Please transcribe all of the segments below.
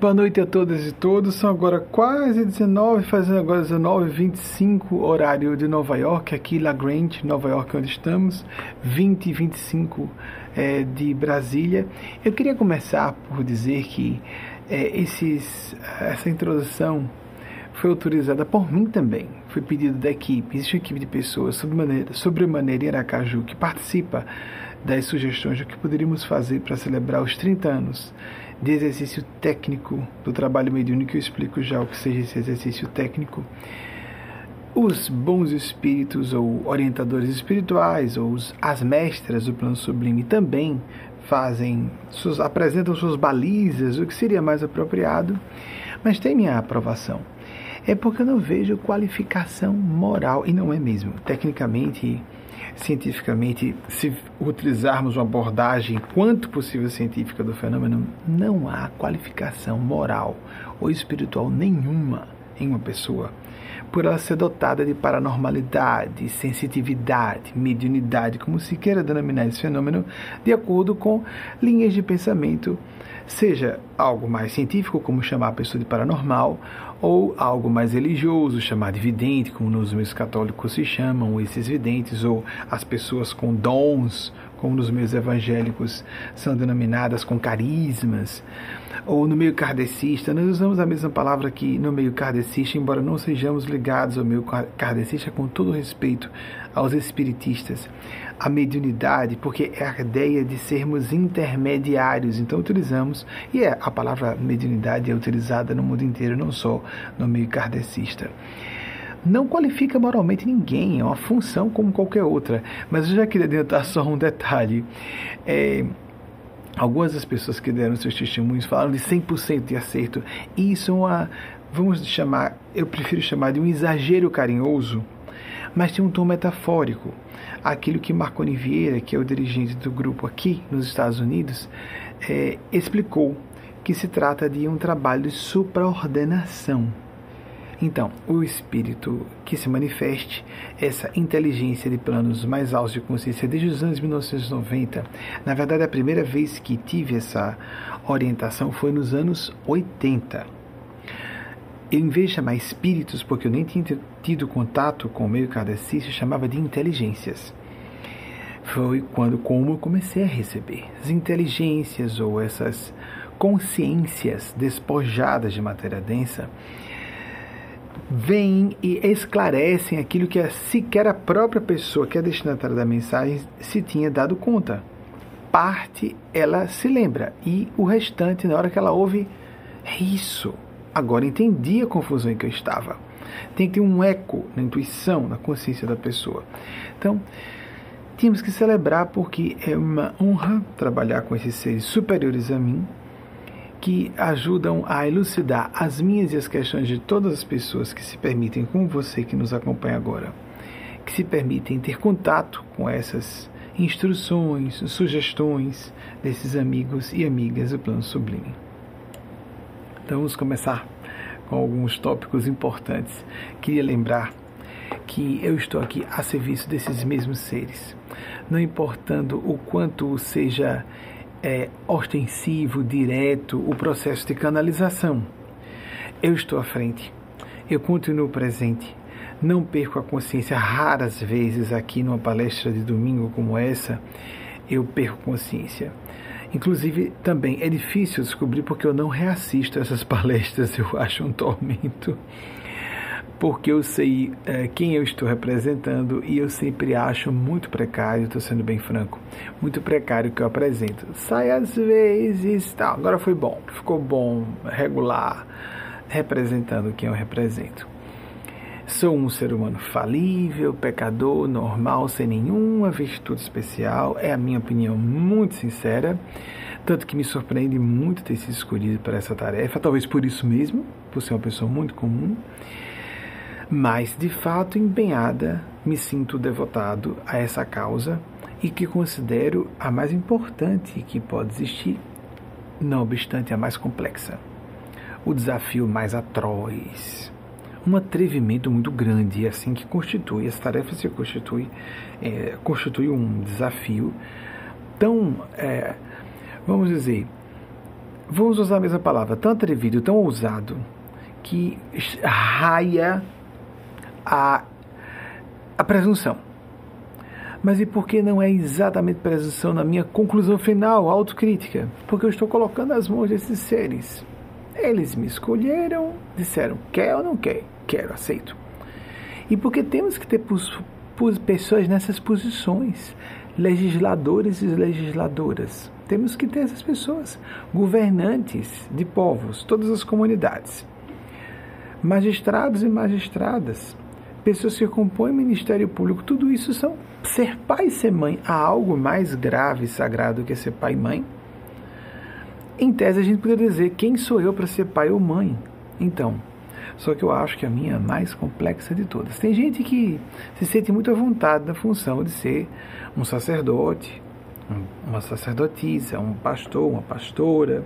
Boa noite a todas e todos. São agora quase 19, fazendo agora 19 25 horário de Nova York, aqui La Grande, Nova York, onde estamos, 20 e 25 é, de Brasília. Eu queria começar por dizer que é, esses, essa introdução foi autorizada por mim também. Foi pedido da equipe. Existe uma equipe de pessoas sobre maneira, sobre maneira em Aracaju que participa das sugestões do que poderíamos fazer para celebrar os 30 anos de exercício técnico do trabalho mediúnico. Eu explico já o que seja esse exercício técnico. Os bons espíritos ou orientadores espirituais ou os, as mestras do plano sublime também fazem, suas, apresentam suas balizas, o que seria mais apropriado, mas tem minha aprovação. É porque eu não vejo qualificação moral, e não é mesmo. Tecnicamente, cientificamente, se utilizarmos uma abordagem quanto possível científica do fenômeno, não há qualificação moral ou espiritual nenhuma em uma pessoa por ela ser dotada de paranormalidade, sensitividade, mediunidade, como se queira denominar esse fenômeno, de acordo com linhas de pensamento, seja algo mais científico, como chamar a pessoa de paranormal, ou algo mais religioso, chamado de vidente, como nos meios católicos se chamam esses videntes, ou as pessoas com dons, como nos meios evangélicos são denominadas com carismas, ou no meio kardecista, nós usamos a mesma palavra aqui no meio kardecista, embora não sejamos ligados ao meio kardecista com todo respeito aos espiritistas, a mediunidade, porque é a ideia de sermos intermediários, então utilizamos, e é, a palavra mediunidade é utilizada no mundo inteiro, não só no meio kardecista não qualifica moralmente ninguém, é uma função como qualquer outra. Mas eu já queria adiantar só um detalhe. É, algumas das pessoas que deram seus testemunhos falaram de 100% de acerto. E isso é uma, vamos chamar, eu prefiro chamar de um exagero carinhoso, mas tem um tom metafórico. Aquilo que Marconi Vieira, que é o dirigente do grupo aqui nos Estados Unidos, é, explicou que se trata de um trabalho de supraordenação então, o espírito que se manifeste, essa inteligência de planos mais altos de consciência desde os anos 1990, na verdade a primeira vez que tive essa orientação foi nos anos 80. Eu, em vez de chamar espíritos, porque eu nem tinha tido contato com o meio kardecista, chamava de inteligências. Foi quando, como eu comecei a receber as inteligências ou essas consciências despojadas de matéria densa, vêm e esclarecem aquilo que sequer a própria pessoa que é destinatária da mensagem se tinha dado conta. Parte ela se lembra e o restante, na hora que ela ouve, é isso. Agora entendi a confusão em que eu estava. Tem que ter um eco na intuição, na consciência da pessoa. Então, tínhamos que celebrar porque é uma honra trabalhar com esses seres superiores a mim, que ajudam a elucidar as minhas e as questões de todas as pessoas que se permitem, como você que nos acompanha agora, que se permitem ter contato com essas instruções, sugestões desses amigos e amigas do plano sublime. Então vamos começar com alguns tópicos importantes. Queria lembrar que eu estou aqui a serviço desses mesmos seres, não importando o quanto seja é, ostensivo, direto, o processo de canalização. Eu estou à frente, eu continuo presente, não perco a consciência. Raras vezes aqui numa palestra de domingo como essa, eu perco consciência. Inclusive, também é difícil descobrir porque eu não reassisto essas palestras, eu acho um tormento porque eu sei é, quem eu estou representando e eu sempre acho muito precário, estou sendo bem franco, muito precário que eu apresento. Sai às vezes, tá, agora foi bom, ficou bom, regular, representando quem eu represento. Sou um ser humano falível, pecador, normal, sem nenhuma virtude especial, é a minha opinião muito sincera, tanto que me surpreende muito ter sido escolhido para essa tarefa, talvez por isso mesmo, por ser uma pessoa muito comum. Mas de fato empenhada me sinto devotado a essa causa e que considero a mais importante que pode existir, não obstante a mais complexa. O desafio mais atroz, um atrevimento muito grande, assim que constitui, essa tarefa se constitui, é, constitui um desafio tão, é, vamos dizer, vamos usar a mesma palavra, tão atrevido, tão ousado, que raia a, a presunção. Mas e por que não é exatamente presunção na minha conclusão final, autocrítica? Porque eu estou colocando as mãos desses seres. Eles me escolheram, disseram quer ou não quer? Quero, aceito. E porque temos que ter pessoas nessas posições, legisladores e legisladoras. Temos que ter essas pessoas, governantes de povos, todas as comunidades, magistrados e magistradas, pessoas que compõem o Ministério Público, tudo isso são ser pai e ser mãe. Há algo mais grave e sagrado que ser pai e mãe? Em tese, a gente poderia dizer: quem sou eu para ser pai ou mãe? Então, só que eu acho que a minha é a mais complexa de todas. Tem gente que se sente muito à vontade na função de ser um sacerdote, uma sacerdotisa, um pastor, uma pastora,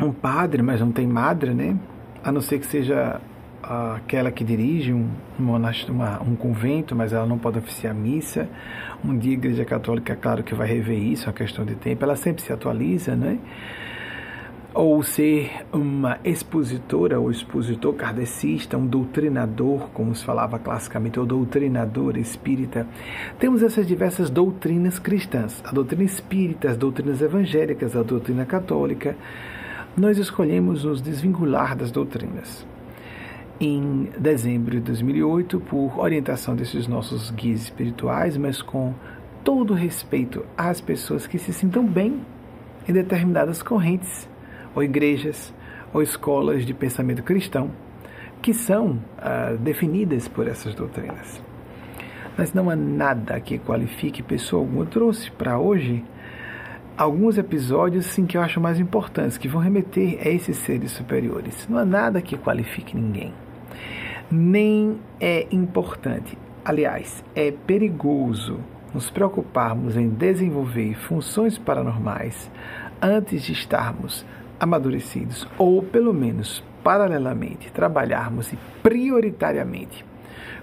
um padre, mas não tem madre, né? A não ser que seja aquela que dirige um, uma, um convento, mas ela não pode oficiar missa. Um dia a Igreja Católica, claro que vai rever isso, é uma questão de tempo, ela sempre se atualiza, né? Ou ser uma expositora ou expositor kardecista, um doutrinador, como se falava classicamente, ou doutrinador espírita. Temos essas diversas doutrinas cristãs, a doutrina espírita, as doutrinas evangélicas, a doutrina católica. Nós escolhemos nos desvincular das doutrinas em dezembro de 2008 por orientação desses nossos guias espirituais, mas com todo respeito às pessoas que se sintam bem em determinadas correntes, ou igrejas, ou escolas de pensamento cristão, que são ah, definidas por essas doutrinas. Mas não há nada que qualifique pessoa alguma. Eu trouxe para hoje alguns episódios sim, que eu acho mais importantes, que vão remeter a esses seres superiores. Não há nada que qualifique ninguém nem é importante. Aliás, é perigoso nos preocuparmos em desenvolver funções paranormais antes de estarmos amadurecidos, ou pelo menos paralelamente trabalharmos e prioritariamente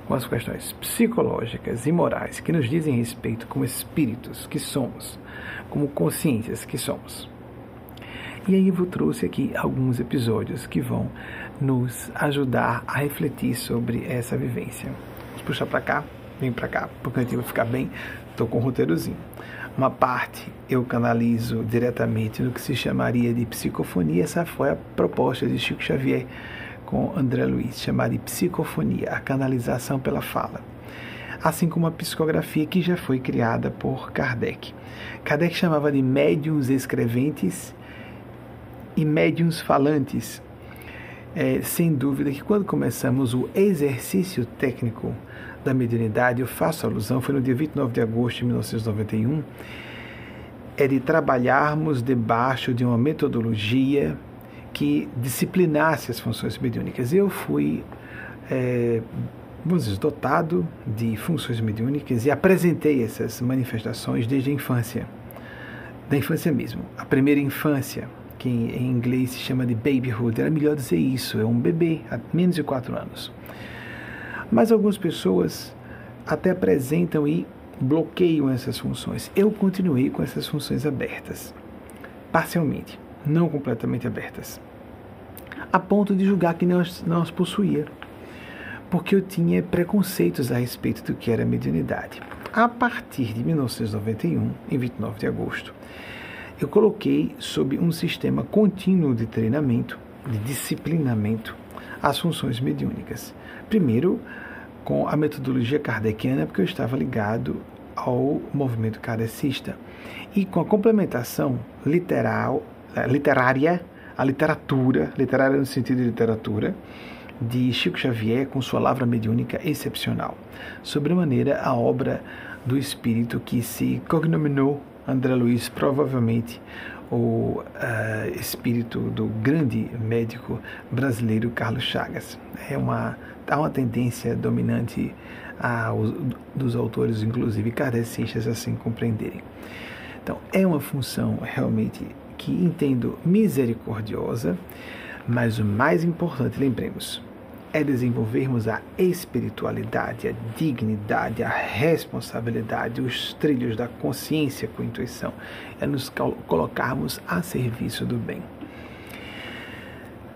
com as questões psicológicas e morais que nos dizem respeito como espíritos que somos, como consciências que somos. E aí eu trouxe aqui alguns episódios que vão nos ajudar a refletir sobre essa vivência. Vamos puxar para cá, vem para cá, porque gente vai ficar bem. Estou com um roteirozinho. Uma parte eu canalizo diretamente no que se chamaria de psicofonia. Essa foi a proposta de Chico Xavier com André Luiz, chamada de psicofonia, a canalização pela fala. Assim como a psicografia que já foi criada por Kardec. Kardec chamava de médiums escreventes e médiums falantes. É, sem dúvida que quando começamos o exercício técnico da mediunidade, eu faço alusão, foi no dia 29 de agosto de 1991, é de trabalharmos debaixo de uma metodologia que disciplinasse as funções mediúnicas. Eu fui, é, vamos dizer, dotado de funções mediúnicas e apresentei essas manifestações desde a infância, da infância mesmo, a primeira infância, que em inglês se chama de babyhood. Era melhor dizer isso, é um bebê, há menos de 4 anos. Mas algumas pessoas até apresentam e bloqueiam essas funções. Eu continuei com essas funções abertas, parcialmente, não completamente abertas, a ponto de julgar que não as, não as possuía, porque eu tinha preconceitos a respeito do que era mediunidade. A partir de 1991, em 29 de agosto, eu coloquei sob um sistema contínuo de treinamento, de disciplinamento, as funções mediúnicas. Primeiro, com a metodologia kardeciana, porque eu estava ligado ao movimento kardecista, e com a complementação literal, eh, literária, a literatura, literária no sentido de literatura, de Chico Xavier com sua lavra mediúnica excepcional. Sobremaneira, a obra do espírito que se cognominou André Luiz, provavelmente o uh, espírito do grande médico brasileiro Carlos Chagas. É uma, há uma tendência dominante a, dos autores, inclusive kardecistas, assim compreenderem. Então, é uma função realmente que entendo misericordiosa, mas o mais importante, lembremos, é desenvolvermos a espiritualidade, a dignidade, a responsabilidade, os trilhos da consciência com intuição, é nos colocarmos a serviço do bem.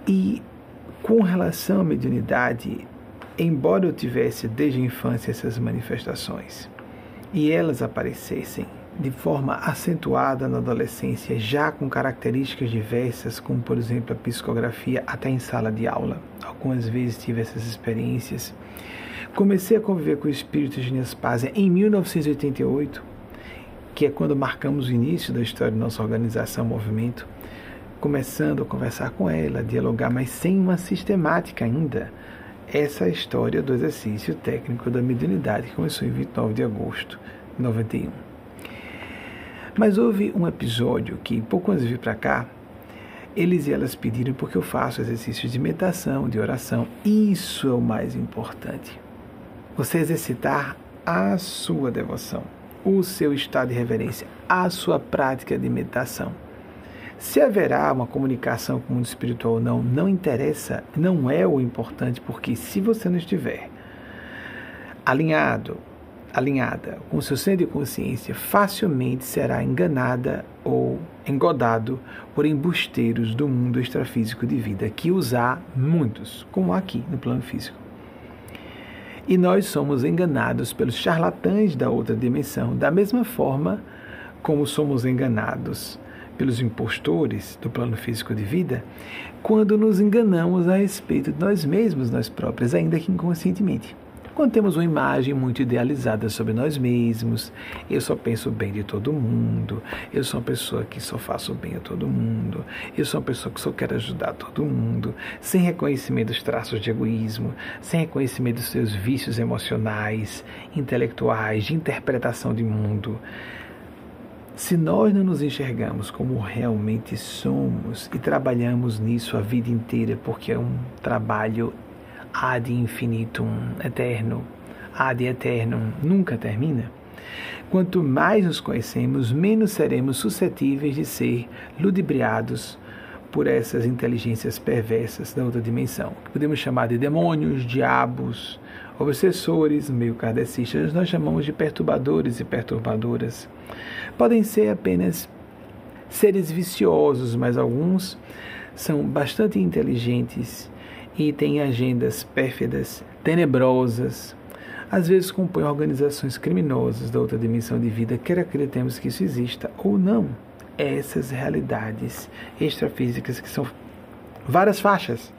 E com relação à mediunidade, embora eu tivesse desde a infância essas manifestações e elas aparecessem de forma acentuada na adolescência, já com características diversas, como por exemplo a psicografia, até em sala de aula. Algumas vezes tive essas experiências. Comecei a conviver com o espírito de Nespásia em 1988, que é quando marcamos o início da história da nossa organização, movimento, começando a conversar com ela, dialogar, mas sem uma sistemática ainda. Essa é a história do exercício técnico da mediunidade que começou em 29 de agosto de 91. Mas houve um episódio que, pouco antes de vir para cá, eles e elas pediram porque eu faço exercícios de meditação, de oração. Isso é o mais importante. Você exercitar a sua devoção, o seu estado de reverência, a sua prática de meditação. Se haverá uma comunicação com o mundo espiritual ou não, não interessa, não é o importante, porque se você não estiver alinhado, alinhada com seu centro de consciência, facilmente será enganada ou engodado por embusteiros do mundo extrafísico de vida, que os há muitos, como aqui no plano físico. E nós somos enganados pelos charlatães da outra dimensão, da mesma forma como somos enganados pelos impostores do plano físico de vida, quando nos enganamos a respeito de nós mesmos, nós próprios, ainda que inconscientemente. Quando temos uma imagem muito idealizada sobre nós mesmos, eu só penso bem de todo mundo, eu sou uma pessoa que só faço bem a todo mundo, eu sou uma pessoa que só quero ajudar todo mundo, sem reconhecimento dos traços de egoísmo, sem reconhecimento dos seus vícios emocionais, intelectuais, de interpretação de mundo. Se nós não nos enxergamos como realmente somos e trabalhamos nisso a vida inteira, porque é um trabalho ad infinitum, eterno, ad eternum, nunca termina. Quanto mais nos conhecemos, menos seremos suscetíveis de ser ludibriados por essas inteligências perversas da outra dimensão, que podemos chamar de demônios, diabos, obsessores, meio kardecistas, nós chamamos de perturbadores e perturbadoras. Podem ser apenas seres viciosos, mas alguns são bastante inteligentes e têm agendas pérfidas, tenebrosas. Às vezes compõem organizações criminosas da outra dimensão de vida, quer acreditemos que isso exista ou não. Essas realidades extrafísicas que são várias faixas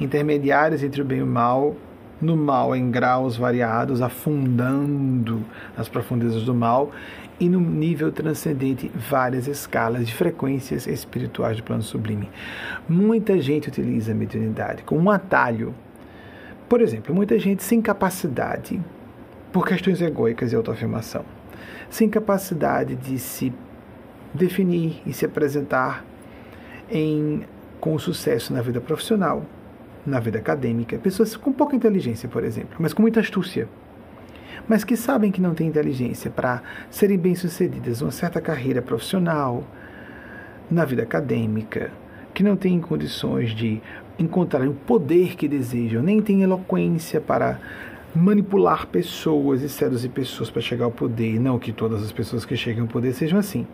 intermediárias entre o bem e o mal, no mal em graus variados, afundando nas profundezas do mal, e no nível transcendente várias escalas de frequências espirituais do plano sublime. Muita gente utiliza a mediunidade como um atalho. Por exemplo, muita gente sem capacidade, por questões egóicas e autoafirmação, sem capacidade de se definir e se apresentar em, com sucesso na vida profissional, na vida acadêmica, pessoas com pouca inteligência, por exemplo, mas com muita astúcia mas que sabem que não têm inteligência para serem bem-sucedidas numa certa carreira profissional, na vida acadêmica, que não têm condições de encontrar o poder que desejam, nem têm eloquência para manipular pessoas e seduzir pessoas para chegar ao poder. Não que todas as pessoas que chegam ao poder sejam assim.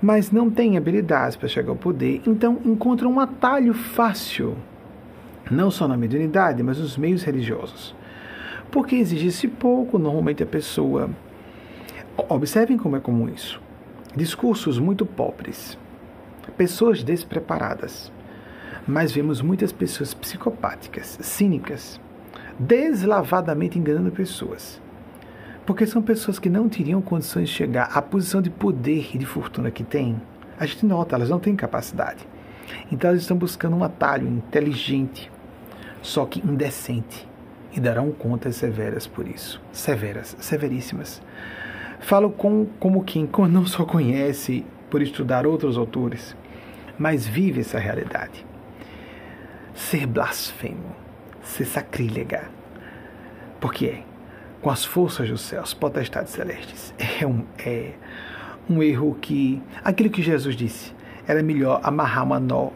Mas não têm habilidades para chegar ao poder, então encontram um atalho fácil, não só na mediunidade, mas nos meios religiosos porque exige-se pouco, normalmente a pessoa. Observem como é comum isso. Discursos muito pobres, pessoas despreparadas, mas vemos muitas pessoas psicopáticas, cínicas, deslavadamente enganando pessoas. Porque são pessoas que não teriam condições de chegar à posição de poder e de fortuna que têm. A gente nota, elas não têm capacidade. Então elas estão buscando um atalho inteligente, só que indecente e darão contas severas por isso. Severas, severíssimas. Falo com, como quem não só conhece por estudar outros autores, mas vive essa realidade. Ser blasfemo, ser sacrílega. Porque é, com as forças dos céus, potestades celestes, é um, é um erro que. Aquilo que Jesus disse, era melhor amarrar uma nó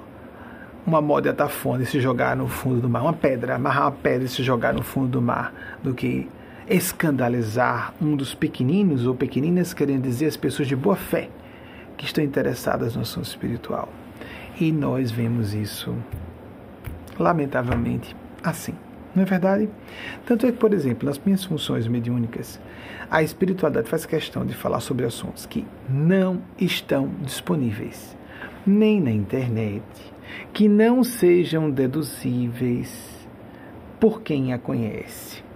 uma moda atafona e se jogar no fundo do mar, uma pedra, amarrar uma pedra e se jogar no fundo do mar, do que escandalizar um dos pequeninos ou pequeninas, querendo dizer as pessoas de boa fé que estão interessadas no assunto espiritual. E nós vemos isso, lamentavelmente, assim. Não é verdade? Tanto é que, por exemplo, nas minhas funções mediúnicas, a espiritualidade faz questão de falar sobre assuntos que não estão disponíveis, nem na internet, que não sejam deduzíveis por quem a conhece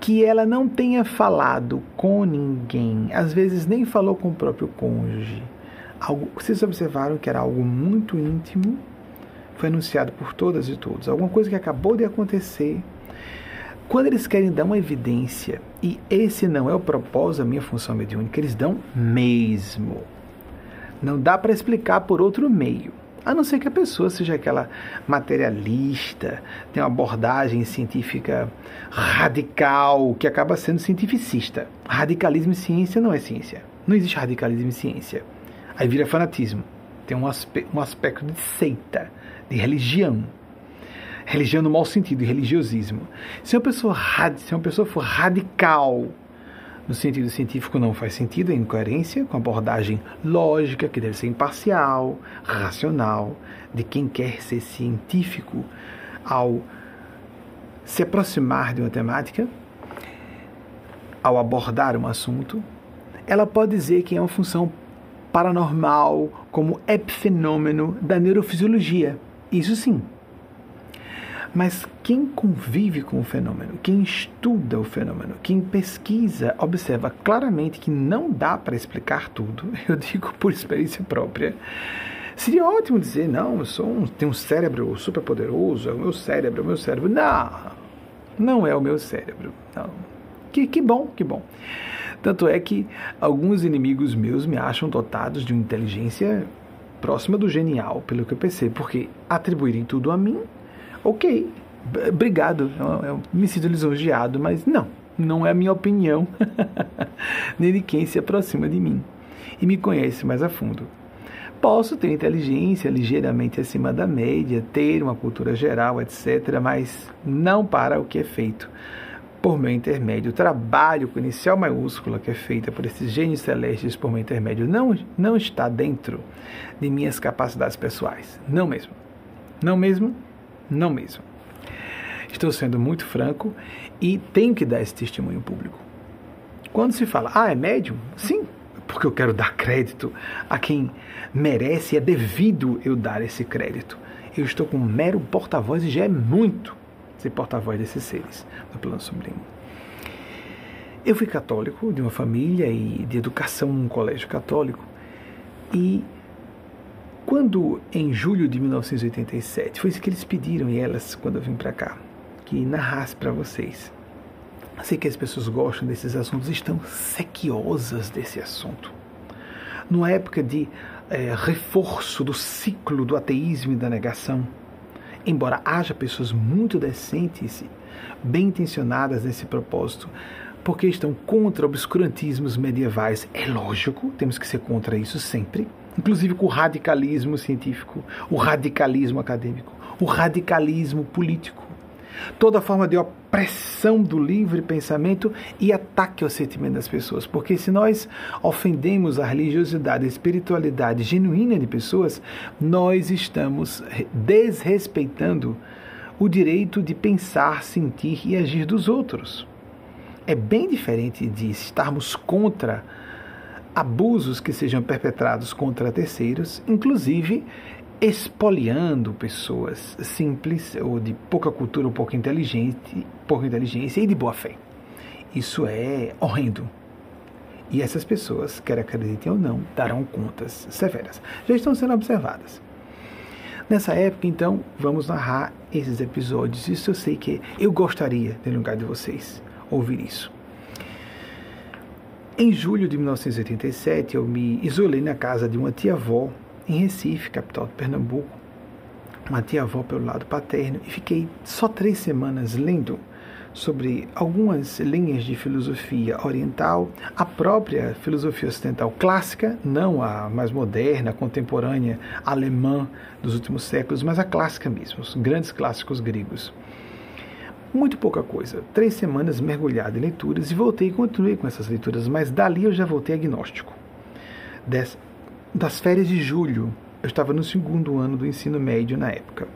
que ela não tenha falado com ninguém, às vezes nem falou com o próprio cônjuge. Algo, vocês observaram que era algo muito íntimo, foi anunciado por todas e todos, alguma coisa que acabou de acontecer. Quando eles querem dar uma evidência, e esse não é o propósito da minha função mediúnica, eles dão mesmo. Não dá para explicar por outro meio. A não ser que a pessoa seja aquela materialista, tem uma abordagem científica radical, que acaba sendo cientificista. Radicalismo em ciência não é ciência. Não existe radicalismo em ciência. Aí vira fanatismo. Tem um, aspe um aspecto de seita, de religião. Religião no mau sentido, religiosismo. Se uma pessoa, se uma pessoa for radical no sentido científico não faz sentido, é incoerência com a abordagem lógica, que deve ser imparcial, racional, de quem quer ser científico ao se aproximar de uma temática, ao abordar um assunto, ela pode dizer que é uma função paranormal, como epifenômeno da neurofisiologia. Isso sim, mas quem convive com o fenômeno, quem estuda o fenômeno, quem pesquisa, observa claramente que não dá para explicar tudo. Eu digo por experiência própria. Seria ótimo dizer, não, eu sou um, tenho um cérebro super poderoso, é o meu cérebro, é o meu cérebro. Não, não é o meu cérebro. Não. Que, que bom, que bom. Tanto é que alguns inimigos meus me acham dotados de uma inteligência próxima do genial, pelo que eu pensei, porque atribuírem tudo a mim ok, obrigado, eu, eu me sinto lisonjeado, mas não, não é a minha opinião, nem de quem se aproxima de mim e me conhece mais a fundo. Posso ter inteligência ligeiramente acima da média, ter uma cultura geral, etc., mas não para o que é feito por meu intermédio. O trabalho com inicial maiúscula que é feita por esses gênios celestes por meu intermédio não, não está dentro de minhas capacidades pessoais. Não mesmo. Não mesmo não mesmo. Estou sendo muito franco e tenho que dar esse testemunho público. Quando se fala, ah, é médium? Sim, porque eu quero dar crédito a quem merece, é devido eu dar esse crédito. Eu estou com um mero porta-voz e já é muito ser porta-voz desses seres do plano sublime. Eu fui católico, de uma família e de educação num colégio católico, e quando, em julho de 1987, foi isso que eles pediram, e elas, quando eu vim para cá, que narrasse para vocês. Sei que as pessoas gostam desses assuntos, estão sequiosas desse assunto. Numa época de é, reforço do ciclo do ateísmo e da negação, embora haja pessoas muito decentes, bem intencionadas nesse propósito, porque estão contra obscurantismos medievais. É lógico, temos que ser contra isso sempre inclusive com o radicalismo científico, o radicalismo acadêmico, o radicalismo político, toda forma de opressão do livre pensamento e ataque ao sentimento das pessoas. Porque se nós ofendemos a religiosidade, a espiritualidade genuína de pessoas, nós estamos desrespeitando o direito de pensar, sentir e agir dos outros. É bem diferente de estarmos contra abusos que sejam perpetrados contra terceiros, inclusive expoliando pessoas simples ou de pouca cultura, ou pouca inteligente, pouca inteligência e de boa fé. Isso é horrendo. E essas pessoas, quer acreditem ou não, darão contas severas. Já estão sendo observadas. Nessa época, então, vamos narrar esses episódios. Isso eu sei que eu gostaria, no lugar de vocês, ouvir isso. Em julho de 1987, eu me isolei na casa de uma tia-avó em Recife, capital de Pernambuco, uma tia-avó pelo lado paterno, e fiquei só três semanas lendo sobre algumas linhas de filosofia oriental, a própria filosofia ocidental clássica, não a mais moderna, contemporânea, alemã dos últimos séculos, mas a clássica mesmo, os grandes clássicos gregos. Muito pouca coisa. Três semanas mergulhado em leituras e voltei e continuei com essas leituras, mas dali eu já voltei agnóstico. Des, das férias de julho, eu estava no segundo ano do ensino médio na época.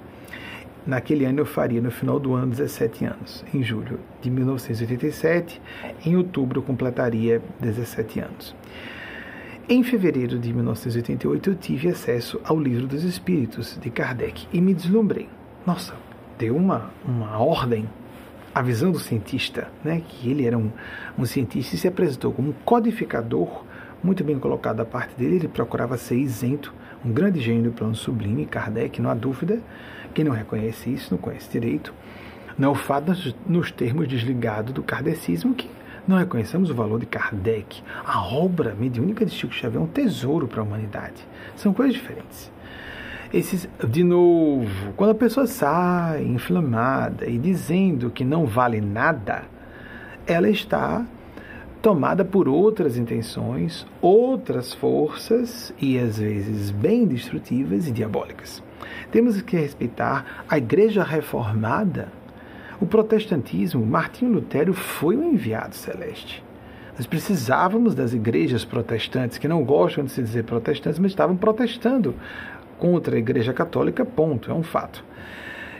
Naquele ano eu faria, no final do ano, 17 anos, em julho de 1987. Em outubro eu completaria 17 anos. Em fevereiro de 1988 eu tive acesso ao Livro dos Espíritos, de Kardec, e me deslumbrei. Nossa, deu uma, uma ordem a visão do cientista, né, que ele era um, um cientista e se apresentou como um codificador, muito bem colocado da parte dele, ele procurava ser isento, um grande gênio do plano sublime, Kardec, não há dúvida, quem não reconhece isso não conhece direito, não é o fato nos termos desligado do kardecismo que não reconhecemos o valor de Kardec. A obra mediúnica de Chico Xavier é um tesouro para a humanidade. São coisas diferentes esses, de novo, quando a pessoa sai inflamada e dizendo que não vale nada, ela está tomada por outras intenções, outras forças e às vezes bem destrutivas e diabólicas. Temos que respeitar a Igreja Reformada. O protestantismo, Martinho Lutero foi um enviado celeste. Nós precisávamos das igrejas protestantes, que não gostam de se dizer protestantes, mas estavam protestando contra a Igreja Católica, ponto, é um fato.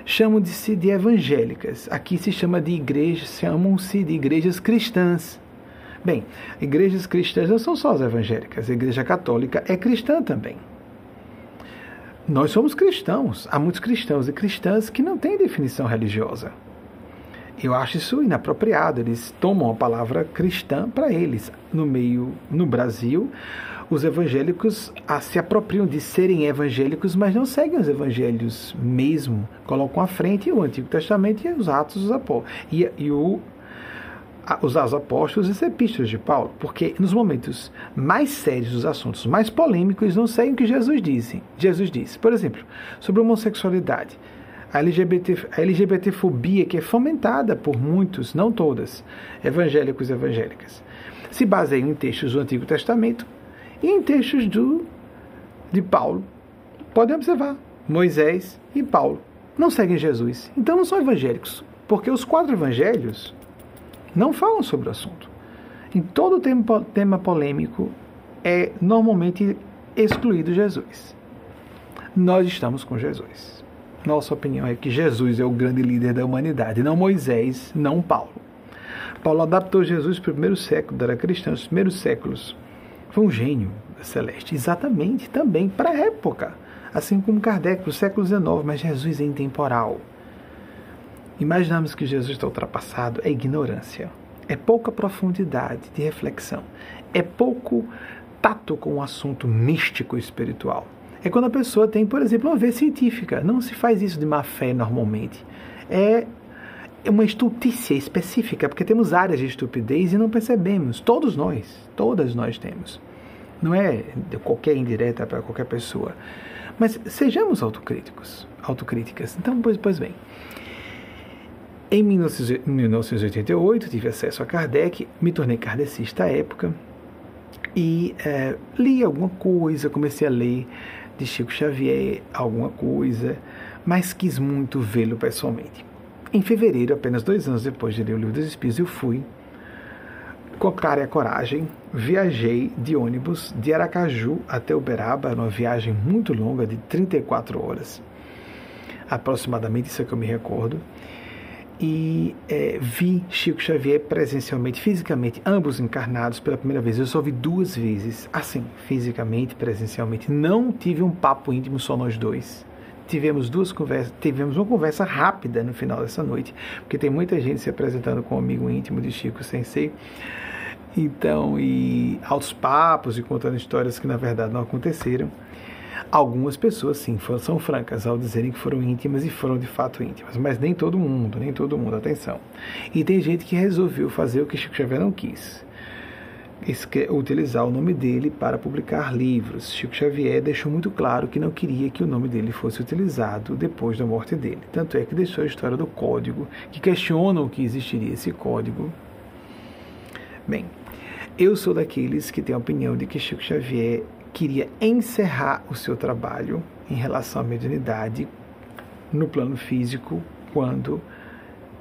Chamam-se de evangélicas. Aqui se chama de igrejas, chamam-se de igrejas cristãs. Bem, igrejas cristãs não são só as evangélicas, a Igreja Católica é cristã também. Nós somos cristãos. Há muitos cristãos e cristãs que não têm definição religiosa. Eu acho isso inapropriado. Eles tomam a palavra cristã para eles. No meio, no Brasil, os evangélicos ah, se apropriam de serem evangélicos, mas não seguem os evangelhos mesmo. Colocam à frente o Antigo Testamento e os Atos dos Apóstolos. E, e o, os apóstolos e as epístolas de Paulo, porque nos momentos mais sérios dos assuntos, mais polêmicos, não seguem o que Jesus disse. Jesus disse, por exemplo, sobre a homossexualidade, a, LGBT, a LGBTfobia que é fomentada por muitos, não todas, evangélicos e evangélicas, se baseiam em textos do Antigo Testamento e em textos do, de Paulo. Podem observar, Moisés e Paulo não seguem Jesus, então não são evangélicos, porque os quatro evangelhos não falam sobre o assunto. Em todo tema, tema polêmico é normalmente excluído Jesus. Nós estamos com Jesus. Nossa opinião é que Jesus é o grande líder da humanidade, não Moisés, não Paulo. Paulo adaptou Jesus para o primeiro século, era cristão, os primeiros séculos foi um gênio celeste, exatamente, também para a época. Assim como Kardec, para o século XIX, mas Jesus é intemporal. Imaginamos que Jesus está ultrapassado, é ignorância. É pouca profundidade de reflexão. É pouco tato com o assunto místico espiritual. É quando a pessoa tem, por exemplo, uma vez científica. Não se faz isso de má fé normalmente. É é uma estultícia específica, porque temos áreas de estupidez e não percebemos. Todos nós, todas nós temos. Não é de qualquer indireta para qualquer pessoa. Mas sejamos autocríticos, autocríticas. Então, pois, pois bem. Em 1988, tive acesso a Kardec, me tornei kardecista à época e é, li alguma coisa, comecei a ler de Chico Xavier, alguma coisa, mas quis muito vê-lo pessoalmente. Em fevereiro, apenas dois anos depois de ler o Livro dos Espíritos, eu fui com cara e a coragem, viajei de ônibus de Aracaju até Uberaba, numa viagem muito longa de 34 horas, aproximadamente, isso é que eu me recordo, e é, vi Chico Xavier presencialmente, fisicamente, ambos encarnados pela primeira vez. Eu só vi duas vezes, assim, fisicamente, presencialmente. Não tive um papo íntimo só nós dois tivemos duas conversas, tivemos uma conversa rápida no final dessa noite, porque tem muita gente se apresentando como amigo íntimo de Chico Sensei. Então, e altos papos e contando histórias que na verdade não aconteceram. Algumas pessoas, sim, foram, são francas ao dizerem que foram íntimas e foram de fato íntimas, mas nem todo mundo, nem todo mundo, atenção. E tem gente que resolveu fazer o que Chico Xavier não quis. Utilizar o nome dele para publicar livros. Chico Xavier deixou muito claro que não queria que o nome dele fosse utilizado depois da morte dele. Tanto é que deixou a história do código, que questionam que existiria esse código. Bem, eu sou daqueles que têm a opinião de que Chico Xavier queria encerrar o seu trabalho em relação à mediunidade no plano físico quando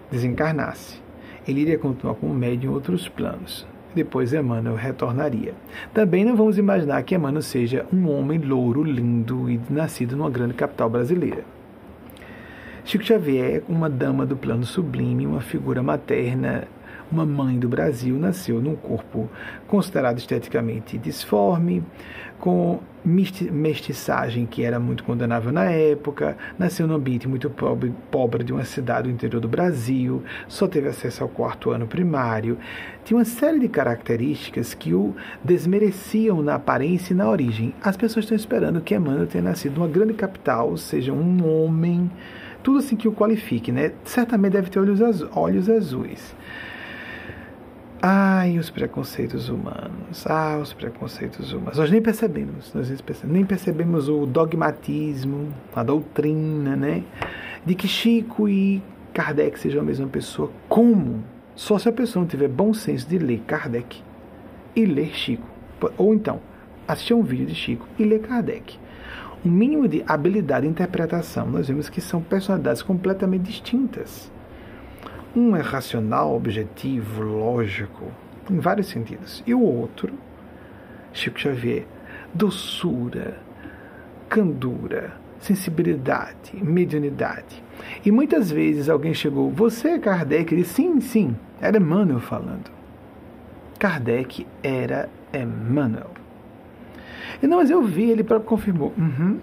desencarnasse. Ele iria continuar como médium em outros planos. Depois Emmanuel retornaria. Também não vamos imaginar que Emmanuel seja um homem louro, lindo e nascido numa grande capital brasileira. Chico Xavier, uma dama do plano sublime, uma figura materna uma mãe do Brasil, nasceu num corpo considerado esteticamente disforme, com mestiçagem que era muito condenável na época, nasceu num ambiente muito pobre, pobre de uma cidade do interior do Brasil, só teve acesso ao quarto ano primário, tinha uma série de características que o desmereciam na aparência e na origem. As pessoas estão esperando que Emmanuel tenha nascido numa grande capital, seja um homem, tudo assim que o qualifique, né? Certamente deve ter olhos, olhos azuis. Ai, os preconceitos humanos. Ah, os preconceitos humanos. Nós nem percebemos, nós nem percebemos o dogmatismo, a doutrina, né? De que Chico e Kardec sejam a mesma pessoa. Como? Só se a pessoa não tiver bom senso de ler Kardec e ler Chico. Ou então, assistir um vídeo de Chico e ler Kardec. Um mínimo de habilidade de interpretação. Nós vemos que são personalidades completamente distintas. Um é racional, objetivo, lógico, em vários sentidos. E o outro, Chico Xavier, doçura, candura, sensibilidade, mediunidade. E muitas vezes alguém chegou, você é Kardec? Ele sim, sim, era Emmanuel falando. Kardec era Emmanuel. E não, mas eu vi, ele próprio confirmou. Uhum.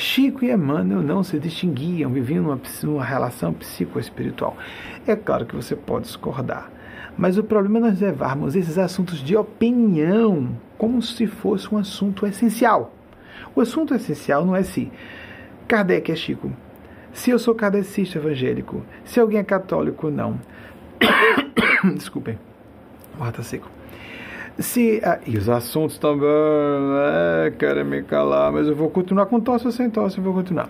Chico e Emmanuel não se distinguiam, viviam numa, numa relação psicoespiritual. É claro que você pode discordar, mas o problema é nós levarmos esses assuntos de opinião como se fosse um assunto essencial. O assunto essencial não é se Kardec é Chico, se eu sou kardecista evangélico, se alguém é católico ou não. Desculpem, o ar tá seco. Se, ah, e os assuntos também, né, querem me calar, mas eu vou continuar com tosse ou sem tosse, eu vou continuar.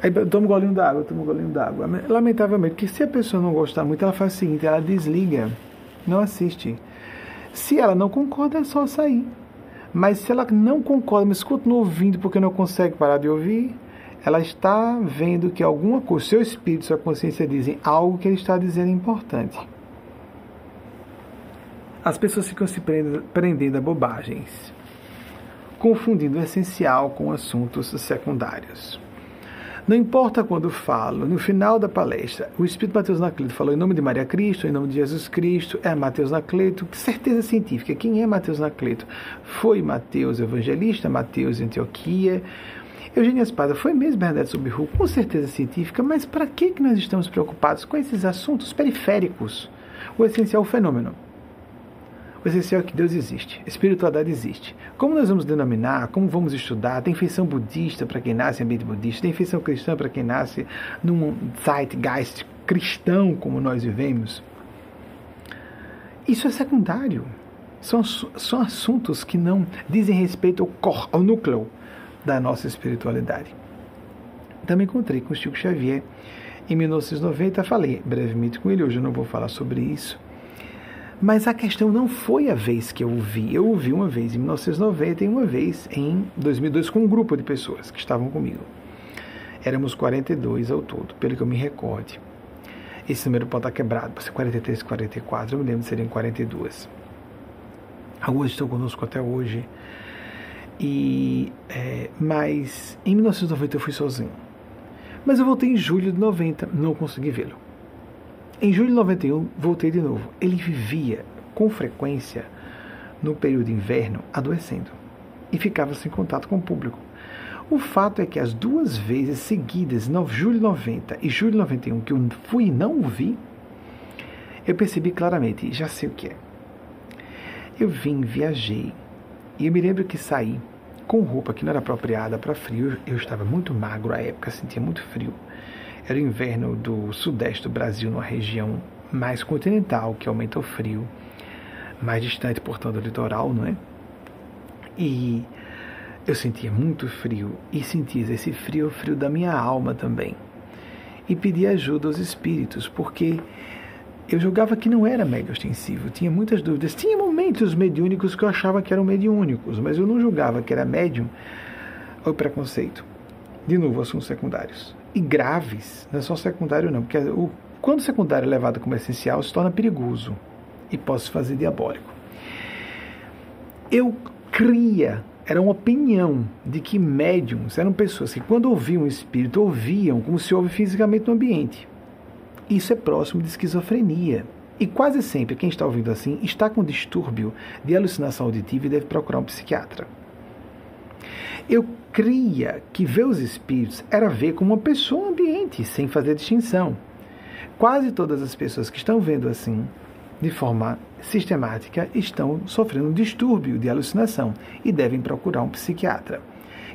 Aí toma um golinho d'água, toma um golinho d'água. Lamentavelmente, que se a pessoa não gostar muito, ela faz o seguinte, ela desliga, não assiste. Se ela não concorda, é só sair. Mas se ela não concorda, mas continua ouvindo porque não consegue parar de ouvir, ela está vendo que alguma coisa, seu espírito, sua consciência dizem algo que ele está dizendo importante as pessoas ficam se prendendo a bobagens, confundindo o essencial com assuntos secundários. Não importa quando falo, no final da palestra, o Espírito Mateus Nacleto falou em nome de Maria Cristo, em nome de Jesus Cristo, é Mateus Nacleto, certeza científica. Quem é Mateus Nacleto? Foi Mateus Evangelista, Mateus Antioquia, Eugênia Espada foi mesmo Bernadette Subiru, com certeza científica, mas para que, que nós estamos preocupados com esses assuntos periféricos? O essencial é o fenômeno. O essencial é que Deus existe, espiritualidade existe. Como nós vamos denominar, como vamos estudar? Tem feição budista para quem nasce em ambiente budista, tem feição cristã para quem nasce num zeitgeist cristão como nós vivemos. Isso é secundário. São, são assuntos que não dizem respeito ao, cor, ao núcleo da nossa espiritualidade. Também encontrei com o Chico Xavier em 1990, falei brevemente com ele, hoje eu não vou falar sobre isso mas a questão não foi a vez que eu o vi. Eu o vi uma vez em 1990 e uma vez em 2002 com um grupo de pessoas que estavam comigo. Éramos 42 ao todo, pelo que eu me recorde. Esse número pode estar quebrado, pode ser 43, 44, eu me lembro de serem 42. Alguns estão conosco até hoje. E, é, mas em 1990 eu fui sozinho. Mas eu voltei em julho de 90, não consegui vê-lo. Em julho de 91, voltei de novo. Ele vivia com frequência no período de inverno adoecendo e ficava sem contato com o público. O fato é que as duas vezes seguidas, no julho de 90 e julho de 91, que eu fui e não o vi, eu percebi claramente, já sei o que é. Eu vim, viajei, e eu me lembro que saí com roupa que não era apropriada para frio. Eu estava muito magro à época, sentia muito frio. Era o inverno do sudeste do Brasil, numa região mais continental, que aumenta o frio. mais distante, portanto, do litoral, não é? E eu sentia muito frio e sentia esse frio, o frio da minha alma também. E pedi ajuda aos espíritos, porque eu julgava que não era mega ostensivo, tinha muitas dúvidas. Tinha momentos mediúnicos que eu achava que eram mediúnicos, mas eu não julgava que era médium. O preconceito. De novo, assuntos secundários. E graves, não é só secundário não, porque o, quando o secundário é levado como essencial, se torna perigoso e pode se fazer diabólico. Eu cria, era uma opinião de que médiums eram pessoas que, quando ouviam o espírito, ouviam como se ouve fisicamente no ambiente. Isso é próximo de esquizofrenia. E quase sempre quem está ouvindo assim está com distúrbio de alucinação auditiva e deve procurar um psiquiatra. Eu cria que ver os espíritos era ver como uma pessoa ambiente, sem fazer distinção. Quase todas as pessoas que estão vendo assim, de forma sistemática, estão sofrendo um distúrbio de alucinação e devem procurar um psiquiatra.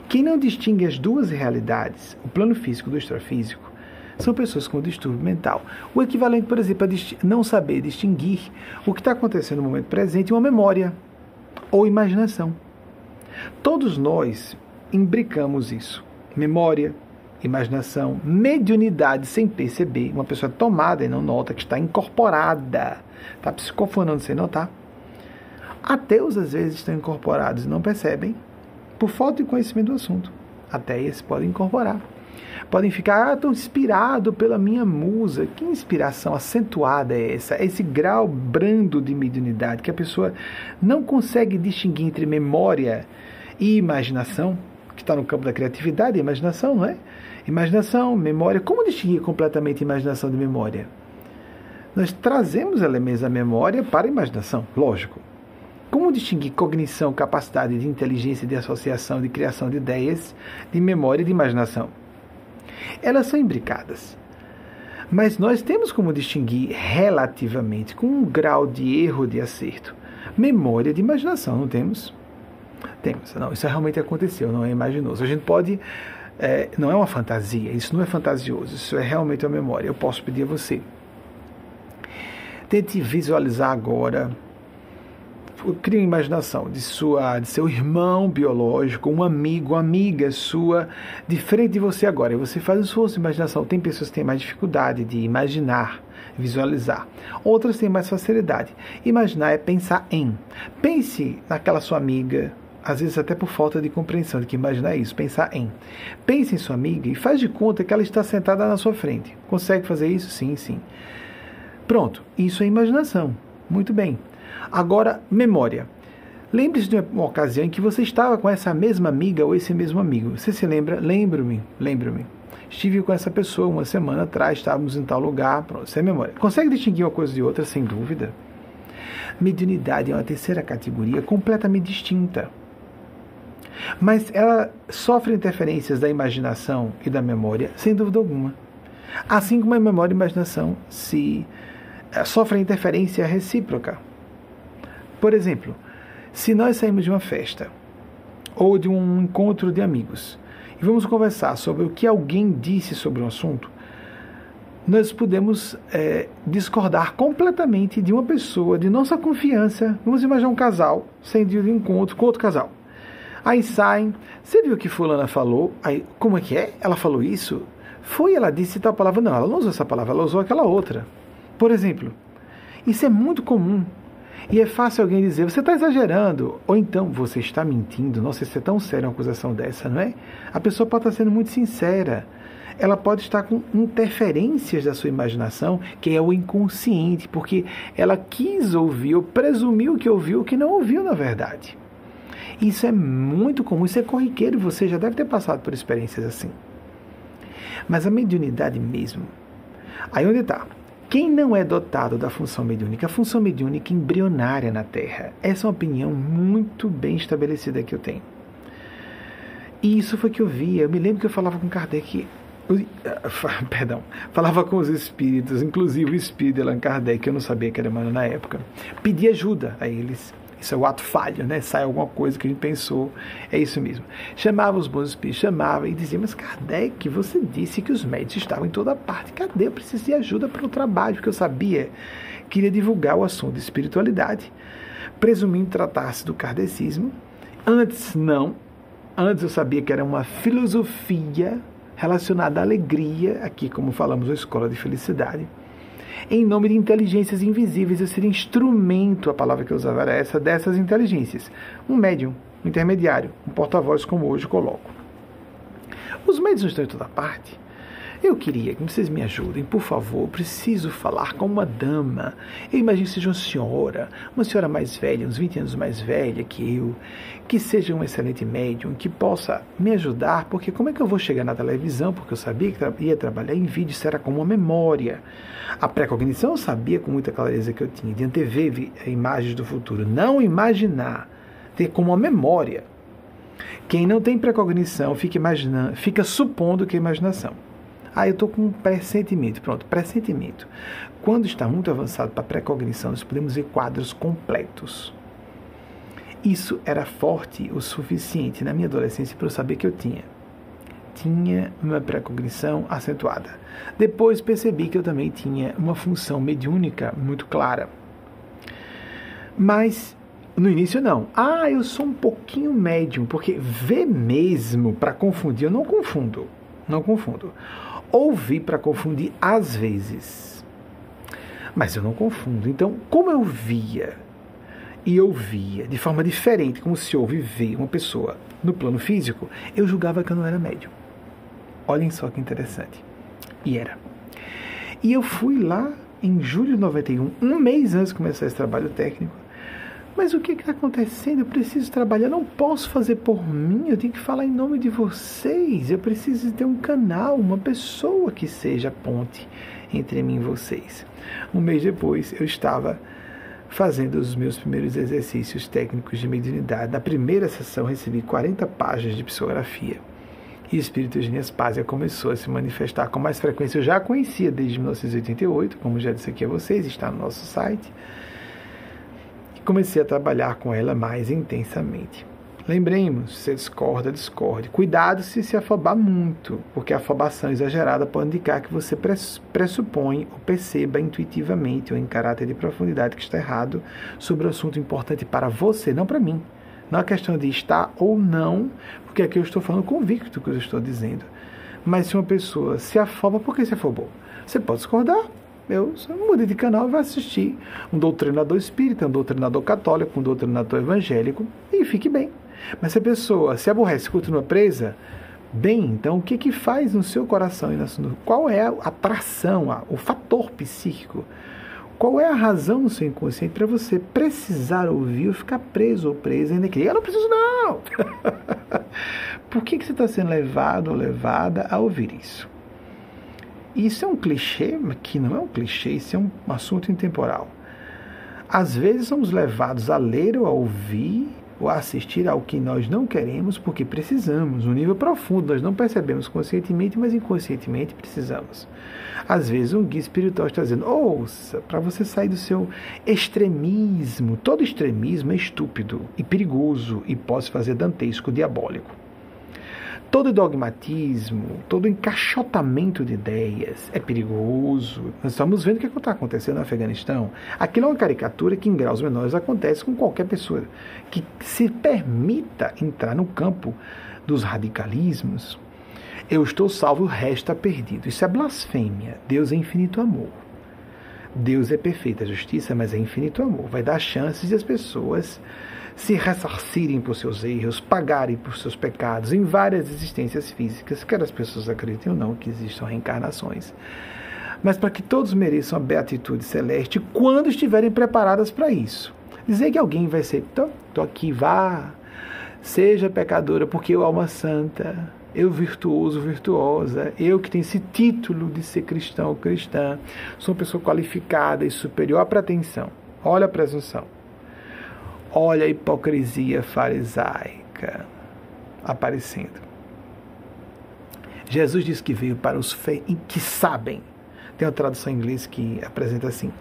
Quem não distingue as duas realidades, o plano físico do extrafísico, são pessoas com distúrbio mental. O equivalente, por exemplo, a não saber distinguir o que está acontecendo no momento presente uma memória ou imaginação. Todos nós imbricamos isso. Memória, imaginação, mediunidade sem perceber. Uma pessoa tomada e não nota que está incorporada, está psicofonando sem notar. Ateus às vezes estão incorporados e não percebem por falta de conhecimento do assunto. Até eles podem incorporar podem ficar ah, tão inspirado pela minha musa. Que inspiração acentuada é essa? É esse grau brando de mediunidade que a pessoa não consegue distinguir entre memória e imaginação, que está no campo da criatividade imaginação, não é? Imaginação, memória. Como distinguir completamente imaginação de memória? Nós trazemos elementos da memória para a imaginação, lógico. Como distinguir cognição, capacidade de inteligência, de associação, de criação de ideias, de memória e de imaginação? elas são imbricadas. Mas nós temos como distinguir relativamente, com um grau de erro de acerto, memória de imaginação, não temos? Temos. Não, isso realmente aconteceu, não é imaginoso. A gente pode. É, não é uma fantasia, isso não é fantasioso, isso é realmente uma memória. Eu posso pedir a você. Tente visualizar agora cria uma imaginação de sua, de seu irmão biológico, um amigo, uma amiga sua, de frente de você agora. E você faz esforço de imaginação. Tem pessoas que têm mais dificuldade de imaginar, visualizar. Outras têm mais facilidade. Imaginar é pensar em. Pense naquela sua amiga, às vezes até por falta de compreensão de que imaginar é isso, pensar em. Pense em sua amiga e faz de conta que ela está sentada na sua frente. Consegue fazer isso? Sim, sim. Pronto, isso é imaginação. Muito bem. Agora, memória. Lembre-se de uma ocasião em que você estava com essa mesma amiga ou esse mesmo amigo. Você se lembra? Lembro-me, lembro-me. Estive com essa pessoa uma semana atrás, estávamos em tal lugar. Pronto, sem memória. Consegue distinguir uma coisa de outra, sem dúvida? Mediunidade é uma terceira categoria completamente distinta. Mas ela sofre interferências da imaginação e da memória, sem dúvida alguma. Assim como a memória e a imaginação se eh, sofrem interferência recíproca. Por exemplo, se nós saímos de uma festa ou de um encontro de amigos e vamos conversar sobre o que alguém disse sobre um assunto, nós podemos é, discordar completamente de uma pessoa de nossa confiança. Vamos imaginar um casal saindo de encontro com outro casal. Aí saem, você viu o que fulana falou? Aí, como é que é? Ela falou isso? Foi, ela disse tal palavra. Não, ela não usou essa palavra, ela usou aquela outra. Por exemplo, isso é muito comum e é fácil alguém dizer, você está exagerando, ou então você está mentindo. Nossa, isso é tão sério uma acusação dessa, não é? A pessoa pode estar sendo muito sincera. Ela pode estar com interferências da sua imaginação, que é o inconsciente, porque ela quis ouvir ou presumiu que ouviu o que não ouviu na verdade. Isso é muito comum, isso é corriqueiro, você já deve ter passado por experiências assim. Mas a mediunidade mesmo, aí onde está? Quem não é dotado da função mediúnica? A função mediúnica embrionária na Terra. Essa é uma opinião muito bem estabelecida que eu tenho. E isso foi que eu via. Eu me lembro que eu falava com Kardec. Perdão, falava com os espíritos, inclusive o espírito de Allan Kardec, eu não sabia que era humano na época. Pedi ajuda a eles isso é o ato falho, né? Sai alguma coisa que a gente pensou, é isso mesmo. Chamava os bons espíritos, chamava e dizia, mas Kardec, você disse que os médicos estavam em toda parte. Cadê? Eu preciso de ajuda para o trabalho, porque eu sabia que iria divulgar o assunto de espiritualidade. presumindo tratar-se do kardecismo. Antes, não. Antes eu sabia que era uma filosofia relacionada à alegria, aqui, como falamos, a escola de felicidade. Em nome de inteligências invisíveis, eu seria instrumento, a palavra que eu usava era essa, dessas inteligências. Um médium, um intermediário, um porta-voz, como hoje coloco. Os médios estão em toda parte. Eu queria que vocês me ajudem, por favor. Preciso falar com uma dama. Eu imagino que seja uma senhora, uma senhora mais velha, uns 20 anos mais velha que eu, que seja um excelente médium, que possa me ajudar, porque como é que eu vou chegar na televisão? Porque eu sabia que ia trabalhar em vídeo, isso era como uma memória. A pré-cognição eu sabia com muita clareza que eu tinha, de antever imagens do futuro. Não imaginar, ter como uma memória. Quem não tem precognição fica imaginando, fica supondo que é imaginação. Ah, eu estou com um pressentimento. Pronto, pressentimento. Quando está muito avançado para a precognição, nós podemos ver quadros completos. Isso era forte o suficiente na minha adolescência para eu saber que eu tinha. Tinha uma precognição acentuada. Depois percebi que eu também tinha uma função mediúnica muito clara. Mas no início não. Ah, eu sou um pouquinho médium, porque ver mesmo para confundir, eu não confundo. Não confundo ouvi para confundir às vezes. Mas eu não confundo. Então, como eu via e ouvia de forma diferente, como se ouve ver uma pessoa no plano físico, eu julgava que eu não era médium. Olhem só que interessante. E era. E eu fui lá em julho de 91, um mês antes de começar esse trabalho técnico, mas o que está acontecendo? Eu preciso trabalhar, não posso fazer por mim, eu tenho que falar em nome de vocês. Eu preciso ter um canal, uma pessoa que seja ponte entre mim e vocês. Um mês depois, eu estava fazendo os meus primeiros exercícios técnicos de mediunidade. Na primeira sessão, recebi 40 páginas de psicografia. E o espírito Eugênia Spásia começou a se manifestar com mais frequência. Eu já a conhecia desde 1988, como já disse aqui a vocês, está no nosso site comecei a trabalhar com ela mais intensamente. Lembremos, se discorda, discorde. Cuidado se se afobar muito, porque a afobação exagerada pode indicar que você pressupõe ou perceba intuitivamente ou em caráter de profundidade que está errado sobre um assunto importante para você, não para mim. Não é questão de estar ou não, porque aqui eu estou falando convicto que eu estou dizendo. Mas se uma pessoa se afoba, por que se afobou? Você pode discordar, eu mudei de canal e vou assistir um doutrinador espírita, um doutrinador católico, um doutrinador evangélico e fique bem. Mas se a pessoa se aborrece continua presa, bem, então o que que faz no seu coração e na sua, qual é a atração, o fator psíquico? Qual é a razão no seu inconsciente para você precisar ouvir ou ficar preso ou presa ainda que eu não preciso não. Por que, que você está sendo levado ou levada a ouvir isso? Isso é um clichê, que não é um clichê, isso é um assunto intemporal. Às vezes somos levados a ler ou a ouvir ou assistir ao que nós não queremos porque precisamos, no nível profundo, nós não percebemos conscientemente, mas inconscientemente precisamos. Às vezes um guia espiritual está dizendo, ouça, para você sair do seu extremismo, todo extremismo é estúpido e perigoso e pode fazer dantesco, diabólico todo dogmatismo, todo encaixotamento de ideias é perigoso. Nós estamos vendo o que está acontecendo no Afeganistão. Aquilo é uma caricatura que, em graus menores, acontece com qualquer pessoa que se permita entrar no campo dos radicalismos. Eu estou salvo, o resto está perdido. Isso é blasfêmia. Deus é infinito amor. Deus é perfeita justiça, mas é infinito amor. Vai dar chances de as pessoas se ressarcirem por seus erros, pagarem por seus pecados em várias existências físicas, quer as pessoas acreditem ou não que existam reencarnações. Mas para que todos mereçam a beatitude celeste quando estiverem preparadas para isso. Dizer que alguém vai ser, tô aqui, vá, seja pecadora, porque eu alma santa, eu virtuoso, virtuosa, eu que tenho esse título de ser cristão ou cristã, sou uma pessoa qualificada e superior à pretensão. Olha a presunção. Olha a hipocrisia farisaica aparecendo. Jesus diz que veio para os que sabem. Tem uma tradução em inglês que apresenta assim: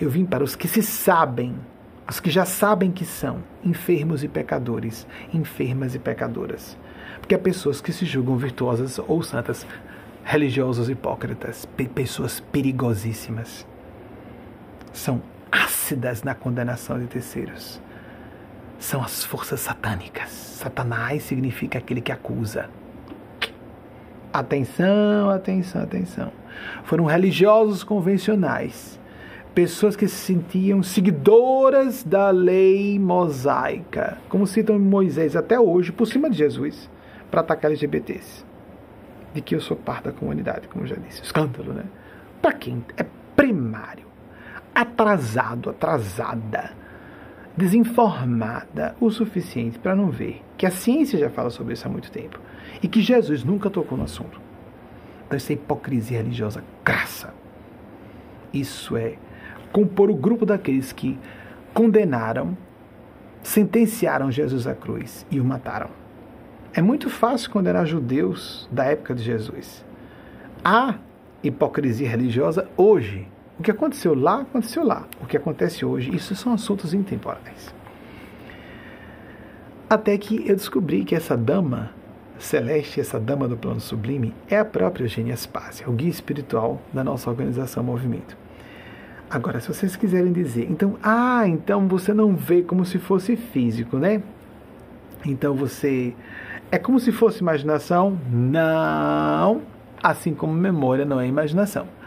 Eu vim para os que se sabem, os que já sabem que são enfermos e pecadores, enfermas e pecadoras. Porque há pessoas que se julgam virtuosas ou santas, religiosos hipócritas, pessoas perigosíssimas. São ácidas na condenação de terceiros são as forças satânicas. Satanás significa aquele que acusa. Atenção, atenção, atenção. Foram religiosos convencionais, pessoas que se sentiam seguidoras da lei mosaica, como citam Moisés até hoje, por cima de Jesus, para atacar LGBTs. De que eu sou parte da comunidade, como já disse. Escândalo, né? Para quem é primário, atrasado, atrasada, desinformada o suficiente para não ver que a ciência já fala sobre isso há muito tempo e que Jesus nunca tocou no assunto. Então, é hipocrisia religiosa crassa. Isso é compor o grupo daqueles que condenaram, sentenciaram Jesus à cruz e o mataram. É muito fácil condenar judeus da época de Jesus. Há hipocrisia religiosa hoje. O que aconteceu lá, aconteceu lá. O que acontece hoje, isso são assuntos intemporais. Até que eu descobri que essa dama celeste, essa dama do plano sublime, é a própria Eugênia Spácia, o guia espiritual da nossa organização Movimento. Agora, se vocês quiserem dizer, então, ah, então você não vê como se fosse físico, né? Então você. É como se fosse imaginação? Não! Assim como memória não é imaginação.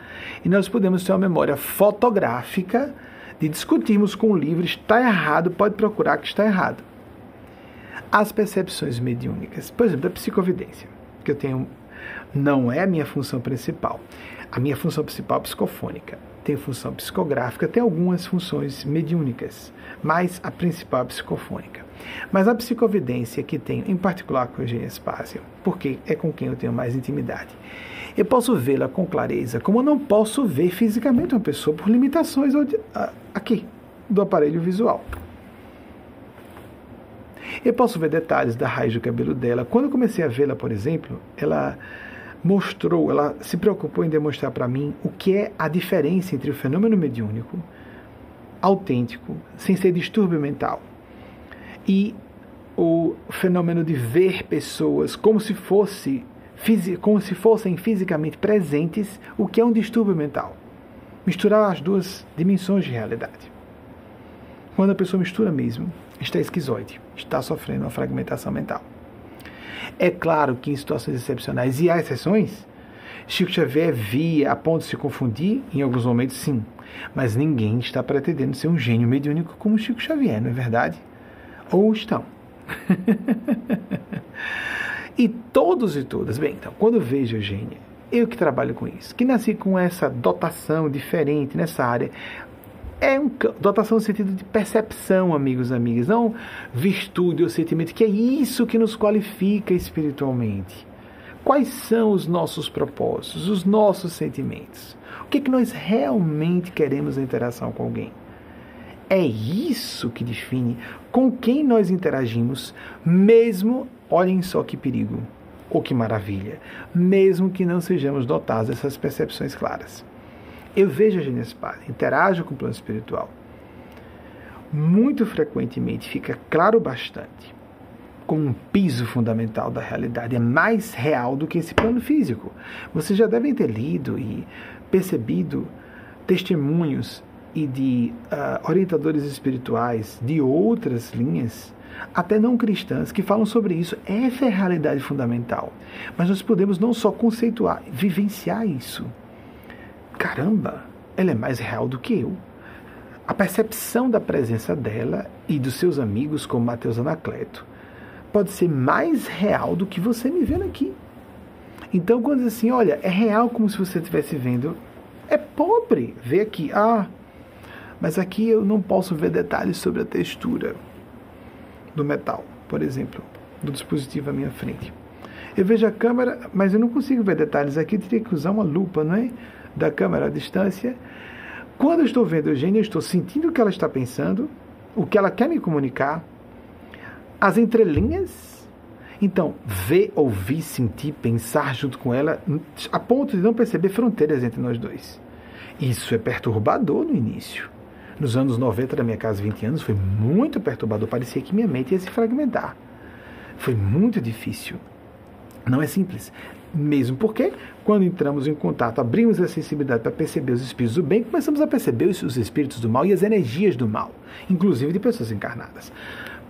E nós podemos ter uma memória fotográfica de discutirmos com o livro, está errado, pode procurar que está errado as percepções mediúnicas. Por exemplo, da psicovidência, que eu tenho, não é a minha função principal. A minha função principal é psicofônica. Tem função psicográfica, tem algumas funções mediúnicas, mas a principal é psicofônica. Mas a psicovidência que tenho, em particular com a Eugênia Spácia, porque é com quem eu tenho mais intimidade, eu posso vê-la com clareza, como eu não posso ver fisicamente uma pessoa por limitações aqui do aparelho visual. Eu posso ver detalhes da raiz do cabelo dela. Quando eu comecei a vê-la, por exemplo, ela mostrou, ela se preocupou em demonstrar para mim o que é a diferença entre o fenômeno mediúnico, autêntico, sem ser distúrbio mental, e o fenômeno de ver pessoas como se fosse como se fossem fisicamente presentes, o que é um distúrbio mental. Misturar as duas dimensões de realidade. Quando a pessoa mistura mesmo, está esquizoide, está sofrendo uma fragmentação mental. É claro que em situações excepcionais, e há exceções, Chico Xavier via a ponto de se confundir, em alguns momentos sim, mas ninguém está pretendendo ser um gênio mediúnico como Chico Xavier, não é verdade? Ou estão. e todos e todas, bem, então, quando vejo Eugênia, eu que trabalho com isso, que nasci com essa dotação diferente nessa área, é um, dotação no sentido de percepção, amigos e amigas, não virtude ou sentimento, que é isso que nos qualifica espiritualmente. Quais são os nossos propósitos, os nossos sentimentos? O que, é que nós realmente queremos na interação com alguém? É isso que define com quem nós interagimos, mesmo, olhem só que perigo, ou que maravilha, mesmo que não sejamos dotados dessas percepções claras. Eu vejo a Genespaz, interajo com o plano espiritual. Muito frequentemente fica claro bastante como um piso fundamental da realidade. É mais real do que esse plano físico. Vocês já devem ter lido e percebido testemunhos e de uh, orientadores espirituais de outras linhas, até não cristãs, que falam sobre isso. Essa é a realidade fundamental. Mas nós podemos não só conceituar, vivenciar isso caramba, ela é mais real do que eu. A percepção da presença dela e dos seus amigos, como Mateus Anacleto, pode ser mais real do que você me vendo aqui. Então, quando diz assim, olha, é real como se você estivesse vendo, é pobre ver aqui. Ah, mas aqui eu não posso ver detalhes sobre a textura do metal, por exemplo, do dispositivo à minha frente. Eu vejo a câmera, mas eu não consigo ver detalhes aqui, eu teria que usar uma lupa, não é? da câmera à distância. Quando eu estou vendo Eugênia, eu estou sentindo o que ela está pensando, o que ela quer me comunicar, as entrelinhas. Então, ver, ouvir, sentir, pensar junto com ela, a ponto de não perceber fronteiras entre nós dois. Isso é perturbador no início. Nos anos 90 da minha casa, 20 anos, foi muito perturbador. Parecia que minha mente ia se fragmentar. Foi muito difícil. Não é simples. Mesmo porque, quando entramos em contato, abrimos a sensibilidade para perceber os espíritos do bem, começamos a perceber os espíritos do mal e as energias do mal, inclusive de pessoas encarnadas.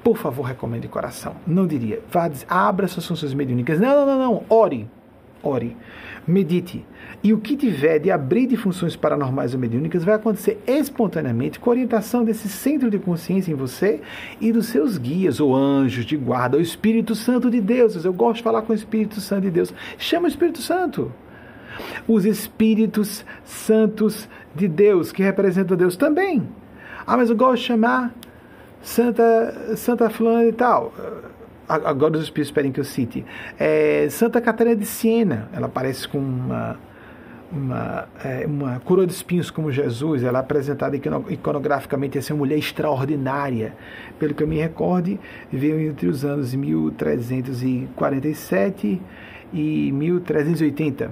por favor, recomende de coração. Não diria, vá, abra suas funções mediúnicas. Não, não, não, não. Ore. Ore. Medite. E o que tiver de abrir de funções paranormais ou mediúnicas vai acontecer espontaneamente com a orientação desse centro de consciência em você e dos seus guias, ou anjos de guarda, ou Espírito Santo de Deus. Eu gosto de falar com o Espírito Santo de Deus. Chama o Espírito Santo. Os Espíritos Santos de Deus, que representam Deus também. Ah, mas eu gosto de chamar Santa, Santa Fulana e tal. Agora os Espíritos esperem que eu cite. É, Santa Catarina de Siena, ela aparece com uma, uma, é, uma coroa de espinhos como Jesus, ela é apresentada iconograficamente assim, uma mulher extraordinária. Pelo que eu me recorde, veio entre os anos 1347 e 1380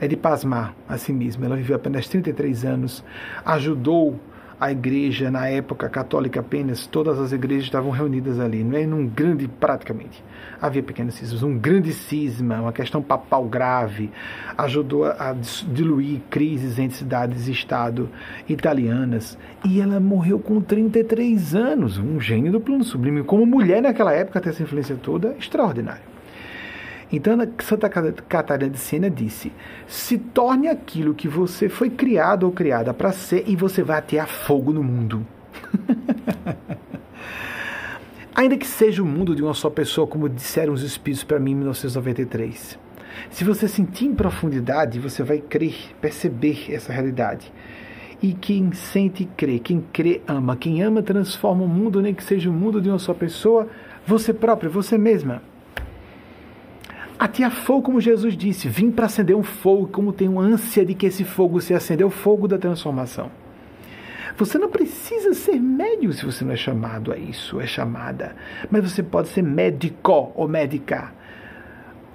é de pasmar a si mesma. Ela viveu apenas 33 anos, ajudou a igreja na época católica apenas, todas as igrejas estavam reunidas ali, não é num grande, praticamente, havia pequenos cismas, um grande cisma, uma questão papal grave, ajudou a diluir crises entre cidades e estado italianas, e ela morreu com 33 anos, um gênio do plano sublime, como mulher naquela época, ter essa influência toda, extraordinário. Então, Santa Catarina de Sena disse: se torne aquilo que você foi criado ou criada para ser e você vai atear fogo no mundo. Ainda que seja o mundo de uma só pessoa, como disseram os espíritos para mim em 1993. Se você sentir em profundidade, você vai crer, perceber essa realidade. E quem sente crê, quem crê ama, quem ama transforma o mundo, nem que seja o mundo de uma só pessoa, você próprio, você mesma. Atear fogo, como Jesus disse, vim para acender um fogo, como tenho ânsia de que esse fogo se acenda, é o fogo da transformação. Você não precisa ser médium se você não é chamado a isso, é chamada. Mas você pode ser médico ou médica.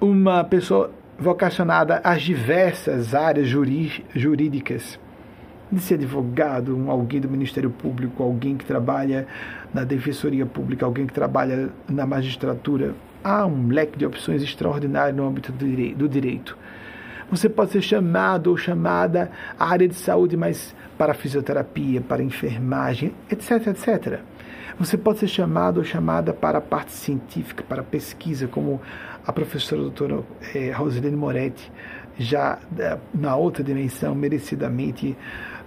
Uma pessoa vocacionada às diversas áreas jurídicas. De ser advogado, um, alguém do Ministério Público, alguém que trabalha na Defensoria Pública, alguém que trabalha na magistratura, há um leque de opções extraordinário no âmbito do direito. Você pode ser chamado ou chamada à área de saúde, mas para fisioterapia, para enfermagem, etc, etc. Você pode ser chamado ou chamada para a parte científica, para pesquisa, como a professora doutora eh, Rosilene Moretti, já eh, na outra dimensão, merecidamente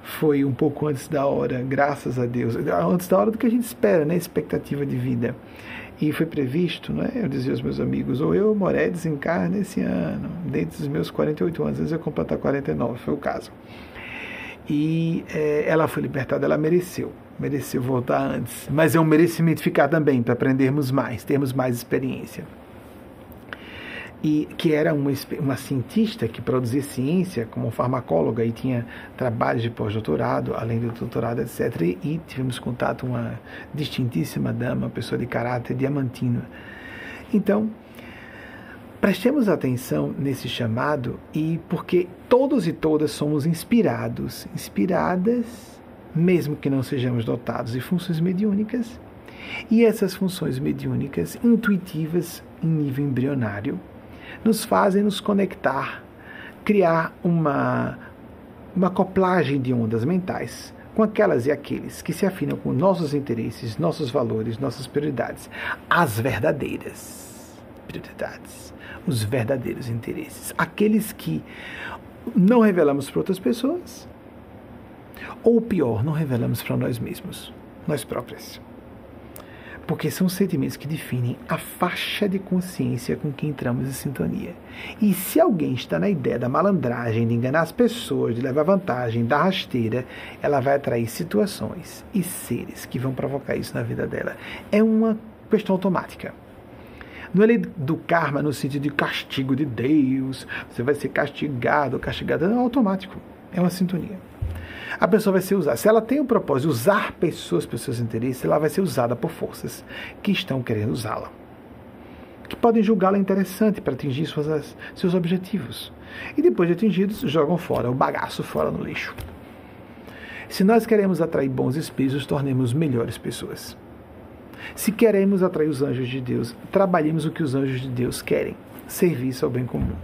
foi um pouco antes da hora, graças a Deus, antes da hora do que a gente espera, né? Expectativa de vida. E foi previsto, né, eu dizia aos meus amigos, ou eu, Moré, desencarne esse ano, dentro dos meus 48 anos, de eu completar 49, foi o caso. E é, ela foi libertada, ela mereceu, mereceu voltar antes. Mas é um merecimento ficar também, para aprendermos mais, termos mais experiência e que era uma, uma cientista que produzia ciência como farmacóloga e tinha trabalhos de pós-doutorado, além do doutorado, etc. E tivemos contato com uma distintíssima dama, pessoa de caráter diamantino. Então, prestemos atenção nesse chamado e porque todos e todas somos inspirados, inspiradas, mesmo que não sejamos dotados de funções mediúnicas, e essas funções mediúnicas intuitivas em nível embrionário nos fazem nos conectar, criar uma, uma acoplagem de ondas mentais com aquelas e aqueles que se afinam com nossos interesses, nossos valores, nossas prioridades, as verdadeiras prioridades, os verdadeiros interesses, aqueles que não revelamos para outras pessoas, ou pior, não revelamos para nós mesmos, nós próprios porque são sentimentos que definem a faixa de consciência com que entramos em sintonia. E se alguém está na ideia da malandragem, de enganar as pessoas, de levar vantagem, da rasteira, ela vai atrair situações e seres que vão provocar isso na vida dela. É uma questão automática. Não é lei do karma no sentido de castigo de Deus, você vai ser castigado não é automático. É uma sintonia a pessoa vai ser usada. Se ela tem o propósito de usar pessoas para os seus interesses, ela vai ser usada por forças que estão querendo usá-la. Que podem julgá-la interessante para atingir suas, seus objetivos. E depois de atingidos, jogam fora o bagaço fora no lixo. Se nós queremos atrair bons espíritos, tornemos melhores pessoas. Se queremos atrair os anjos de Deus, trabalhemos o que os anjos de Deus querem: serviço ao bem comum.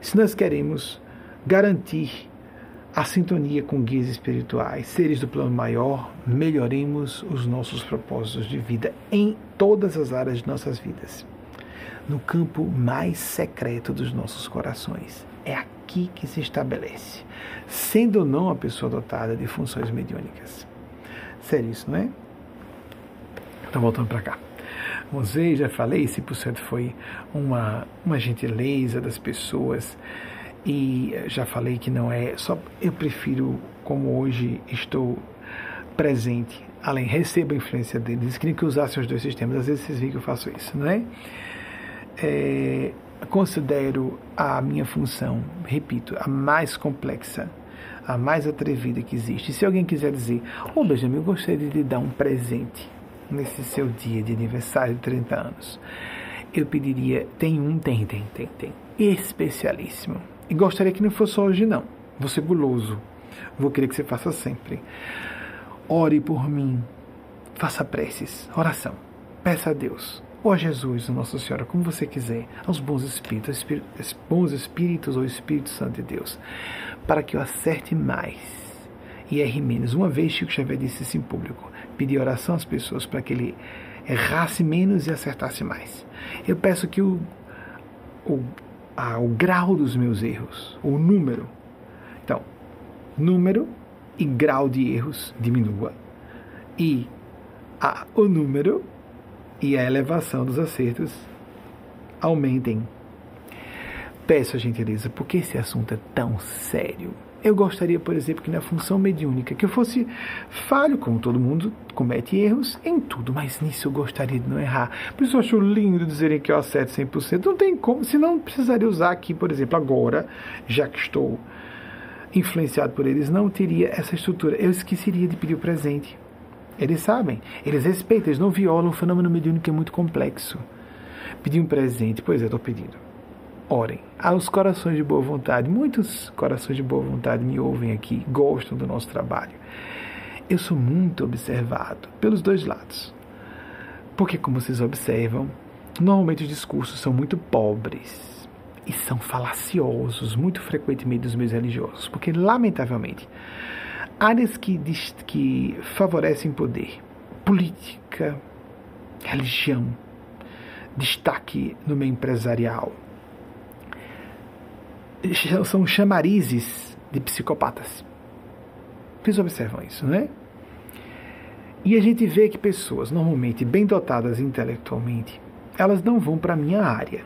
Se nós queremos garantir a sintonia com guias espirituais, seres do plano maior, melhoremos os nossos propósitos de vida em todas as áreas de nossas vidas. No campo mais secreto dos nossos corações. É aqui que se estabelece, sendo ou não a pessoa dotada de funções mediúnicas. Sério isso, não é? Então, voltando para cá. Você já falei, 100% foi uma, uma gentileza das pessoas e já falei que não é só eu prefiro como hoje estou presente além recebo a influência deles queria que usasse os dois sistemas às vezes vocês veem que eu faço isso não é? é considero a minha função repito a mais complexa a mais atrevida que existe se alguém quiser dizer ô oh, Benjamin eu gostaria de lhe dar um presente nesse seu dia de aniversário de 30 anos eu pediria tem um tem tem tem tem especialíssimo e gostaria que não fosse hoje, não. Vou ser guloso. Vou querer que você faça sempre. Ore por mim. Faça preces, oração. Peça a Deus, ou a Jesus, Nossa Senhora, como você quiser, aos bons espíritos, bons espíritos ou Espírito Santo de Deus, para que eu acerte mais e erre menos. Uma vez Chico Xavier disse isso em público, pedi oração às pessoas para que ele errasse menos e acertasse mais. Eu peço que o, o ah, o grau dos meus erros, o número. Então, número e grau de erros diminua. E a, o número e a elevação dos acertos aumentem. Peço a gentileza, porque esse assunto é tão sério. Eu gostaria, por exemplo, que na função mediúnica, que eu fosse falho, como todo mundo comete erros em tudo, mas nisso eu gostaria de não errar. Por isso eu acho lindo dizerem que eu acerto 100%. Não tem como, senão precisaria usar aqui, por exemplo, agora, já que estou influenciado por eles, não teria essa estrutura. Eu esqueceria de pedir o presente. Eles sabem, eles respeitam, eles não violam. O fenômeno mediúnico é muito complexo. Pedir um presente, pois é, estou pedindo orem. Aos corações de boa vontade, muitos corações de boa vontade me ouvem aqui, gostam do nosso trabalho. Eu sou muito observado pelos dois lados. Porque, como vocês observam, normalmente os discursos são muito pobres e são falaciosos, muito frequentemente dos meus religiosos. Porque, lamentavelmente, áreas que, que favorecem poder, política, religião, destaque no meio empresarial, são chamarizes de psicopatas. Vocês observam isso, não é? E a gente vê que pessoas normalmente bem dotadas intelectualmente, elas não vão para a minha área.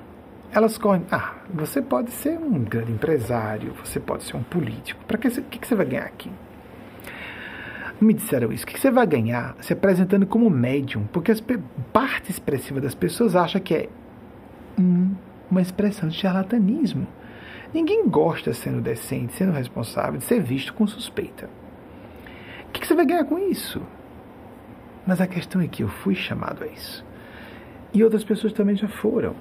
Elas correm, ah, você pode ser um grande empresário, você pode ser um político. Para que, que, que você vai ganhar aqui? Me disseram isso. O que você vai ganhar se apresentando como médium? Porque a parte expressiva das pessoas acha que é um, uma expressão de charlatanismo. Ninguém gosta, sendo decente, sendo responsável, de ser visto com suspeita. O que você vai ganhar com isso? Mas a questão é que eu fui chamado a isso. E outras pessoas também já foram.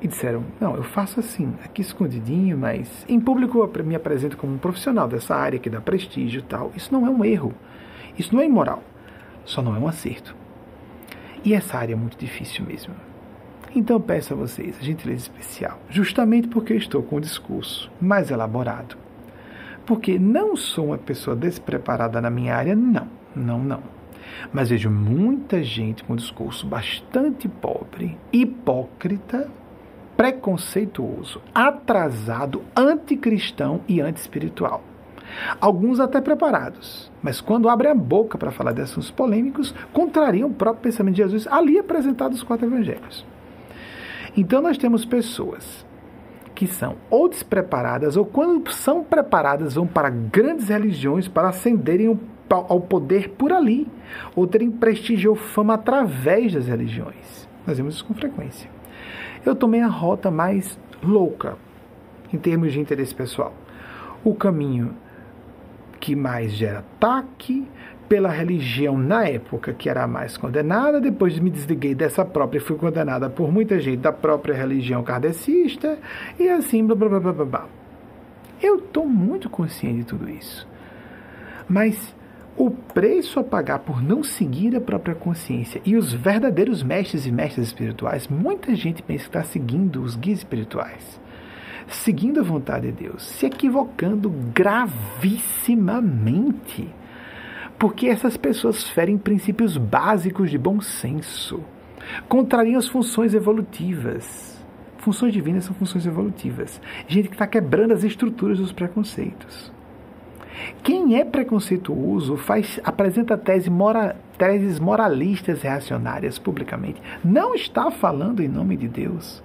E disseram: Não, eu faço assim, aqui escondidinho, mas em público eu me apresento como um profissional dessa área que dá prestígio e tal. Isso não é um erro. Isso não é imoral. Só não é um acerto. E essa área é muito difícil mesmo. Então peço a vocês a gentileza especial, justamente porque eu estou com o discurso mais elaborado. Porque não sou uma pessoa despreparada na minha área, não, não, não. Mas vejo muita gente com um discurso bastante pobre, hipócrita, preconceituoso, atrasado, anticristão e anti-espiritual. Alguns até preparados, mas quando abrem a boca para falar de assuntos polêmicos, contrariam o próprio pensamento de Jesus ali apresentado os quatro evangelhos. Então nós temos pessoas que são ou despreparadas ou quando são preparadas vão para grandes religiões para ascenderem ao poder por ali ou terem prestígio ou fama através das religiões. Nós vemos isso com frequência. Eu tomei a rota mais louca em termos de interesse pessoal. O caminho que mais gera ataque, pela religião na época que era a mais condenada, depois me desliguei dessa própria fui condenada por muita gente da própria religião kardecista, e assim, blá blá blá blá blá. Eu estou muito consciente de tudo isso. Mas o preço a pagar por não seguir a própria consciência e os verdadeiros mestres e mestras espirituais, muita gente pensa que está seguindo os guias espirituais. seguindo a vontade de Deus, se equivocando gravissimamente. Porque essas pessoas ferem princípios básicos de bom senso, contrariam as funções evolutivas. Funções divinas são funções evolutivas. Gente que está quebrando as estruturas dos preconceitos. Quem é preconceituoso faz, apresenta tese mora, teses moralistas reacionárias publicamente. Não está falando em nome de Deus.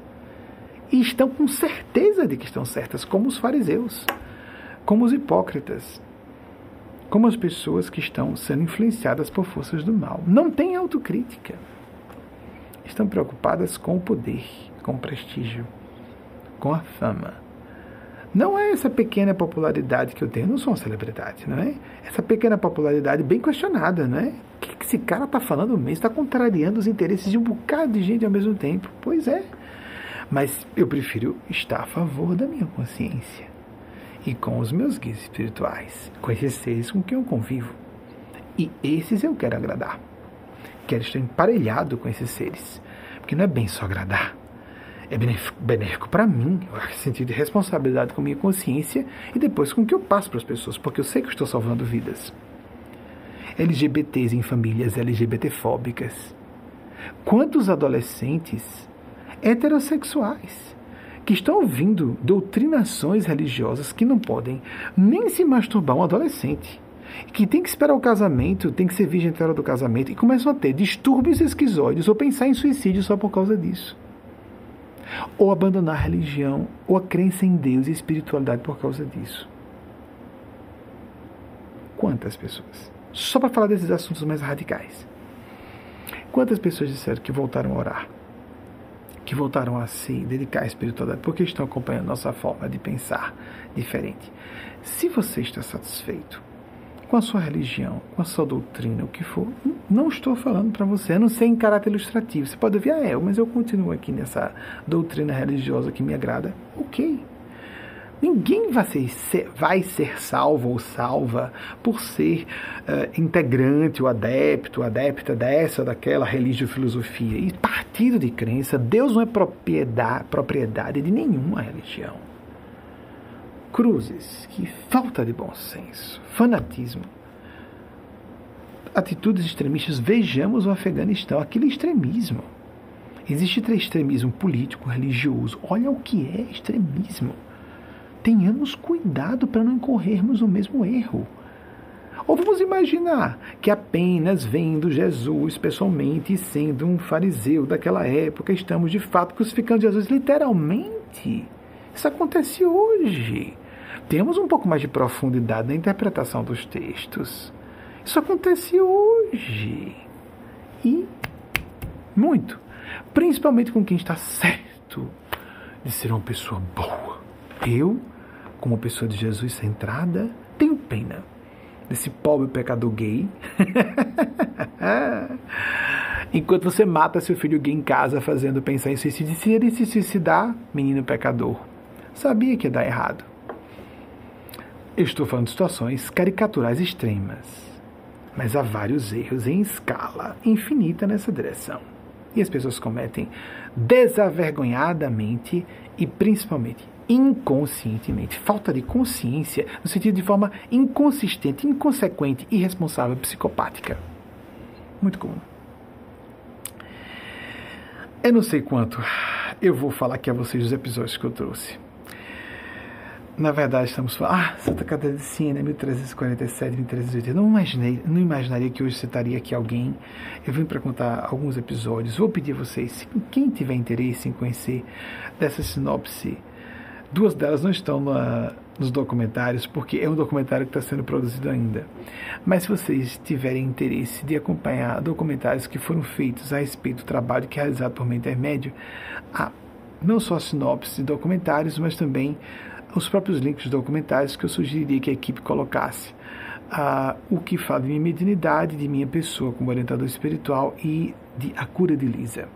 E estão com certeza de que estão certas, como os fariseus, como os hipócritas, como as pessoas que estão sendo influenciadas por forças do mal. Não têm autocrítica. Estão preocupadas com o poder, com o prestígio, com a fama não é essa pequena popularidade que eu tenho, eu não sou uma celebridade, não é? Essa pequena popularidade bem questionada, não é? O que, esse cara está falando mesmo? Está contrariando os interesses de um bocado de gente ao mesmo tempo. Pois é. Mas eu prefiro estar a favor da minha consciência e com os meus guias espirituais, com esses seres com quem eu convivo. E esses eu quero agradar. Quero estar emparelhado com esses seres. Porque não é bem só agradar é benéfico para mim, eu sentido de responsabilidade com minha consciência e depois com o que eu passo para as pessoas, porque eu sei que eu estou salvando vidas. LGBTs em famílias LGBTfóbicas. Quantos adolescentes heterossexuais que estão ouvindo doutrinações religiosas que não podem nem se masturbar um adolescente, que tem que esperar o casamento, tem que ser virgem até a hora do casamento e começam a ter distúrbios esquizoides ou pensar em suicídio só por causa disso ou abandonar a religião ou a crença em Deus e espiritualidade por causa disso. Quantas pessoas? Só para falar desses assuntos mais radicais. Quantas pessoas disseram que voltaram a orar? Que voltaram a se dedicar à espiritualidade porque estão acompanhando nossa forma de pensar diferente? Se você está satisfeito com a sua religião, com a sua doutrina, o que for. Não estou falando para você, a não ser em caráter ilustrativo. Você pode ouvir, ah, é, mas eu continuo aqui nessa doutrina religiosa que me agrada. Ok. Ninguém vai ser, vai ser salvo ou salva por ser uh, integrante ou adepto, adepta dessa ou daquela religião filosofia. E partido de crença, Deus não é propriedade, propriedade de nenhuma religião cruzes, que falta de bom senso, fanatismo, atitudes extremistas. Vejamos o Afeganistão, aquele extremismo. Existe extremismo político, religioso. Olha o que é extremismo. Tenhamos cuidado para não incorrermos no mesmo erro. Ou vamos imaginar que apenas vendo Jesus pessoalmente e sendo um fariseu daquela época, estamos de fato crucificando Jesus literalmente. Isso acontece hoje temos um pouco mais de profundidade na interpretação dos textos. Isso acontece hoje. E muito. Principalmente com quem está certo de ser uma pessoa boa. Eu, como pessoa de Jesus centrada, tenho pena desse pobre pecador gay. Enquanto você mata seu filho gay em casa fazendo pensar em suicídio, se ele se suicidar, menino pecador, sabia que ia dar errado. Eu estou falando de situações caricaturais extremas, mas há vários erros em escala infinita nessa direção. E as pessoas cometem desavergonhadamente e principalmente inconscientemente. Falta de consciência, no sentido de forma inconsistente, inconsequente, irresponsável, psicopática. Muito comum. Eu não sei quanto eu vou falar aqui a vocês dos episódios que eu trouxe. Na verdade, estamos falando. Ah, Santa Catarina de Siena, 1347, 1380. Não, imaginei, não imaginaria que hoje citaria aqui alguém. Eu vim para contar alguns episódios. Vou pedir a vocês, quem tiver interesse em conhecer dessa sinopse, duas delas não estão na, nos documentários, porque é um documentário que está sendo produzido ainda. Mas se vocês tiverem interesse de acompanhar documentários que foram feitos a respeito do trabalho que é realizado por meio intermédio, há não só a sinopse de documentários, mas também os próprios links documentais que eu sugeriria que a equipe colocasse. Ah, o que fala de minha mediunidade, de minha pessoa como orientador espiritual e de A Cura de Lisa.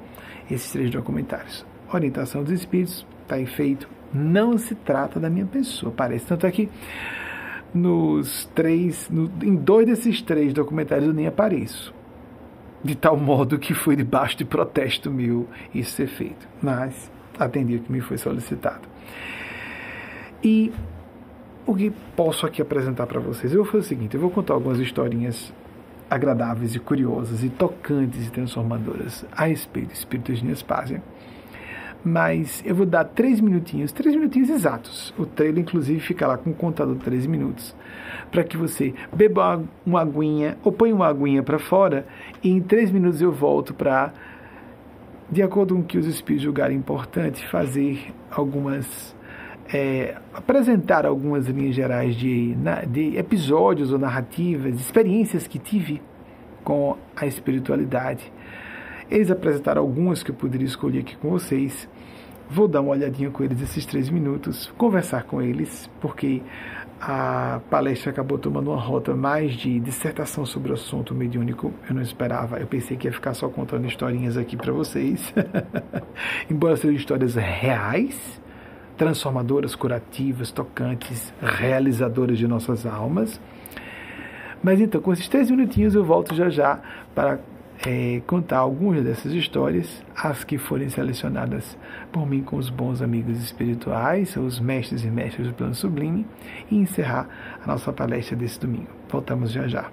Esses três documentários. Orientação dos Espíritos, está feito. Não se trata da minha pessoa, parece. Tanto é que nos três, no, em dois desses três documentários eu nem apareço. De tal modo que foi debaixo de protesto meu isso ser feito. Mas atendi o que me foi solicitado. E o que posso aqui apresentar para vocês? Eu vou fazer o seguinte: eu vou contar algumas historinhas agradáveis e curiosas e tocantes e transformadoras a respeito do espírito de Nespásia. Mas eu vou dar três minutinhos, três minutinhos exatos. O trailer, inclusive, fica lá com o contador de três minutos. Para que você beba uma aguinha ou põe uma aguinha para fora e em três minutos eu volto para, de acordo com o que os espíritos julgarem importante, fazer algumas é, apresentar algumas linhas gerais de, de episódios ou narrativas, experiências que tive com a espiritualidade. Eles apresentaram algumas que eu poderia escolher aqui com vocês. Vou dar uma olhadinha com eles esses três minutos, conversar com eles, porque a palestra acabou tomando uma rota mais de dissertação sobre o assunto mediúnico. Eu não esperava, eu pensei que ia ficar só contando historinhas aqui para vocês. Embora sejam histórias reais, transformadoras, curativas, tocantes, realizadoras de nossas almas. Mas então, com esses três minutinhos, eu volto já já para é, contar algumas dessas histórias, as que forem selecionadas por mim com os bons amigos espirituais, os mestres e mestres do plano sublime, e encerrar a nossa palestra desse domingo. Voltamos já já.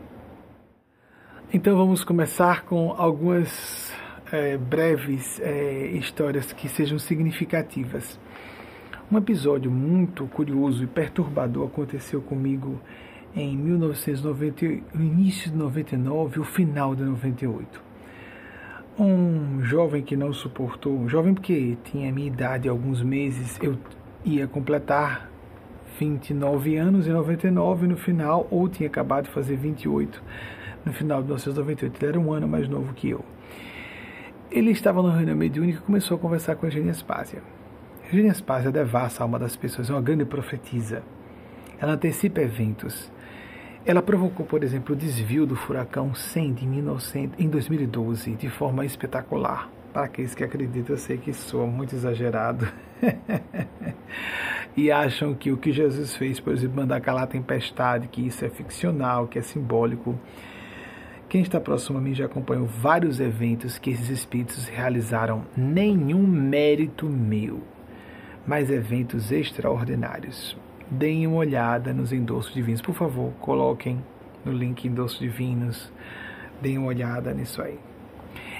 Então vamos começar com algumas é, breves é, histórias que sejam significativas. Um episódio muito curioso e perturbador aconteceu comigo em 1990, no início de 99, o final de 98. Um jovem que não suportou, um jovem porque tinha a minha idade alguns meses, eu ia completar 29 anos em 99 no final, ou tinha acabado de fazer 28 no final de 1998. Ele era um ano mais novo que eu. Ele estava na reunião mediúnica e começou a conversar com a Eugênia Spásia. Eugênia Spásia devassa a alma das pessoas, é uma grande profetisa. Ela antecipa eventos. Ela provocou, por exemplo, o desvio do furacão 100 de 1900, em 2012 de forma espetacular. Para aqueles que acreditam, eu sei que sou muito exagerado. e acham que o que Jesus fez, por exemplo, mandar calar a tempestade, que isso é ficcional, que é simbólico. Quem está próximo a mim já acompanhou vários eventos que esses espíritos realizaram, nenhum mérito meu mais eventos extraordinários. Deem uma olhada nos endossos divinos. Por favor, coloquem no link endossos divinos. Deem uma olhada nisso aí.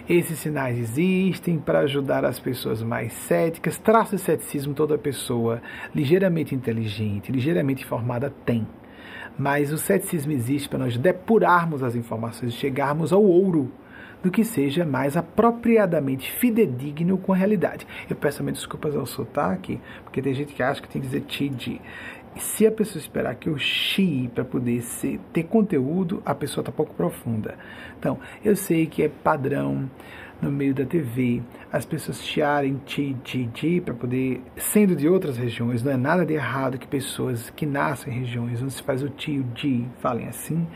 Esses sinais existem para ajudar as pessoas mais céticas. Traço de ceticismo toda pessoa ligeiramente inteligente, ligeiramente informada tem. Mas o ceticismo existe para nós depurarmos as informações e chegarmos ao ouro do que seja mais apropriadamente fidedigno com a realidade. Eu peço também desculpas ao sotaque, porque tem gente que acha que tem que dizer TD. Se a pessoa esperar que eu chi para poder ser, ter conteúdo, a pessoa está pouco profunda. Então, eu sei que é padrão no meio da TV, as pessoas chiarem ti, ti, ti, para poder, sendo de outras regiões, não é nada de errado que pessoas que nascem em regiões onde se faz o tio, di, falem assim,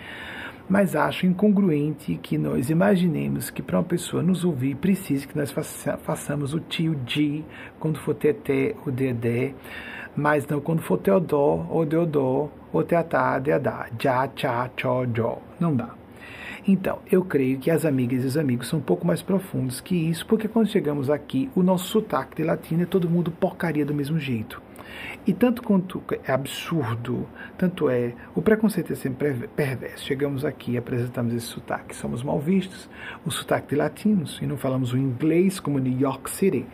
mas acho incongruente que nós imaginemos que para uma pessoa nos ouvir precise que nós façamos o tio de quando for teté ou dedé, mas não quando for teodó ou deodó ou teatá, deadá, já, tchá, tchó, jó. Não dá. Então, eu creio que as amigas e os amigos são um pouco mais profundos que isso, porque quando chegamos aqui, o nosso sotaque de latino é todo mundo porcaria do mesmo jeito. E tanto quanto é absurdo, tanto é, o preconceito é sempre perverso. Chegamos aqui apresentamos esse sotaque, somos mal vistos, o sotaque de latinos, e não falamos o inglês como New York City.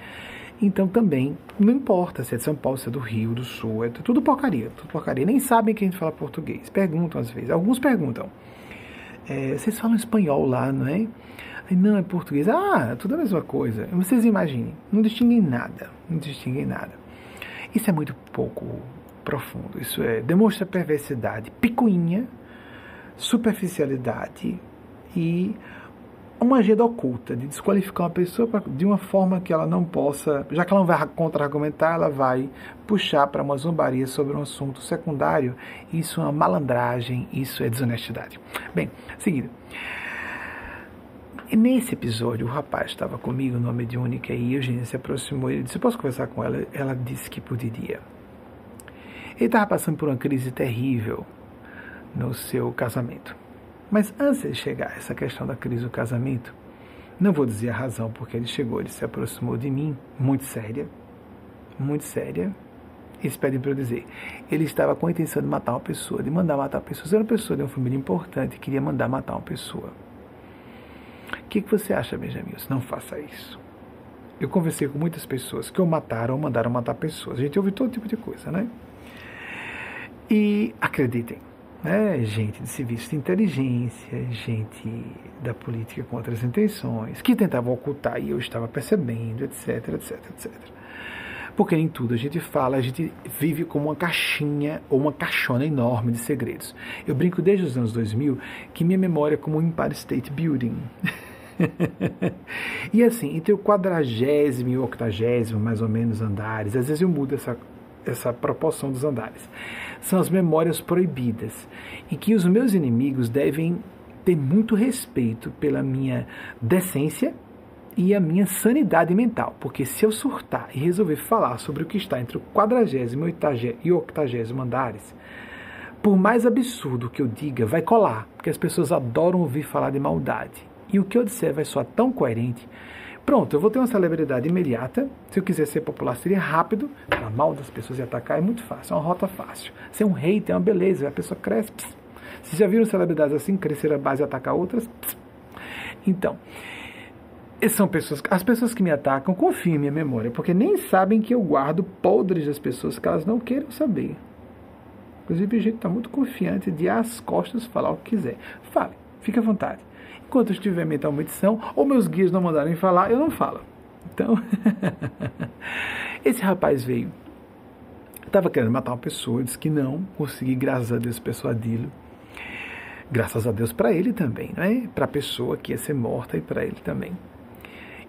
Então também, não importa se é de São Paulo, se é do Rio, do Sul, é tudo porcaria, tudo porcaria. Nem sabem que a gente fala português. Perguntam às vezes, alguns perguntam. É, vocês falam espanhol lá, não é? Aí, não, é português. Ah, é tudo a mesma coisa. Vocês imaginem, não distinguem nada, não distinguem nada. Isso é muito pouco profundo. Isso é demonstra perversidade, picuinha, superficialidade e uma agenda oculta de desqualificar uma pessoa pra, de uma forma que ela não possa, já que ela não vai contra-argumentar, ela vai puxar para uma zombaria sobre um assunto secundário. Isso é uma malandragem, isso é desonestidade. Bem, seguida. E nesse episódio, o rapaz estava comigo, nome de Única, e Eugênia se aproximou e disse: Posso conversar com ela? Ela disse que poderia. Ele estava passando por uma crise terrível no seu casamento. Mas antes de chegar a essa questão da crise do casamento, não vou dizer a razão porque ele chegou, ele se aproximou de mim, muito séria, muito séria. eles pedem para eu dizer. Ele estava com a intenção de matar uma pessoa, de mandar matar uma pessoa. Era uma pessoa de uma família importante, queria mandar matar uma pessoa. O que, que você acha, Benjamin? Não faça isso. Eu conversei com muitas pessoas que ou mataram ou mandaram matar pessoas. A gente ouve todo tipo de coisa, né? E acreditem, né? gente de serviço de inteligência, gente da política com outras intenções, que tentavam ocultar e eu estava percebendo, etc, etc, etc. Porque nem tudo a gente fala, a gente vive como uma caixinha ou uma caixona enorme de segredos. Eu brinco desde os anos 2000 que minha memória é como um Empire State Building. e assim, entre o quadragésimo e o octagésimo, mais ou menos, andares, às vezes eu mudo essa, essa proporção dos andares. São as memórias proibidas. E que os meus inimigos devem ter muito respeito pela minha decência e a minha sanidade mental, porque se eu surtar e resolver falar sobre o que está entre o quadragésimo e o octagésimo andares, por mais absurdo que eu diga, vai colar, porque as pessoas adoram ouvir falar de maldade. E o que eu disser vai soar tão coerente. Pronto, eu vou ter uma celebridade imediata. Se eu quiser ser popular, seria rápido. Falar mal das pessoas e atacar é muito fácil, é uma rota fácil. Ser um rei tem uma beleza, a pessoa cresce. Pss. Vocês já viram celebridades assim, crescer a base e atacar outras? Pss. Então, são pessoas, as pessoas que me atacam confiam em minha memória, porque nem sabem que eu guardo podres das pessoas que elas não queiram saber. Inclusive, a gente está muito confiante de às costas falar o que quiser. Fale, fique à vontade. Enquanto eu estiver mentalmente são, ou meus guias não mandarem falar, eu não falo. Então, esse rapaz veio. Estava querendo matar uma pessoa, disse que não, consegui, graças a Deus, persuadi-lo. Graças a Deus para ele também, né? para a pessoa que ia ser morta e para ele também.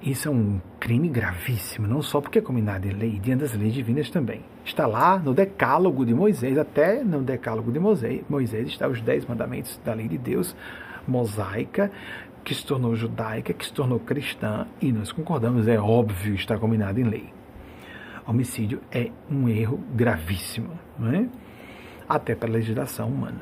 Isso é um crime gravíssimo, não só porque é combinado em lei, diante das leis divinas também. Está lá no decálogo de Moisés, até no decálogo de Moisés, Moisés está os dez mandamentos da lei de Deus, mosaica, que se tornou judaica, que se tornou cristã, e nós concordamos, é óbvio, está combinado em lei. Homicídio é um erro gravíssimo, é? até para a legislação humana.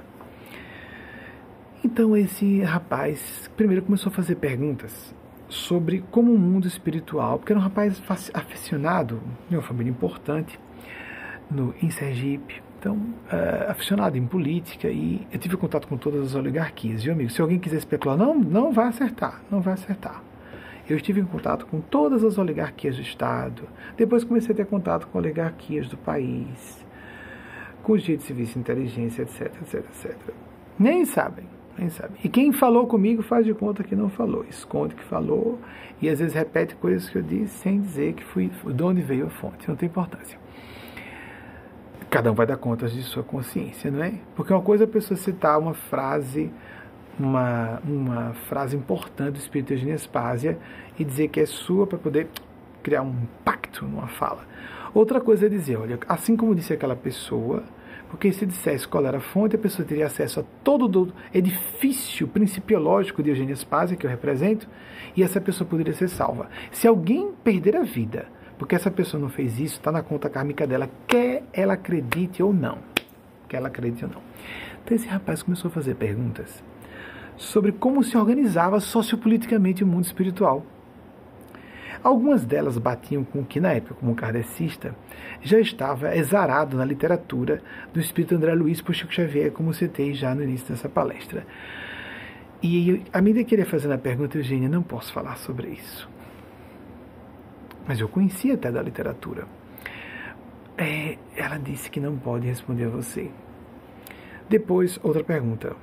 Então esse rapaz primeiro começou a fazer perguntas sobre como o mundo espiritual, porque era um rapaz aficionado, de uma família importante, no, em Sergipe, então, uh, aficionado em política, e eu tive contato com todas as oligarquias, viu, amigo? Se alguém quiser especular, não, não vai acertar, não vai acertar. Eu estive em contato com todas as oligarquias do Estado, depois comecei a ter contato com oligarquias do país, com os direitos civis de inteligência, etc, etc, etc. Nem sabem, nem sabem. E quem falou comigo faz de conta que não falou, esconde que falou, e às vezes repete coisas que eu disse sem dizer que fui, de onde veio a fonte, não tem importância. Cada um vai dar contas de sua consciência, não é? Porque uma coisa é a pessoa citar uma frase, uma, uma frase importante do Espírito de Espásia e dizer que é sua para poder criar um impacto numa fala. Outra coisa é dizer, olha, assim como disse aquela pessoa, porque se dissesse qual era a fonte, a pessoa teria acesso a todo o edifício principiológico de Eugênio Spazia, que eu represento, e essa pessoa poderia ser salva. Se alguém perder a vida porque essa pessoa não fez isso, está na conta kármica dela, quer ela acredite ou não. Quer ela acredite ou não. Então esse rapaz começou a fazer perguntas sobre como se organizava sociopoliticamente o mundo espiritual. Algumas delas batiam com o que, na época, como kardecista, já estava exarado na literatura do espírito André Luiz por Chico Xavier, como citei já no início dessa palestra. E à medida que ele ia fazendo a pergunta, Eugênia, não posso falar sobre isso mas eu conhecia até da literatura. É, ela disse que não pode responder a você. Depois, outra pergunta.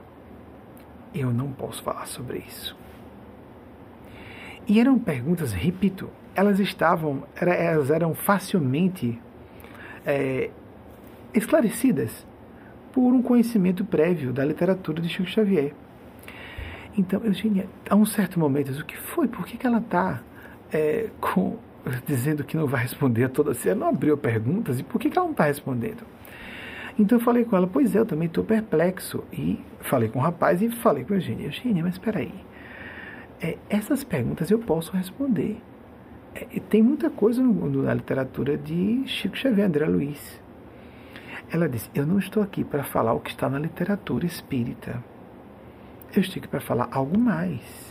Eu não posso falar sobre isso. E eram perguntas, repito, elas estavam, elas eram facilmente é, esclarecidas por um conhecimento prévio da literatura de Chico Xavier. Então, Eugênia, a um certo momento, o que foi? Por que, que ela está é, com dizendo que não vai responder a todas. Ela não abriu perguntas e por que, que ela não está respondendo? Então eu falei com ela, pois é, eu também estou perplexo. E falei com o rapaz e falei com a Eugênia. Eugênia, mas espera aí. É, essas perguntas eu posso responder. É, tem muita coisa no, na literatura de Chico Xavier, André Luiz. Ela disse, eu não estou aqui para falar o que está na literatura espírita. Eu estou aqui para falar algo mais.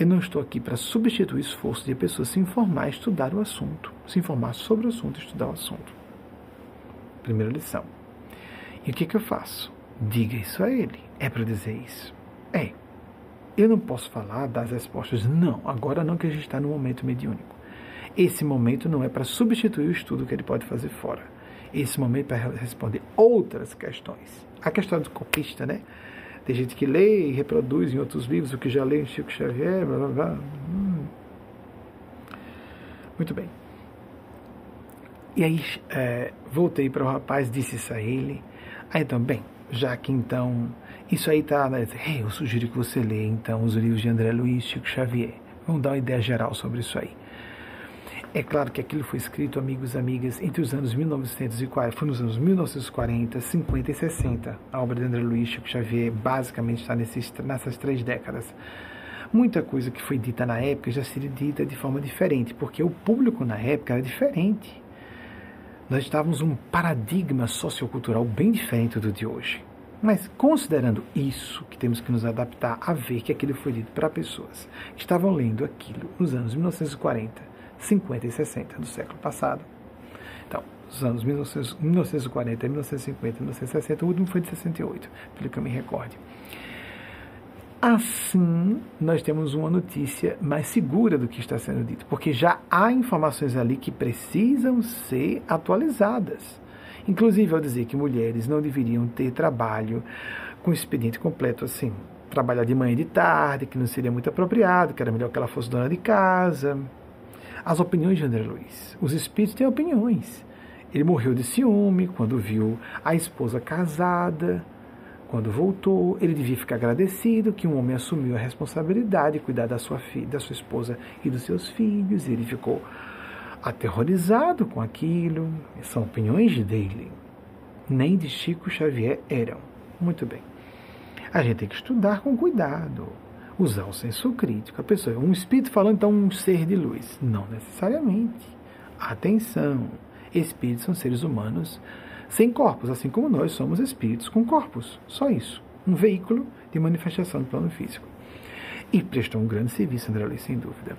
Eu não estou aqui para substituir esforço de a pessoa se informar e estudar o assunto, se informar sobre o assunto estudar o assunto. Primeira lição. E o que, que eu faço? Diga isso a ele. É para dizer isso? É. Eu não posso falar das respostas. Não, agora não que a gente está no momento mediúnico. Esse momento não é para substituir o estudo que ele pode fazer fora. Esse momento é para responder outras questões. A questão do copista, né? Tem gente que lê e reproduz em outros livros o que já leu em Chico Xavier, blá blá blá. Hum. Muito bem. E aí é, voltei para o rapaz, disse isso a ele. Aí então, bem, já que então isso aí está, né, eu sugiro que você lê então os livros de André Luiz, Chico Xavier. Vamos dar uma ideia geral sobre isso aí. É claro que aquilo foi escrito, amigos e amigas, entre os anos 1940, foi nos anos 1940, 50 e 60. A obra de André Luiz Chico Xavier basicamente está nesses, nessas três décadas. Muita coisa que foi dita na época já seria dita de forma diferente, porque o público na época era diferente. Nós estávamos um paradigma sociocultural bem diferente do de hoje. Mas considerando isso, que temos que nos adaptar a ver que aquilo foi dito para pessoas que estavam lendo aquilo nos anos 1940, 50 e 60 do século passado. Então, os anos 1940, 1950, 1960, o último foi de 68, pelo que eu me recorde. Assim, nós temos uma notícia mais segura do que está sendo dito, porque já há informações ali que precisam ser atualizadas. Inclusive, ao dizer que mulheres não deveriam ter trabalho com expediente completo assim, trabalhar de manhã e de tarde, que não seria muito apropriado, que era melhor que ela fosse dona de casa. As opiniões de André Luiz. Os espíritos têm opiniões. Ele morreu de ciúme quando viu a esposa casada quando voltou, ele devia ficar agradecido que um homem assumiu a responsabilidade de cuidar da sua filha, da sua esposa e dos seus filhos. Ele ficou aterrorizado com aquilo. São opiniões dele. Nem de Chico Xavier eram. Muito bem. A gente tem que estudar com cuidado, usar o senso crítico. A pessoa, um espírito falando então um ser de luz, não necessariamente. Atenção, espíritos são seres humanos sem corpos, assim como nós somos espíritos com corpos. Só isso. Um veículo de manifestação do plano físico. E prestou um grande serviço, André Luiz, sem dúvida.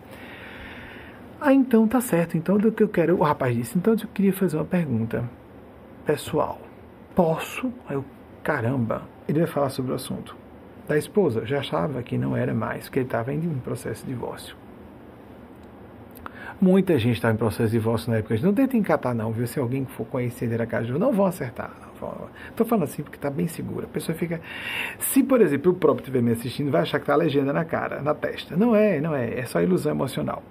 Ah, então tá certo. Então do que eu quero. O rapaz disse, então eu queria fazer uma pergunta pessoal. Posso? Aí eu, caramba, ele vai falar sobre o assunto. Da esposa, já achava que não era mais, que ele estava em um processo de divórcio. Muita gente estava em processo de divórcio na época. Não tenta encatar, não, viu? Se alguém for conhecer a casa, não vão acertar. Estou falando assim porque está bem seguro. A pessoa fica. Se, por exemplo, o próprio estiver me assistindo, vai achar que está legenda na cara, na testa. Não é, não é. É só ilusão emocional.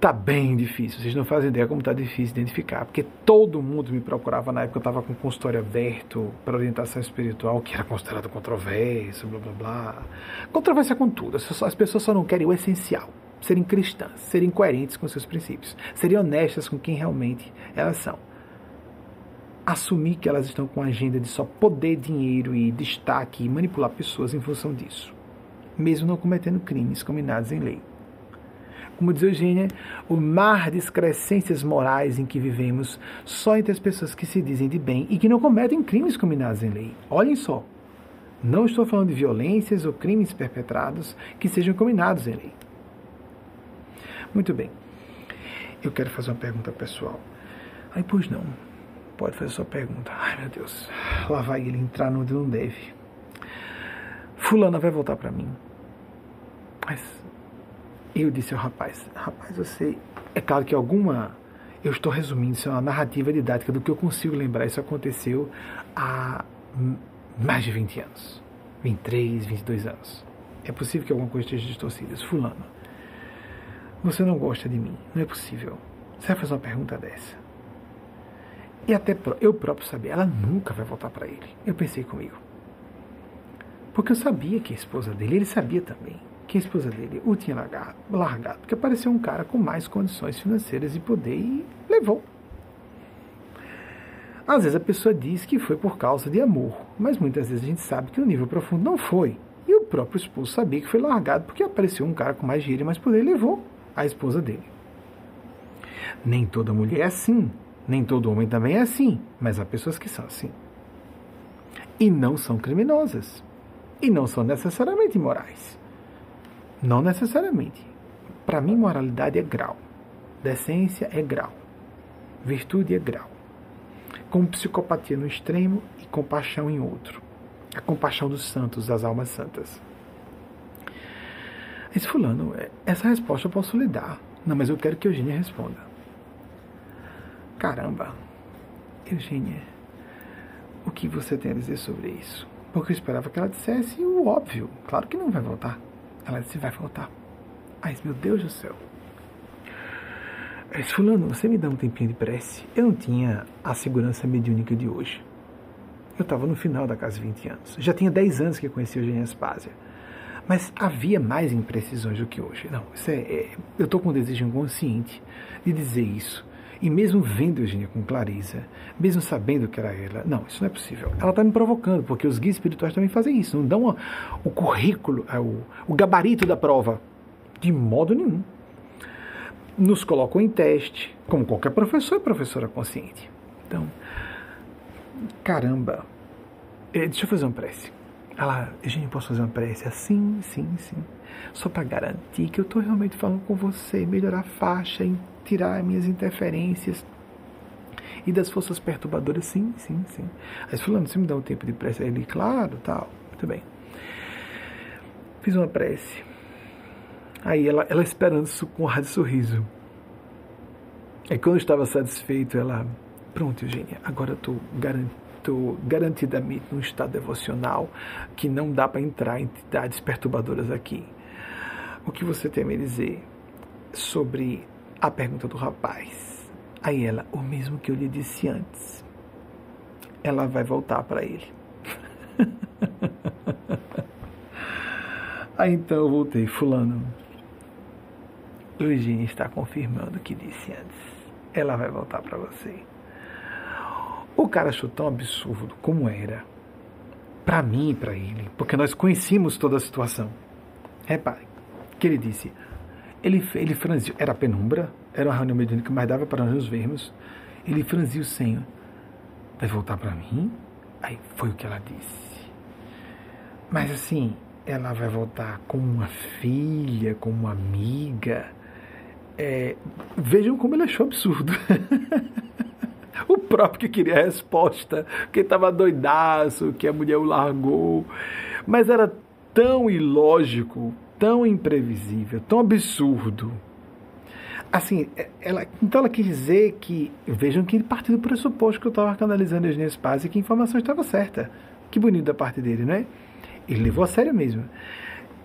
Tá bem difícil, vocês não fazem ideia como está difícil identificar, porque todo mundo me procurava na época, eu estava com consultório aberto para orientação espiritual, que era considerado controverso, blá blá blá. Controvérsia com tudo, as pessoas só não querem o essencial serem cristãs, serem coerentes com seus princípios, serem honestas com quem realmente elas são. Assumir que elas estão com a agenda de só poder, dinheiro e destaque e manipular pessoas em função disso, mesmo não cometendo crimes combinados em lei. Como diz Eugênia, o mar de excrescências morais em que vivemos só entre as pessoas que se dizem de bem e que não cometem crimes combinados em lei. Olhem só, não estou falando de violências ou crimes perpetrados que sejam combinados em lei. Muito bem. Eu quero fazer uma pergunta pessoal. Aí, pois não. Pode fazer sua pergunta. Ai, meu Deus. Lá vai ele entrar onde não deve. Fulana vai voltar para mim. Mas eu disse ao rapaz: Rapaz, você. É claro que alguma. Eu estou resumindo, isso é uma narrativa didática do que eu consigo lembrar. Isso aconteceu há mais de 20 anos. 23, 22 anos. É possível que alguma coisa esteja distorcida. Fulano você não gosta de mim. Não é possível. Você vai fazer uma pergunta dessa. E até eu próprio sabia, ela nunca vai voltar para ele. Eu pensei comigo. Porque eu sabia que a esposa dele, ele sabia também que a esposa dele o tinha largado, largado porque apareceu um cara com mais condições financeiras e poder e levou. Às vezes a pessoa diz que foi por causa de amor, mas muitas vezes a gente sabe que no nível profundo não foi. E o próprio esposo sabia que foi largado porque apareceu um cara com mais dinheiro e mais poder e levou a esposa dele. Nem toda mulher é assim, nem todo homem também é assim, mas há pessoas que são assim. E não são criminosas. E não são necessariamente imorais. Não necessariamente. Para mim, moralidade é grau. Decência é grau. Virtude é grau. com psicopatia no extremo e compaixão em outro. A compaixão dos santos, das almas santas. Esse fulano, é, essa resposta eu posso lhe dar. Não, mas eu quero que Eugênia responda. Caramba, Eugênia, o que você tem a dizer sobre isso? Porque eu esperava que ela dissesse o óbvio. Claro que não vai voltar. Ela disse, vai voltar. Mas, meu Deus do céu. Mas, fulano, você me dá um tempinho de prece? Eu não tinha a segurança mediúnica de hoje. Eu estava no final da casa 20 anos. Já tinha 10 anos que eu conheci Eugênia Aspásia. Mas havia mais imprecisões do que hoje. Não, é, é, eu estou com um desejo inconsciente de dizer isso. E mesmo vendo Eugênia com clareza, mesmo sabendo que era ela, não, isso não é possível. Ela está me provocando, porque os guias espirituais também fazem isso, não dão o currículo, o, o gabarito da prova, de modo nenhum. Nos colocam em teste, como qualquer professor e professora consciente. Então, caramba, é, deixa eu fazer uma prece. Ela, gente, posso fazer uma prece? Sim, sim, sim. Só para garantir que eu estou realmente falando com você, melhorar a faixa, tirar minhas interferências e das forças perturbadoras. Sim, sim, sim. Aí fulano, você me dá um tempo de prece? Ele, claro, tal. Muito bem. Fiz uma prece. Aí ela, ela esperando com um rádio sorriso. Aí quando eu estava satisfeito, ela, pronto, Eugênia, agora eu estou estou garantidamente num estado devocional que não dá para entrar entidades perturbadoras aqui. O que você tem a me dizer sobre a pergunta do rapaz? Aí ela, o mesmo que eu lhe disse antes. Ela vai voltar para ele. Aí então eu voltei, fulano. Luizinha está confirmando o que disse antes. Ela vai voltar para você. O cara achou tão absurdo como era, para mim e para ele, porque nós conhecíamos toda a situação. Repare, que ele disse, ele, ele franziu, era penumbra, era uma reunião mediúnica, mas dava para nós vermos. Ele franziu o senho. Vai voltar para mim? Aí foi o que ela disse. Mas assim, ela vai voltar como uma filha, como uma amiga. É, vejam como ele achou absurdo. o próprio que queria a resposta, que estava doidaço, que a mulher o largou. Mas era tão ilógico, tão imprevisível, tão absurdo. Assim, é, ela, então ela quis dizer que, vejam que ele partiu do pressuposto que eu estava canalizando Eugênio Spaz e que a informação estava certa. Que bonito da parte dele, não é? Ele levou a sério mesmo.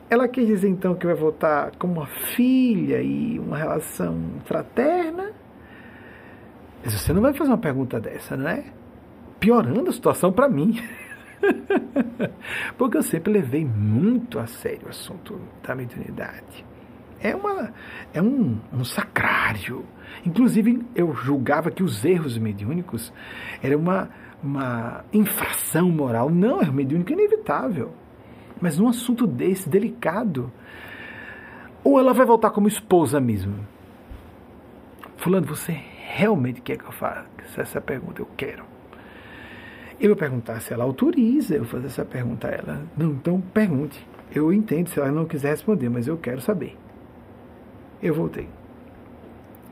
Ela quis dizer então que vai voltar como uma filha e uma relação fraterna, mas você não vai fazer uma pergunta dessa, não é? Piorando a situação para mim. Porque eu sempre levei muito a sério o assunto da mediunidade. É, uma, é um, um sacrário. Inclusive, eu julgava que os erros mediúnicos eram uma, uma infração moral. Não, é mediúnico inevitável. Mas num assunto desse, delicado, ou ela vai voltar como esposa mesmo. Fulano, você realmente quer que eu faça essa pergunta? Eu quero. Eu vou perguntar se ela autoriza eu fazer essa pergunta a ela. Não, então pergunte. Eu entendo se ela não quiser responder, mas eu quero saber. Eu voltei.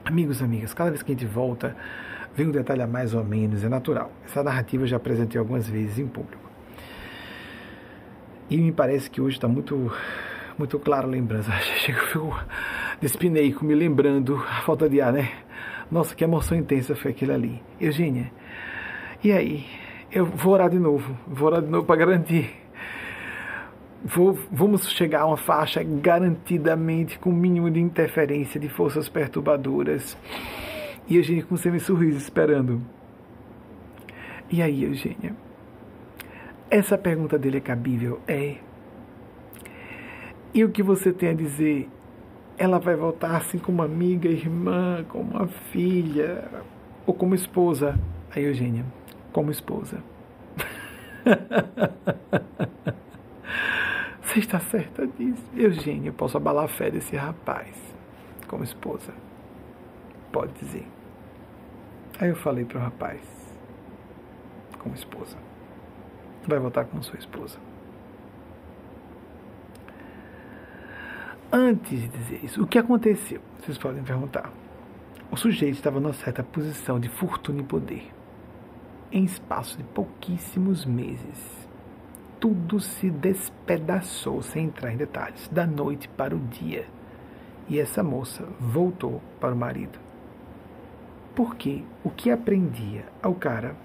Amigos, amigas, cada vez que a gente volta, vem um detalhe a mais ou menos, é natural. Essa narrativa eu já apresentei algumas vezes em público. E me parece que hoje está muito, muito claro a lembrança. Chega, eu fico despineico, me lembrando a falta de ar, né? Nossa, que emoção intensa foi aquilo ali. Eugênia, e aí? Eu vou orar de novo, vou orar de novo para garantir. Vou, vamos chegar a uma faixa garantidamente com o mínimo de interferência de forças perturbadoras. E Eugênia com um sorriso esperando. E aí, Eugênia? Essa pergunta dele é cabível? É. E o que você tem a dizer ela vai voltar assim como amiga, irmã, como uma filha, ou como esposa. A Eugênia, como esposa. Você está certa disso? Eugênia, eu posso abalar a fé desse rapaz como esposa. Pode dizer. Aí eu falei para o rapaz, como esposa. Vai voltar com sua esposa. Antes de dizer isso, o que aconteceu? Vocês podem perguntar. O sujeito estava numa certa posição de fortuna e poder. Em espaço de pouquíssimos meses. Tudo se despedaçou, sem entrar em detalhes, da noite para o dia. E essa moça voltou para o marido. Porque o que aprendia ao cara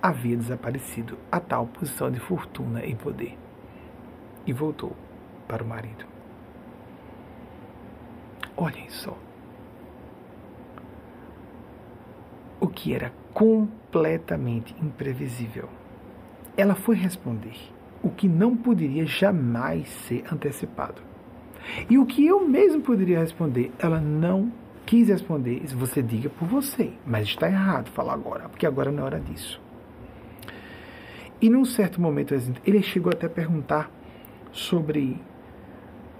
havia desaparecido a tal posição de fortuna e poder. E voltou para o marido. Olhem só. O que era completamente imprevisível. Ela foi responder o que não poderia jamais ser antecipado. E o que eu mesmo poderia responder, ela não quis responder. Você diga por você, mas está errado falar agora, porque agora não é hora disso. E num certo momento ele chegou até a perguntar sobre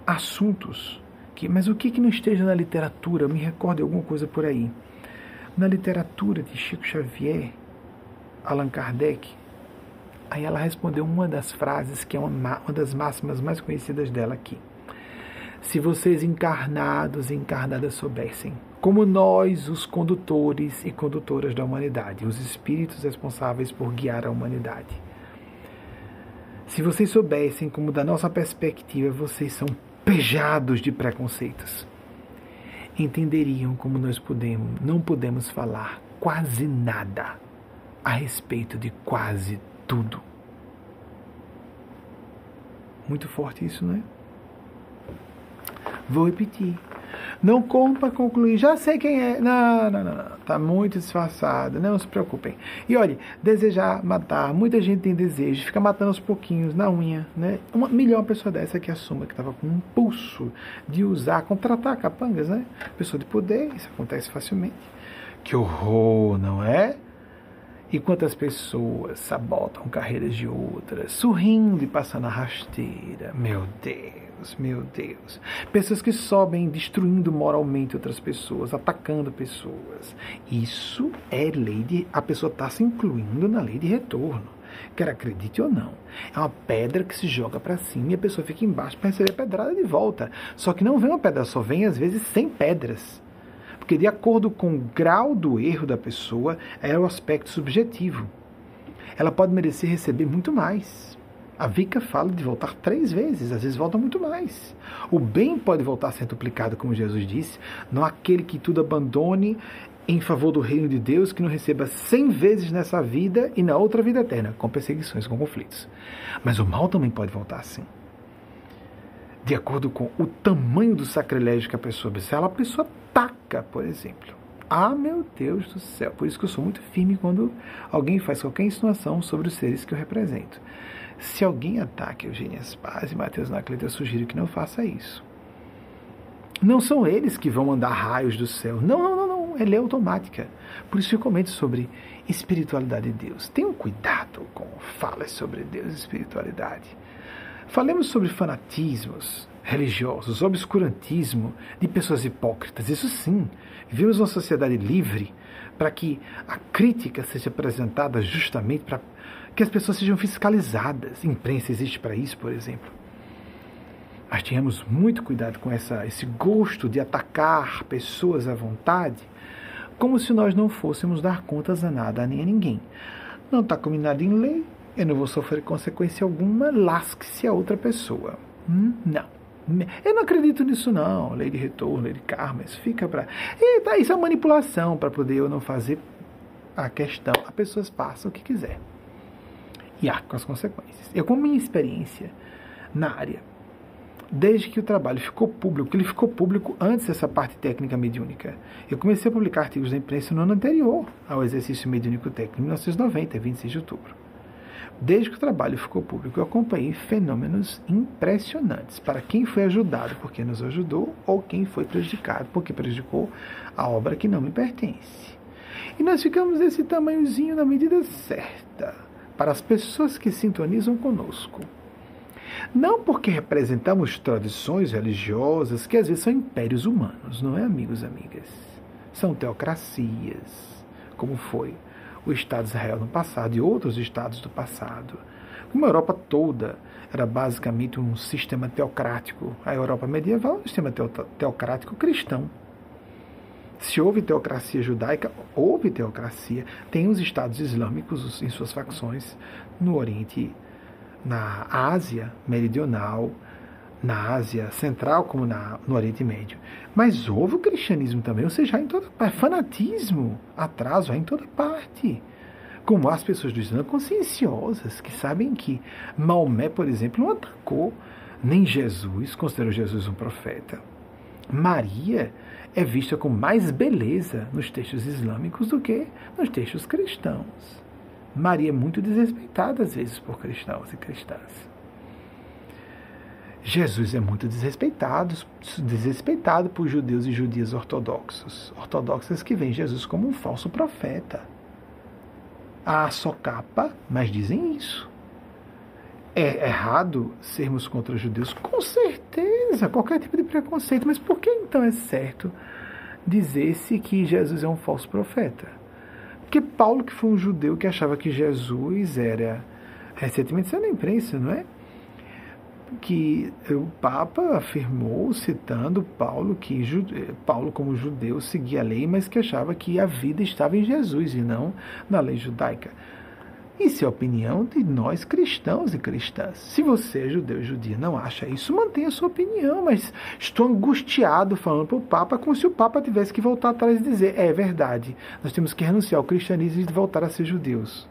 assuntos que, mas o que que não esteja na literatura? Me recordo alguma coisa por aí. Na literatura de Chico Xavier, Allan Kardec, aí ela respondeu uma das frases que é uma, uma das máximas mais conhecidas dela aqui. Se vocês encarnados e encarnadas soubessem, como nós, os condutores e condutoras da humanidade, os espíritos responsáveis por guiar a humanidade, se vocês soubessem como, da nossa perspectiva, vocês são pejados de preconceitos, entenderiam como nós podemos, não podemos falar quase nada a respeito de quase tudo. Muito forte isso, não é? Vou repetir. Não como para concluir, já sei quem é. Não, não, não, não. Tá muito disfarçado, não se preocupem. E olhe, desejar matar, muita gente tem desejo, fica matando aos pouquinhos, na unha, né? Uma melhor pessoa dessa que assuma que estava com um impulso de usar, contratar capangas, né? Pessoa de poder, isso acontece facilmente. Que horror, não é? E quantas pessoas sabotam carreiras de outras, sorrindo e passando a rasteira. Meu Deus. Deus, meu Deus. Pessoas que sobem destruindo moralmente outras pessoas, atacando pessoas. Isso é lei de. A pessoa está se incluindo na lei de retorno. Quer acredite ou não. É uma pedra que se joga para cima e a pessoa fica embaixo para receber a pedrada de volta. Só que não vem uma pedra só, vem às vezes 100 pedras. Porque de acordo com o grau do erro da pessoa, é o aspecto subjetivo. Ela pode merecer receber muito mais. A Vika fala de voltar três vezes, às vezes volta muito mais. O bem pode voltar a ser duplicado, como Jesus disse, não aquele que tudo abandone em favor do reino de Deus, que não receba cem vezes nessa vida e na outra vida eterna, com perseguições, com conflitos. Mas o mal também pode voltar assim. De acordo com o tamanho do sacrilégio que a pessoa observa, a pessoa ataca, por exemplo. Ah, meu Deus do céu! Por isso que eu sou muito firme quando alguém faz qualquer insinuação sobre os seres que eu represento. Se alguém ataca Eugênia Spaz e Matheus Nacleta, eu sugiro que não faça isso. Não são eles que vão mandar raios do céu. Não, não, não, não. É lei automática. Por isso eu comento sobre espiritualidade de Deus. Tenham cuidado com falas sobre Deus e espiritualidade. Falemos sobre fanatismos religiosos, obscurantismo de pessoas hipócritas. Isso sim. Vivemos uma sociedade livre para que a crítica seja apresentada justamente para que as pessoas sejam fiscalizadas. Imprensa existe para isso, por exemplo. Nós tínhamos muito cuidado com essa, esse gosto de atacar pessoas à vontade, como se nós não fôssemos dar contas a nada, nem a ninguém. Não está combinado em lei, eu não vou sofrer consequência alguma, lasque-se a outra pessoa. Hum, não. Eu não acredito nisso, não. Lei de retorno, lei de karma, isso fica para. Isso é manipulação para poder eu não fazer a questão. As pessoas passam o que quiser e arca com as consequências. Eu, com minha experiência na área, desde que o trabalho ficou público, ele ficou público antes dessa parte técnica mediúnica. Eu comecei a publicar artigos na imprensa no ano anterior ao exercício mediúnico técnico, em 1990, 26 de outubro. Desde que o trabalho ficou público, eu acompanhei fenômenos impressionantes para quem foi ajudado porque nos ajudou ou quem foi prejudicado porque prejudicou a obra que não me pertence. E nós ficamos desse tamanhozinho na medida certa para as pessoas que sintonizam conosco. Não porque representamos tradições religiosas que às vezes são impérios humanos, não é, amigos e amigas? São teocracias, como foi o Estado de Israel no passado e outros estados do passado. Como a Europa toda era basicamente um sistema teocrático, a Europa medieval é um sistema teocrático cristão. Se houve teocracia judaica, houve teocracia. Tem os estados islâmicos em suas facções no Oriente, na Ásia Meridional, na Ásia Central, como na, no Oriente Médio. Mas houve o cristianismo também, ou seja, em toda parte. Fanatismo, atraso, em toda parte. Como as pessoas do Islã conscienciosas, que sabem que Maomé, por exemplo, não atacou nem Jesus, considerou Jesus um profeta. Maria é vista com mais beleza nos textos islâmicos do que nos textos cristãos. Maria é muito desrespeitada às vezes por cristãos e cristãs. Jesus é muito desrespeitado, desrespeitado por judeus e judias ortodoxos, ortodoxas que veem Jesus como um falso profeta. Há só capa, mas dizem isso. É errado sermos contra judeus? Com certeza, qualquer tipo de preconceito. Mas por que então é certo dizer-se que Jesus é um falso profeta? Porque Paulo, que foi um judeu que achava que Jesus era. Recentemente saiu na imprensa, não é? que o Papa afirmou, citando Paulo, que Paulo, como judeu, seguia a lei, mas que achava que a vida estava em Jesus e não na lei judaica. Isso é a opinião de nós cristãos e cristãs. Se você é judeu e judia não acha isso, mantenha a sua opinião, mas estou angustiado falando para o Papa como se o Papa tivesse que voltar atrás e dizer: é verdade, nós temos que renunciar ao cristianismo e voltar a ser judeus.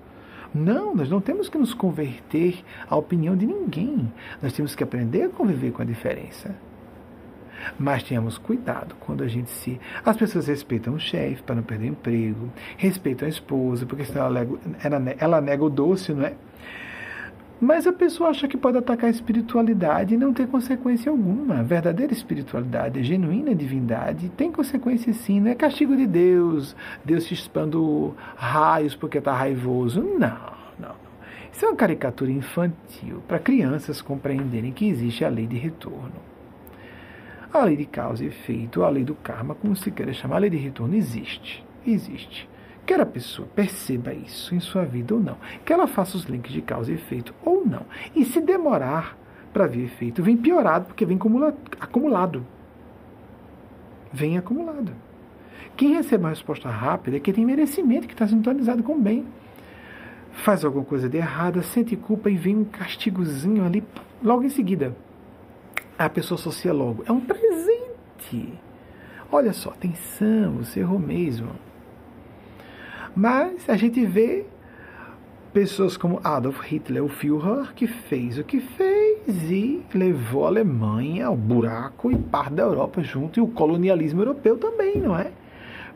Não, nós não temos que nos converter à opinião de ninguém. Nós temos que aprender a conviver com a diferença. Mas tenhamos cuidado quando a gente se. As pessoas respeitam o chefe para não perder emprego, respeitam a esposa, porque senão ela, ela, ela nega o doce, não é? Mas a pessoa acha que pode atacar a espiritualidade e não ter consequência alguma. A verdadeira espiritualidade, a genuína divindade, tem consequência sim. Não é castigo de Deus, Deus te espando raios porque está raivoso. Não, não. Isso é uma caricatura infantil para crianças compreenderem que existe a lei de retorno. A lei de causa e efeito, a lei do karma, como se queira chamar, a lei de retorno existe. Existe. Quer a pessoa perceba isso em sua vida ou não, que ela faça os links de causa e efeito ou não. E se demorar para vir efeito, vem piorado, porque vem acumulado. Vem acumulado. Quem recebe uma resposta rápida é quem tem merecimento, que está sintonizado com o bem. Faz alguma coisa de errada, sente culpa e vem um castigozinho ali logo em seguida. A pessoa associa logo. É um presente. Olha só, atenção, você errou mesmo. Mas a gente vê pessoas como Adolf Hitler, o Führer, que fez o que fez e levou a Alemanha ao buraco e parte da Europa junto, e o colonialismo europeu também, não é?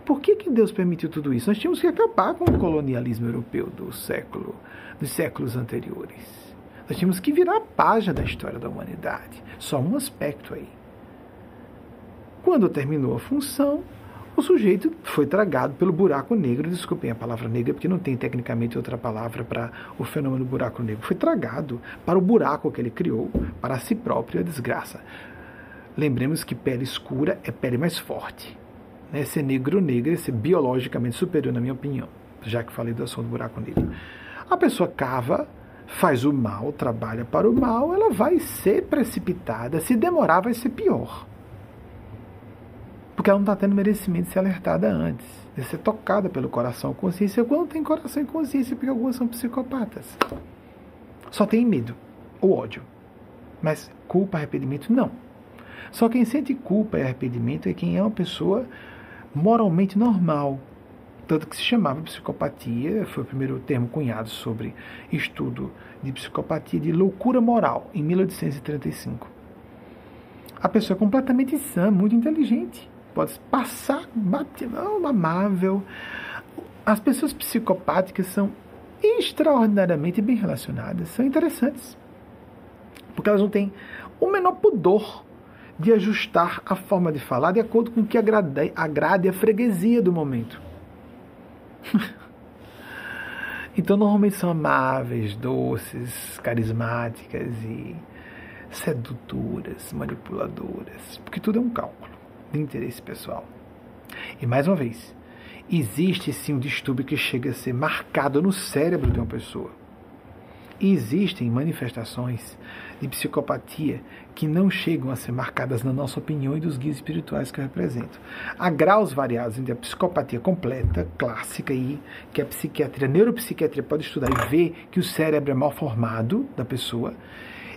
Por que, que Deus permitiu tudo isso? Nós tínhamos que acabar com o colonialismo europeu do século, dos séculos anteriores. Nós tínhamos que virar a página da história da humanidade. Só um aspecto aí. Quando terminou a função, o sujeito foi tragado pelo buraco negro, desculpem a palavra negra, porque não tem tecnicamente outra palavra para o fenômeno buraco negro. Foi tragado para o buraco que ele criou, para si próprio, a desgraça. Lembremos que pele escura é pele mais forte. Né? Ser negro ou negra é ser biologicamente superior, na minha opinião, já que falei do assunto do buraco negro. A pessoa cava, faz o mal, trabalha para o mal, ela vai ser precipitada. Se demorar, vai ser pior. Porque ela não está tendo merecimento de ser alertada antes, de ser tocada pelo coração e consciência. Quando tem coração e consciência, porque algumas são psicopatas. Só tem medo ou ódio. Mas culpa, arrependimento, não. Só quem sente culpa e arrependimento é quem é uma pessoa moralmente normal. Tanto que se chamava psicopatia, foi o primeiro termo cunhado sobre estudo de psicopatia, de loucura moral, em 1835. A pessoa é completamente sã, muito inteligente pode passar batidão amável. As pessoas psicopáticas são extraordinariamente bem relacionadas, são interessantes. Porque elas não têm o menor pudor de ajustar a forma de falar de acordo com o que agrade, agrade a freguesia do momento. então, normalmente são amáveis, doces, carismáticas e sedutoras, manipuladoras, porque tudo é um cálculo de interesse pessoal. E mais uma vez, existe sim um distúrbio que chega a ser marcado no cérebro de uma pessoa. Existem manifestações de psicopatia que não chegam a ser marcadas na nossa opinião e dos guias espirituais que eu represento. Há graus variados entre a psicopatia completa, clássica, e que a psiquiatria, a neuropsiquiatria pode estudar e ver que o cérebro é mal formado da pessoa,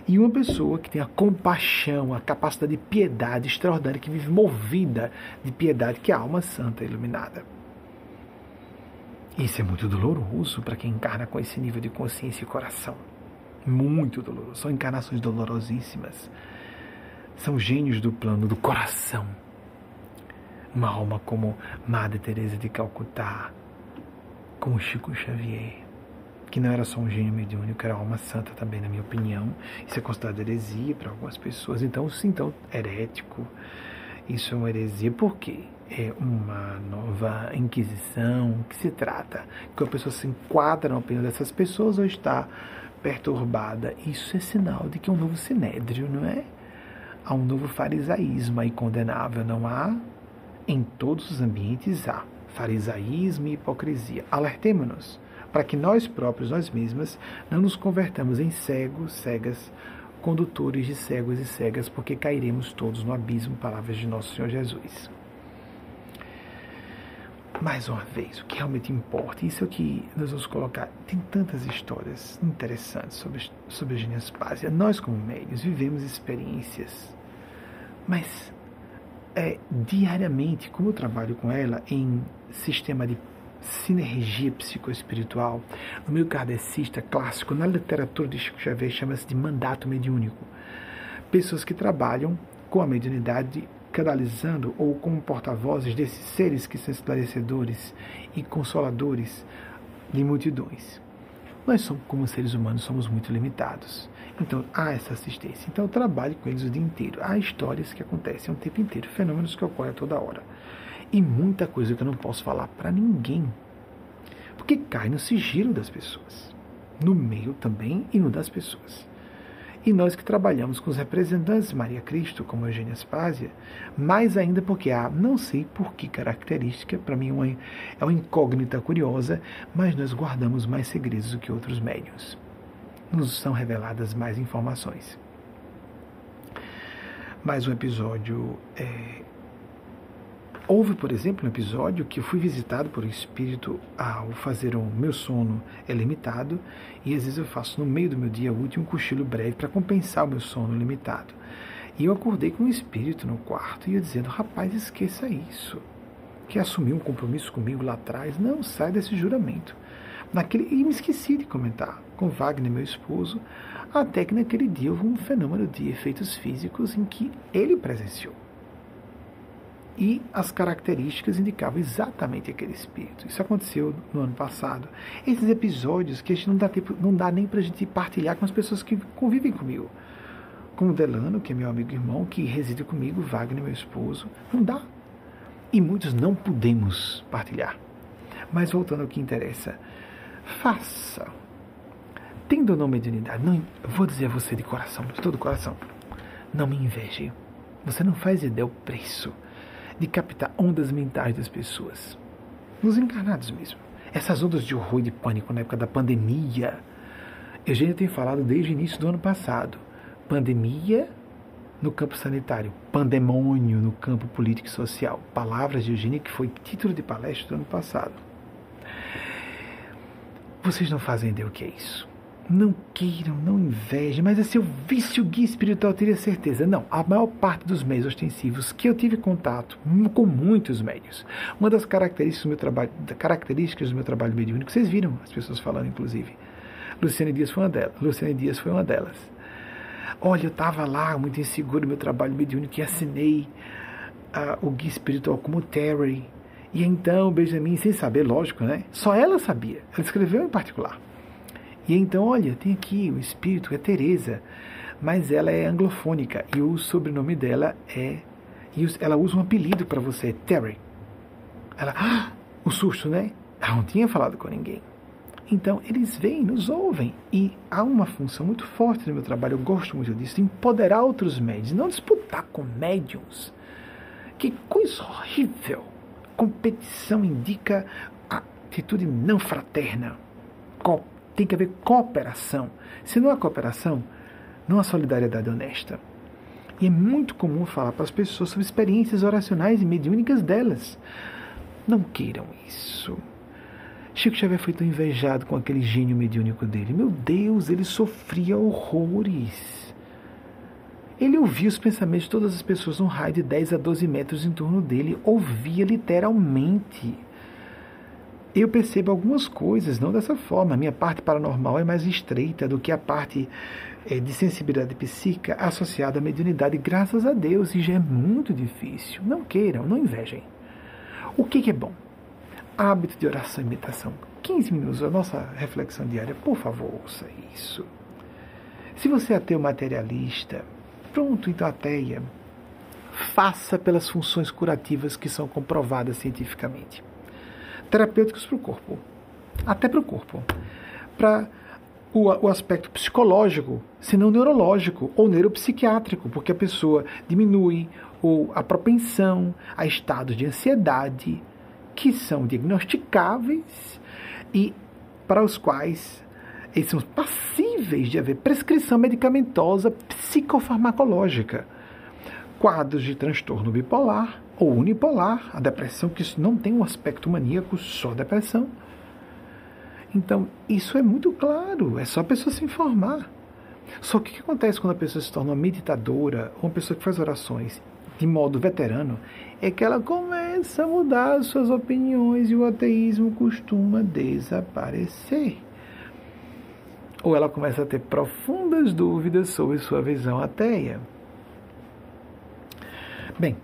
e uma pessoa que tem a compaixão, a capacidade de piedade extraordinária, que vive movida de piedade, que é a alma santa iluminada. Isso é muito doloroso para quem encarna com esse nível de consciência e coração. Muito doloroso. São encarnações dolorosíssimas. São gênios do plano do coração. Uma alma como Madre Teresa de Calcutá, como Chico Xavier, que não era só um gênio mediúnico, era alma santa também, na minha opinião. Isso é considerado heresia para algumas pessoas. Então, sim, então, herético. Isso é uma heresia. Por quê? É uma nova inquisição que se trata que a pessoa se enquadra na opinião dessas pessoas ou está perturbada. Isso é sinal de que um novo sinédrio, não é? Há um novo farisaísmo aí condenável, não há? Em todos os ambientes há farisaísmo e hipocrisia. Alertemos-nos para que nós próprios, nós mesmas, não nos convertamos em cegos, cegas, condutores de cegos e cegas, porque cairemos todos no abismo, palavras de nosso Senhor Jesus. Mais uma vez, o que realmente importa, isso é o que nós vamos colocar. Tem tantas histórias interessantes sobre, sobre a Genespásia. Nós, como médios, vivemos experiências, mas é, diariamente, como eu trabalho com ela em sistema de sinergia psicoespiritual, no meio kardecista clássico, na literatura de Chico Xavier, chama-se de mandato mediúnico. Pessoas que trabalham com a mediunidade canalizando ou como porta-vozes desses seres que são esclarecedores e consoladores de multidões. Nós somos, como seres humanos, somos muito limitados. Então, há essa assistência. Então, eu trabalho com eles o dia inteiro. Há histórias que acontecem o tempo inteiro, fenômenos que ocorrem toda hora e muita coisa que eu não posso falar para ninguém, porque cai no sigilo das pessoas, no meio também e no das pessoas. E nós que trabalhamos com os representantes de Maria Cristo, como Eugênia Aspásia, mais ainda porque há, não sei por que característica, para mim é uma, é uma incógnita curiosa, mas nós guardamos mais segredos do que outros médios. Nos são reveladas mais informações. Mais um episódio é, Houve, por exemplo, um episódio que eu fui visitado por um espírito ao fazer o meu sono é limitado e às vezes eu faço no meio do meu dia útil um cochilo breve para compensar o meu sono limitado. E eu acordei com um espírito no quarto e eu dizendo: rapaz, esqueça isso. Que assumiu um compromisso comigo lá atrás. Não, sai desse juramento. Naquele, e me esqueci de comentar com Wagner, meu esposo, até que naquele dia houve um fenômeno de efeitos físicos em que ele presenciou e as características indicavam exatamente aquele espírito. Isso aconteceu no ano passado. Esses episódios que a gente não dá, tempo, não dá nem para a gente partilhar com as pessoas que convivem comigo. Como Delano, que é meu amigo irmão, que reside comigo, Wagner, meu esposo. Não dá. E muitos não podemos partilhar. Mas voltando ao que interessa, faça. Tendo ou não mediunidade, não, vou dizer a você de coração, de todo coração, não me inveje. Você não faz ideia do preço de captar ondas mentais das pessoas. Nos encarnados mesmo. Essas ondas de horror e de pânico na época da pandemia. Eugênia tem falado desde o início do ano passado. Pandemia no campo sanitário, pandemônio no campo político e social. Palavras de Eugênia que foi título de palestra do ano passado. Vocês não fazem ideia o que é isso. Não queiram, não invejem, mas é seu vício guia espiritual, teria certeza. Não, a maior parte dos meios ostensivos que eu tive contato com muitos médios. Uma das características do meu trabalho, características do meu trabalho mediúnico, vocês viram as pessoas falando, inclusive. Luciane Dias foi uma delas. Luciane Dias foi uma delas. Olha, eu estava lá muito inseguro no meu trabalho mediúnico e assinei uh, o guia espiritual como Terry. E então, Benjamin, sem saber, lógico, né? Só ela sabia. Ela escreveu em particular. E então, olha, tem aqui o espírito, é Teresa, mas ela é anglofônica e o sobrenome dela é. Ela usa um apelido para você, Terry. Ela, ah, o susto, né? Ela não tinha falado com ninguém. Então, eles vêm, nos ouvem. E há uma função muito forte no meu trabalho, eu gosto muito disso, empoderar outros médios, não disputar com médiums. Que coisa horrível! Competição indica atitude não fraterna Tem que haver cooperação. Se não há cooperação, não há solidariedade honesta. E é muito comum falar para as pessoas sobre experiências oracionais e mediúnicas delas. Não queiram isso. Chico Xavier foi tão invejado com aquele gênio mediúnico dele. Meu Deus, ele sofria horrores. Ele ouvia os pensamentos de todas as pessoas num raio de 10 a 12 metros em torno dele. Ouvia literalmente. Eu percebo algumas coisas, não dessa forma. A minha parte paranormal é mais estreita do que a parte é, de sensibilidade psíquica associada à mediunidade, graças a Deus, e já é muito difícil. Não queiram, não invejem. O que, que é bom? Hábito de oração e meditação. 15 minutos, a nossa reflexão diária. Por favor, ouça isso. Se você é ateu materialista, pronto, então ateia. Faça pelas funções curativas que são comprovadas cientificamente. Terapêuticos para o corpo. Até para o corpo. Para o, o aspecto psicológico, se não neurológico ou neuropsiquiátrico, porque a pessoa diminui ou a propensão a estados de ansiedade que são diagnosticáveis e para os quais eles são passíveis de haver prescrição medicamentosa psicofarmacológica. Quadros de transtorno bipolar ou unipolar, a depressão, que não tem um aspecto maníaco, só depressão então, isso é muito claro, é só a pessoa se informar. Só que o que acontece quando a pessoa se torna uma meditadora, uma pessoa que faz orações de modo veterano, é que ela começa a mudar suas opiniões e o ateísmo costuma desaparecer. Ou ela começa a ter profundas dúvidas sobre sua visão ateia. Bem,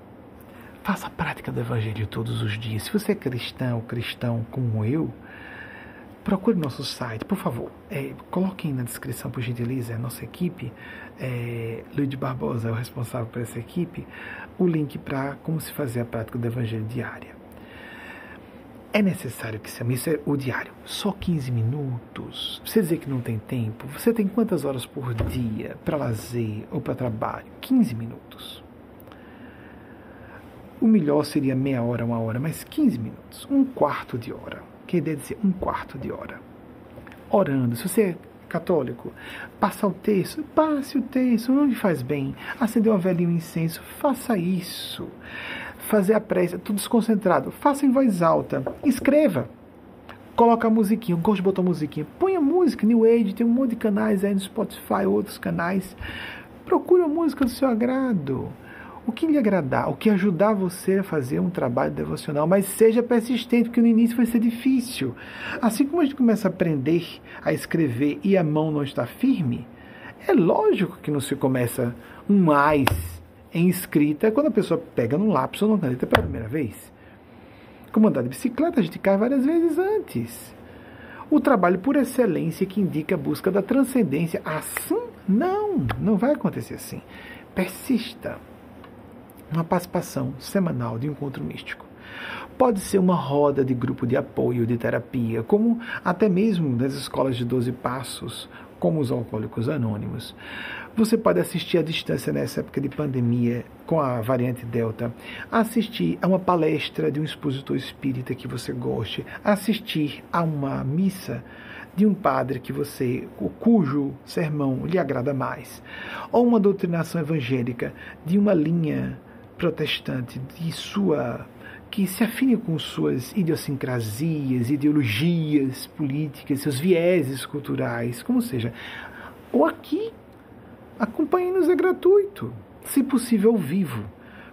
faça a prática do Evangelho todos os dias. Se você é cristão ou cristão como eu, procure nosso site, por favor. É, coloquem na descrição, por gentileza, a nossa equipe. É, Luiz Barbosa é o responsável por essa equipe. O link para como se fazer a prática do Evangelho diária. É necessário que se isso é o diário. Só 15 minutos. Você dizer que não tem tempo. Você tem quantas horas por dia para lazer ou para trabalho? 15 minutos. O melhor seria meia hora, uma hora, mas 15 minutos. Um quarto de hora que deve ser um quarto de hora. Orando. Se você é católico, passa o texto, passe o texto, não lhe faz bem. Acender uma velhinha um incenso, faça isso. Fazer a prece, tudo desconcentrado, faça em voz alta. Escreva. Coloca a musiquinha, gosto de botar musiquinha. Põe a música, New Age, tem um monte de canais aí no Spotify, outros canais. Procure a música do seu agrado o que lhe agradar, o que ajudar você a fazer um trabalho devocional, mas seja persistente, porque no início vai ser difícil. Assim como a gente começa a aprender a escrever e a mão não está firme, é lógico que não se começa um mais em escrita quando a pessoa pega num lápis ou numa caneta pela primeira vez. Como andar de bicicleta, a gente cai várias vezes antes. O trabalho por excelência que indica a busca da transcendência. Assim, não, não vai acontecer assim. Persista uma participação semanal de encontro místico. Pode ser uma roda de grupo de apoio, de terapia, como até mesmo das escolas de 12 passos, como os alcoólicos anônimos. Você pode assistir à distância nessa época de pandemia com a variante Delta, assistir a uma palestra de um expositor espírita que você goste, assistir a uma missa de um padre que você cujo sermão lhe agrada mais, ou uma doutrinação evangélica de uma linha protestante de sua que se afine com suas idiosincrasias, ideologias políticas, seus vieses culturais, como seja. Ou aqui, acompanhe-nos é gratuito, se possível ao vivo,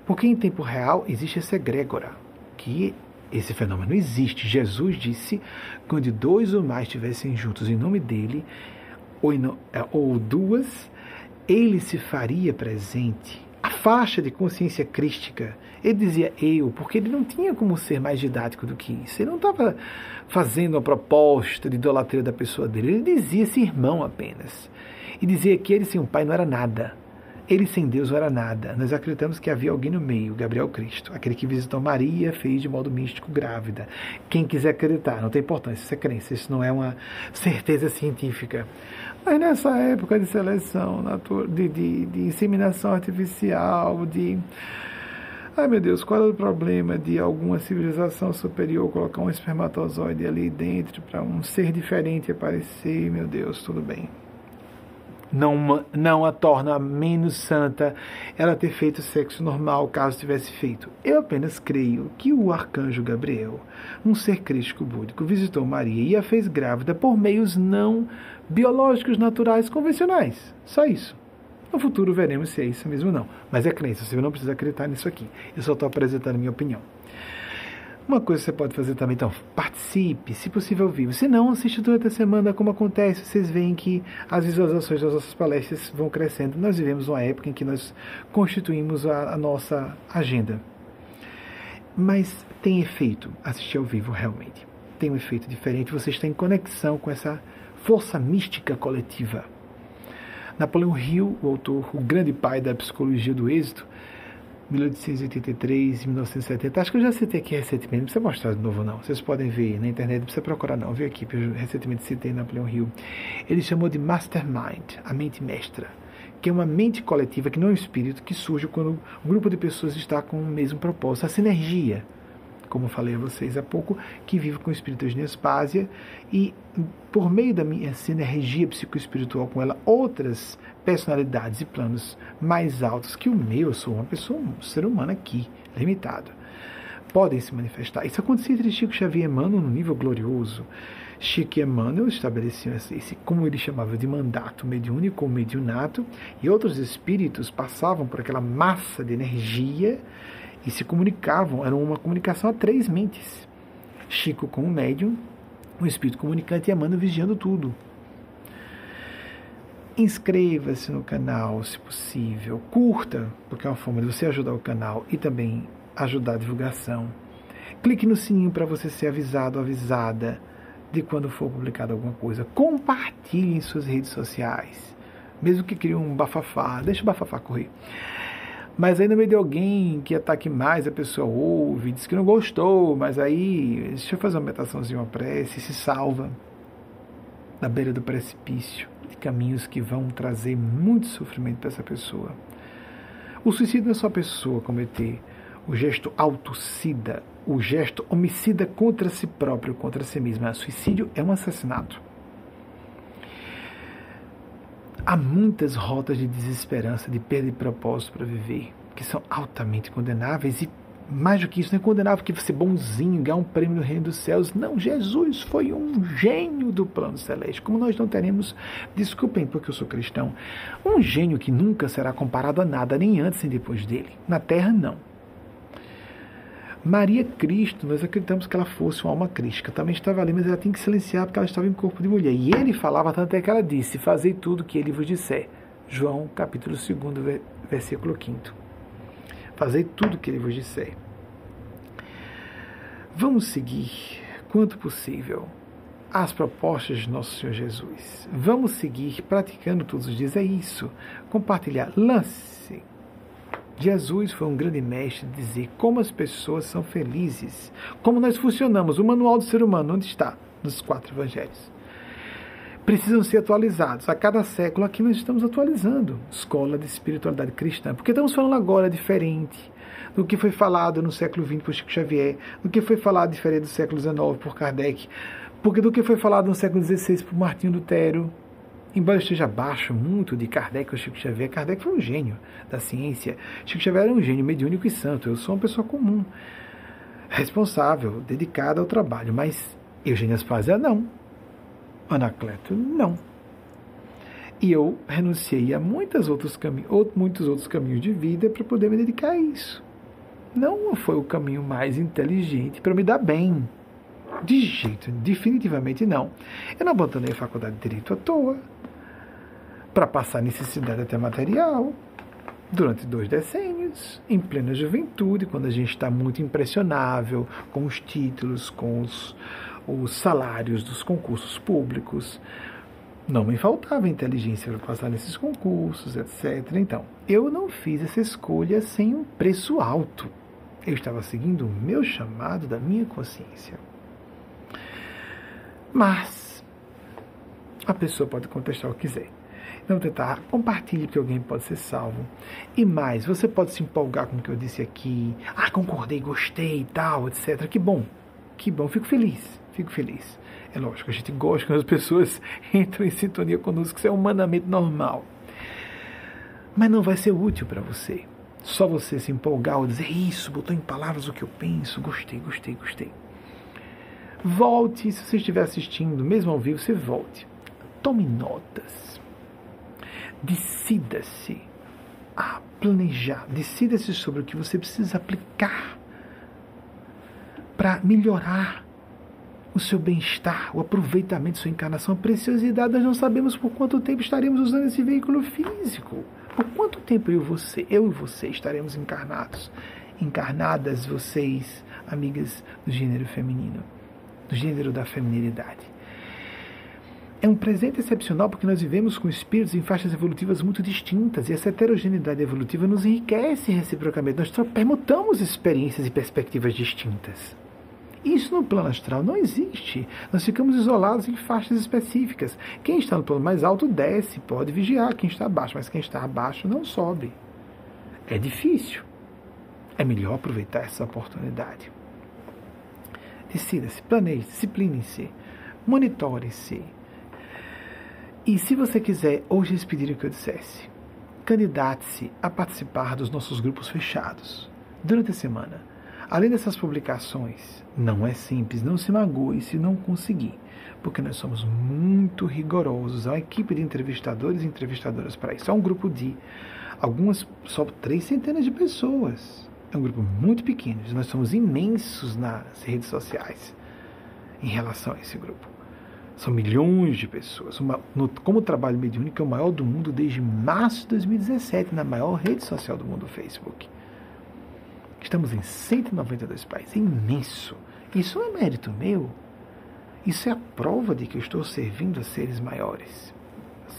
porque em tempo real existe essa egrégora, que esse fenômeno existe. Jesus disse, quando dois ou mais estivessem juntos em nome dele, ou, ou duas, ele se faria presente a faixa de consciência crística. Ele dizia eu, porque ele não tinha como ser mais didático do que isso. Ele não estava fazendo a proposta de idolatria da pessoa dele. Ele dizia esse irmão apenas. E dizia que ele sem um pai não era nada. Ele sem Deus não era nada. Nós acreditamos que havia alguém no meio, Gabriel Cristo, aquele que visitou Maria, fez de modo místico grávida. Quem quiser acreditar, não tem importância, isso é crença, isso não é uma certeza científica. Mas nessa época de seleção, de, de, de inseminação artificial, de Ai meu Deus, qual é o problema de alguma civilização superior colocar um espermatozoide ali dentro para um ser diferente aparecer? Meu Deus, tudo bem. Não, não a torna menos santa ela ter feito sexo normal caso tivesse feito. Eu apenas creio que o arcanjo Gabriel, um ser crístico búdico, visitou Maria e a fez grávida por meios não biológicos, naturais, convencionais. Só isso. No futuro veremos se é isso mesmo ou não. Mas é crença, você não precisa acreditar nisso aqui. Eu só estou apresentando minha opinião. Uma coisa que você pode fazer também, então, participe, se possível, ao vivo. Se não, assiste durante a semana, como acontece. Vocês veem que as visualizações das nossas palestras vão crescendo. Nós vivemos uma época em que nós constituímos a, a nossa agenda. Mas tem efeito assistir ao vivo, realmente. Tem um efeito diferente. Você está em conexão com essa força mística coletiva. Napoleão Hill, o autor, o grande pai da psicologia do êxito, 1883 e 1970. Acho que eu já citei aqui recentemente, não precisa mostrar de novo não. Vocês podem ver na internet, não precisa procurar não. Viu aqui, eu recentemente citei Napoleão Hill. Ele chamou de mastermind, a mente mestra, que é uma mente coletiva, que não é um espírito, que surge quando um grupo de pessoas está com o mesmo propósito, a sinergia como falei a vocês há pouco, que vivo com o espírito de Nespásia e, por meio da minha sinergia psicoespiritual com ela, outras personalidades e planos mais altos que o meu, eu sou uma pessoa, um ser humano aqui, limitado, podem se manifestar. Isso acontecia entre Chico Xavier e Emmanuel no nível glorioso. Chico e Emmanuel estabeleciam esse, como ele chamava de mandato mediúnico ou mediunato, e outros espíritos passavam por aquela massa de energia e se comunicavam, era uma comunicação a três mentes. Chico com o médium, o espírito comunicante e Amanda vigiando tudo. Inscreva-se no canal, se possível. Curta, porque é uma forma de você ajudar o canal e também ajudar a divulgação. Clique no sininho para você ser avisado, avisada de quando for publicada alguma coisa. Compartilhe em suas redes sociais. Mesmo que crie um bafafá, deixa o bafafá correr. Mas aí no meio de alguém que ataque mais, a pessoa ouve, diz que não gostou, mas aí deixa eu fazer uma meditaçãozinha, uma prece, se salva na beira do precipício de caminhos que vão trazer muito sofrimento para essa pessoa. O suicídio não é só a pessoa cometer o gesto autocida, o gesto homicida contra si próprio, contra si mesmo. O suicídio é um assassinato. Há muitas rotas de desesperança, de perda de propósito para viver, que são altamente condenáveis e mais do que isso, não condenável que você bonzinho, ganhar um prêmio no reino dos céus. Não, Jesus foi um gênio do plano celeste. Como nós não teremos, desculpem porque eu sou cristão, um gênio que nunca será comparado a nada, nem antes nem depois dele. Na terra, não. Maria Cristo, nós acreditamos que ela fosse uma alma crística, também estava ali, mas ela tinha que silenciar porque ela estava em corpo de mulher. E ele falava tanto é que ela disse: Fazei tudo que ele vos disser. João, capítulo 2, versículo 5. Fazei tudo que ele vos disser. Vamos seguir, quanto possível, as propostas de nosso Senhor Jesus. Vamos seguir praticando todos os dias. É isso. Compartilhar. Lance Jesus foi um grande mestre de dizer como as pessoas são felizes, como nós funcionamos. O manual do ser humano, onde está? Nos quatro evangelhos. Precisam ser atualizados. A cada século aqui nós estamos atualizando. Escola de espiritualidade cristã. Porque estamos falando agora diferente do que foi falado no século XX por Chico Xavier, do que foi falado diferente do século XIX por Kardec, porque do que foi falado no século XVI por Martinho Lutero, Embora eu esteja abaixo muito de Kardec ou Chico Xavier, Kardec foi um gênio da ciência. Chico Xavier era um gênio mediúnico e santo. Eu sou uma pessoa comum, responsável, dedicada ao trabalho. Mas Eugênia Spazia, não. Anacleto, não. E eu renunciei a muitos outros, cami muitos outros caminhos de vida para poder me dedicar a isso. Não foi o caminho mais inteligente para me dar bem. De jeito, definitivamente não. Eu não abandonei a faculdade de Direito à toa para passar necessidade até material durante dois decênios, em plena juventude, quando a gente está muito impressionável com os títulos, com os, os salários dos concursos públicos. Não me faltava inteligência para passar nesses concursos, etc. Então, eu não fiz essa escolha sem um preço alto. Eu estava seguindo o meu chamado da minha consciência. Mas a pessoa pode contestar o que quiser. Vamos tentar. Compartilhe que alguém pode ser salvo. E mais, você pode se empolgar com o que eu disse aqui. Ah, concordei, gostei e tal, etc. Que bom. Que bom. Fico feliz. Fico feliz. É lógico, a gente gosta quando as pessoas entram em sintonia conosco. Isso é humanamente normal. Mas não vai ser útil para você. Só você se empolgar ou dizer isso, botou em palavras o que eu penso. Gostei, gostei, gostei. Volte, se você estiver assistindo, mesmo ao vivo, você volte. Tome notas Decida-se a planejar, decida-se sobre o que você precisa aplicar para melhorar o seu bem-estar, o aproveitamento de sua encarnação, a preciosidade. Nós não sabemos por quanto tempo estaremos usando esse veículo físico. Por quanto tempo eu e você, eu e você estaremos encarnados? Encarnadas vocês, amigas do gênero feminino, do gênero da feminilidade. É um presente excepcional porque nós vivemos com espíritos em faixas evolutivas muito distintas e essa heterogeneidade evolutiva nos enriquece reciprocamente. Nós permutamos experiências e perspectivas distintas. Isso no plano astral não existe. Nós ficamos isolados em faixas específicas. Quem está no plano mais alto desce, pode vigiar. Quem está abaixo, mas quem está abaixo não sobe. É difícil. É melhor aproveitar essa oportunidade. Decida-se, planeje, discipline-se, monitore-se e se você quiser hoje expedir o que eu dissesse, candidate-se a participar dos nossos grupos fechados durante a semana. Além dessas publicações, não é simples, não se magoe se não conseguir, porque nós somos muito rigorosos. Uma equipe de entrevistadores e entrevistadoras para isso. É um grupo de algumas, só três centenas de pessoas. É um grupo muito pequeno. Nós somos imensos nas redes sociais em relação a esse grupo. São milhões de pessoas. Uma, no, como o trabalho mediúnico é o maior do mundo desde março de 2017, na maior rede social do mundo, o Facebook. Estamos em 192 países, é imenso. Isso não é mérito meu. Isso é a prova de que eu estou servindo a seres maiores,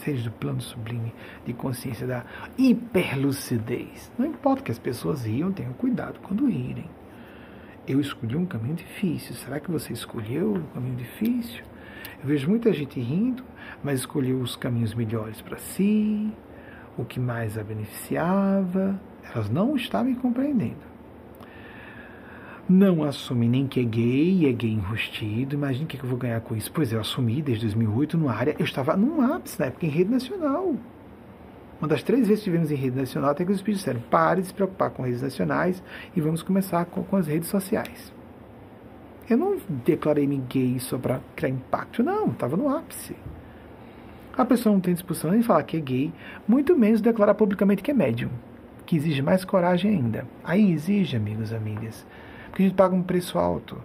seres do plano sublime de consciência da hiperlucidez. Não importa que as pessoas riam, tenham cuidado quando rirem. Eu escolhi um caminho difícil. Será que você escolheu um caminho difícil? Eu vejo muita gente rindo, mas escolheu os caminhos melhores para si, o que mais a beneficiava. Elas não estavam me compreendendo. Não assume nem que é gay, é gay enrustido. Imagina o que eu vou ganhar com isso. Pois é, eu assumi desde 2008 no área. Eu estava num ápice na época em rede nacional. Uma das três vezes que estivemos em rede nacional, até que os espíritos disseram: pare de se preocupar com redes nacionais e vamos começar com, com as redes sociais. Eu não declarei-me gay só para criar impacto, não, estava no ápice. A pessoa não tem disposição nem falar que é gay, muito menos declarar publicamente que é médium, que exige mais coragem ainda. Aí exige, amigos amigas, porque a gente paga um preço alto.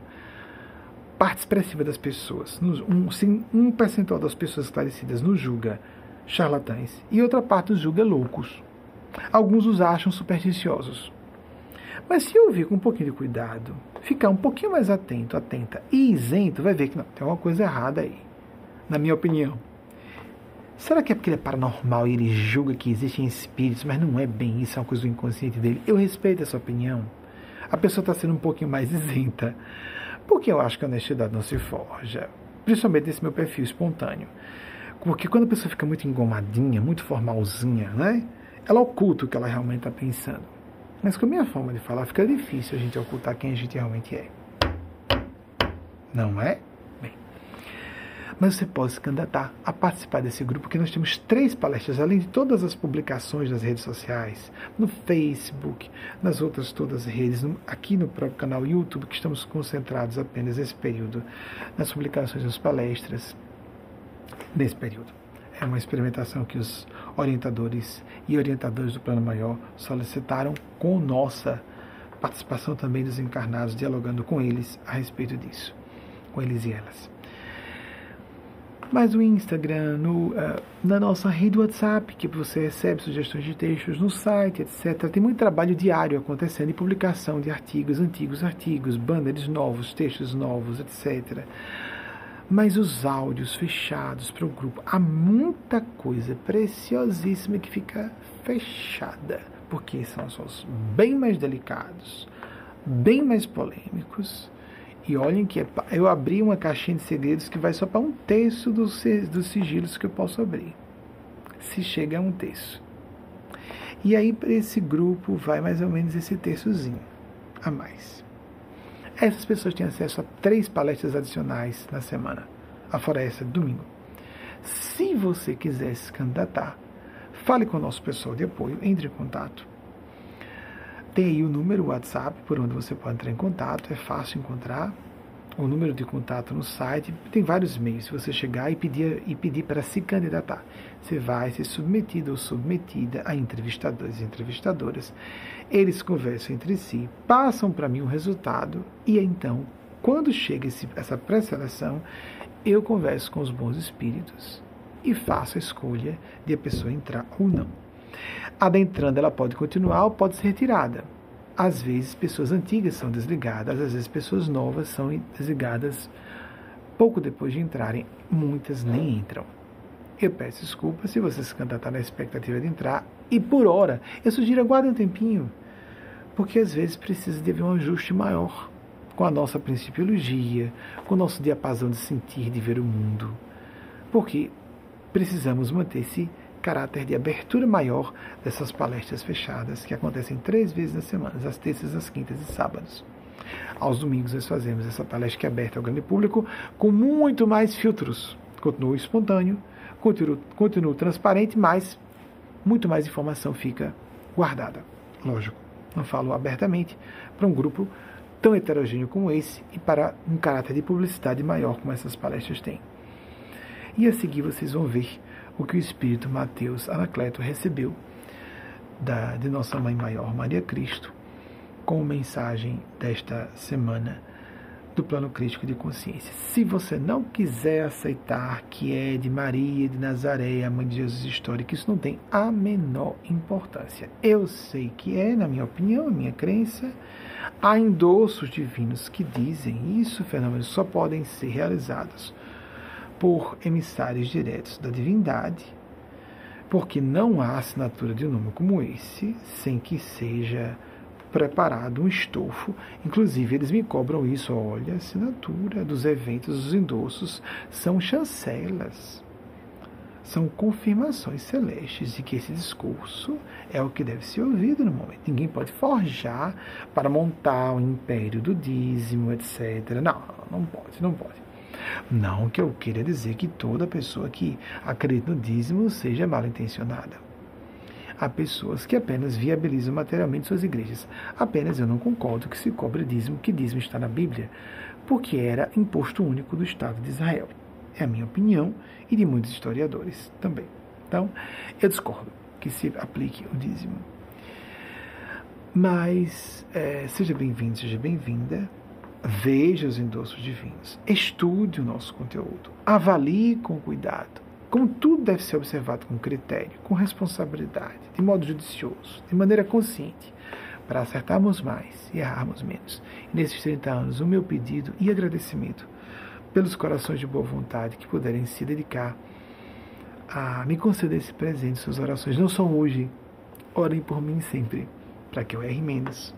Parte expressiva das pessoas, um, um percentual das pessoas esclarecidas nos julga charlatães e outra parte os julga loucos. Alguns os acham supersticiosos. Mas se ouvir com um pouquinho de cuidado, ficar um pouquinho mais atento, atenta e isento, vai ver que não, tem alguma coisa errada aí, na minha opinião. Será que é porque ele é paranormal e ele julga que existem espíritos, mas não é bem isso, é uma coisa do inconsciente dele? Eu respeito essa opinião. A pessoa está sendo um pouquinho mais isenta, porque eu acho que a honestidade não se forja, principalmente nesse meu perfil espontâneo. Porque quando a pessoa fica muito engomadinha, muito formalzinha, né? Ela oculta o que ela realmente está pensando. Mas com a minha forma de falar, fica difícil a gente ocultar quem a gente realmente é. Não é? Mas você pode se candidatar a participar desse grupo, porque nós temos três palestras, além de todas as publicações das redes sociais, no Facebook, nas outras todas as redes, aqui no próprio canal YouTube, que estamos concentrados apenas nesse período, nas publicações das palestras, nesse período. É uma experimentação que os orientadores e orientadores do plano maior solicitaram com nossa participação também dos encarnados, dialogando com eles a respeito disso, com eles e elas. Mas o Instagram, no, uh, na nossa rede WhatsApp, que você recebe sugestões de textos no site, etc. Tem muito trabalho diário acontecendo de publicação de artigos, antigos artigos, banners novos, textos novos, etc mas os áudios fechados para o grupo. Há muita coisa preciosíssima que fica fechada, porque são assuntos bem mais delicados, bem mais polêmicos. E olhem que é eu abri uma caixinha de segredos que vai só para um terço dos, dos sigilos que eu posso abrir. se chega a um terço. E aí, para esse grupo, vai mais ou menos esse terçozinho a mais. Essas pessoas têm acesso a três palestras adicionais na semana, afora essa, domingo. Se você quiser se candidatar, fale com o nosso pessoal de apoio, entre em contato. Tem aí o número WhatsApp por onde você pode entrar em contato, é fácil encontrar o número de contato no site, tem vários meios. Se você chegar e pedir, e pedir para se candidatar, você vai ser submetido ou submetida a entrevistadores e entrevistadoras. Eles conversam entre si, passam para mim o resultado e então, quando chega esse, essa pré-seleção, eu converso com os bons espíritos e faço a escolha de a pessoa entrar ou não. Adentrando, ela pode continuar ou pode ser retirada às vezes pessoas antigas são desligadas, às vezes pessoas novas são desligadas pouco depois de entrarem, muitas nem entram. Eu peço desculpa se você se candidatar na expectativa de entrar, e por hora, eu sugiro aguarde um tempinho, porque às vezes precisa de haver um ajuste maior com a nossa principiologia, com o nosso diapasão de sentir, de ver o mundo, porque precisamos manter-se caráter de abertura maior dessas palestras fechadas que acontecem três vezes na semana, às terças, às quintas e sábados. Aos domingos nós fazemos essa palestra que é aberta ao grande público com muito mais filtros. Continua espontâneo, continua, continua transparente, mas muito mais informação fica guardada. Lógico, não falo abertamente para um grupo tão heterogêneo como esse e para um caráter de publicidade maior como essas palestras têm. E a seguir vocês vão ver o que o Espírito Mateus Anacleto recebeu da, de Nossa Mãe Maior, Maria Cristo, com mensagem desta semana do plano crítico de consciência. Se você não quiser aceitar que é de Maria de Nazaré, a mãe de Jesus histórica, isso não tem a menor importância. Eu sei que é, na minha opinião, minha crença, há endossos divinos que dizem isso, fenômenos só podem ser realizados por emissários diretos da divindade, porque não há assinatura de um nome como esse sem que seja preparado um estofo. Inclusive, eles me cobram isso. Olha, a assinatura dos eventos, os endossos, são chancelas. São confirmações celestes de que esse discurso é o que deve ser ouvido no momento. Ninguém pode forjar para montar o império do dízimo, etc. Não, não pode, não pode. Não que eu queira dizer que toda pessoa que acredita no dízimo seja mal intencionada. Há pessoas que apenas viabilizam materialmente suas igrejas. Apenas eu não concordo que se cobre dízimo, que dízimo está na Bíblia, porque era imposto único do Estado de Israel. É a minha opinião e de muitos historiadores também. Então, eu discordo que se aplique o dízimo. Mas é, seja bem-vindo, seja bem-vinda Veja os endossos divinos, estude o nosso conteúdo, avalie com cuidado. Como tudo deve ser observado com critério, com responsabilidade, de modo judicioso, de maneira consciente, para acertarmos mais e errarmos menos. E nesses 30 anos, o meu pedido e agradecimento pelos corações de boa vontade que puderem se dedicar a me conceder esse presente, suas orações. Não são hoje, orem por mim sempre, para que eu erre menos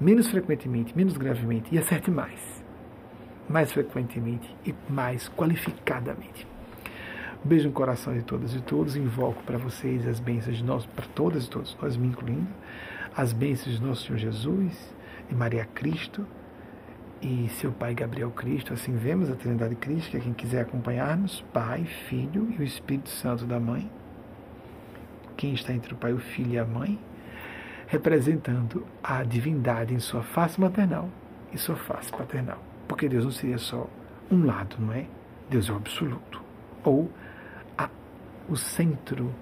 menos frequentemente, menos gravemente e acerte mais. Mais frequentemente e mais qualificadamente. Beijo no coração de todas e todos. Invoco para vocês as bênçãos de nós, para todas e todos, nós me incluindo, as bênçãos de nosso Senhor Jesus, de Maria Cristo e seu Pai Gabriel Cristo. Assim vemos a Trindade Cristo, que é quem quiser acompanhar-nos, Pai, Filho e o Espírito Santo da Mãe. Quem está entre o Pai, o Filho e a Mãe representando a divindade em sua face maternal e sua face paternal. Porque Deus não seria só um lado, não é? Deus é o absoluto. Ou a, o centro,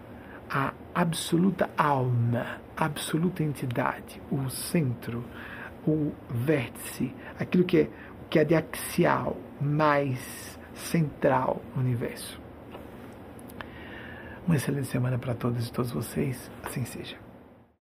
a absoluta alma, a absoluta entidade, o centro, o vértice, aquilo que é, que é de axial, mais central no universo. Uma excelente semana para todos e todas vocês. Assim seja.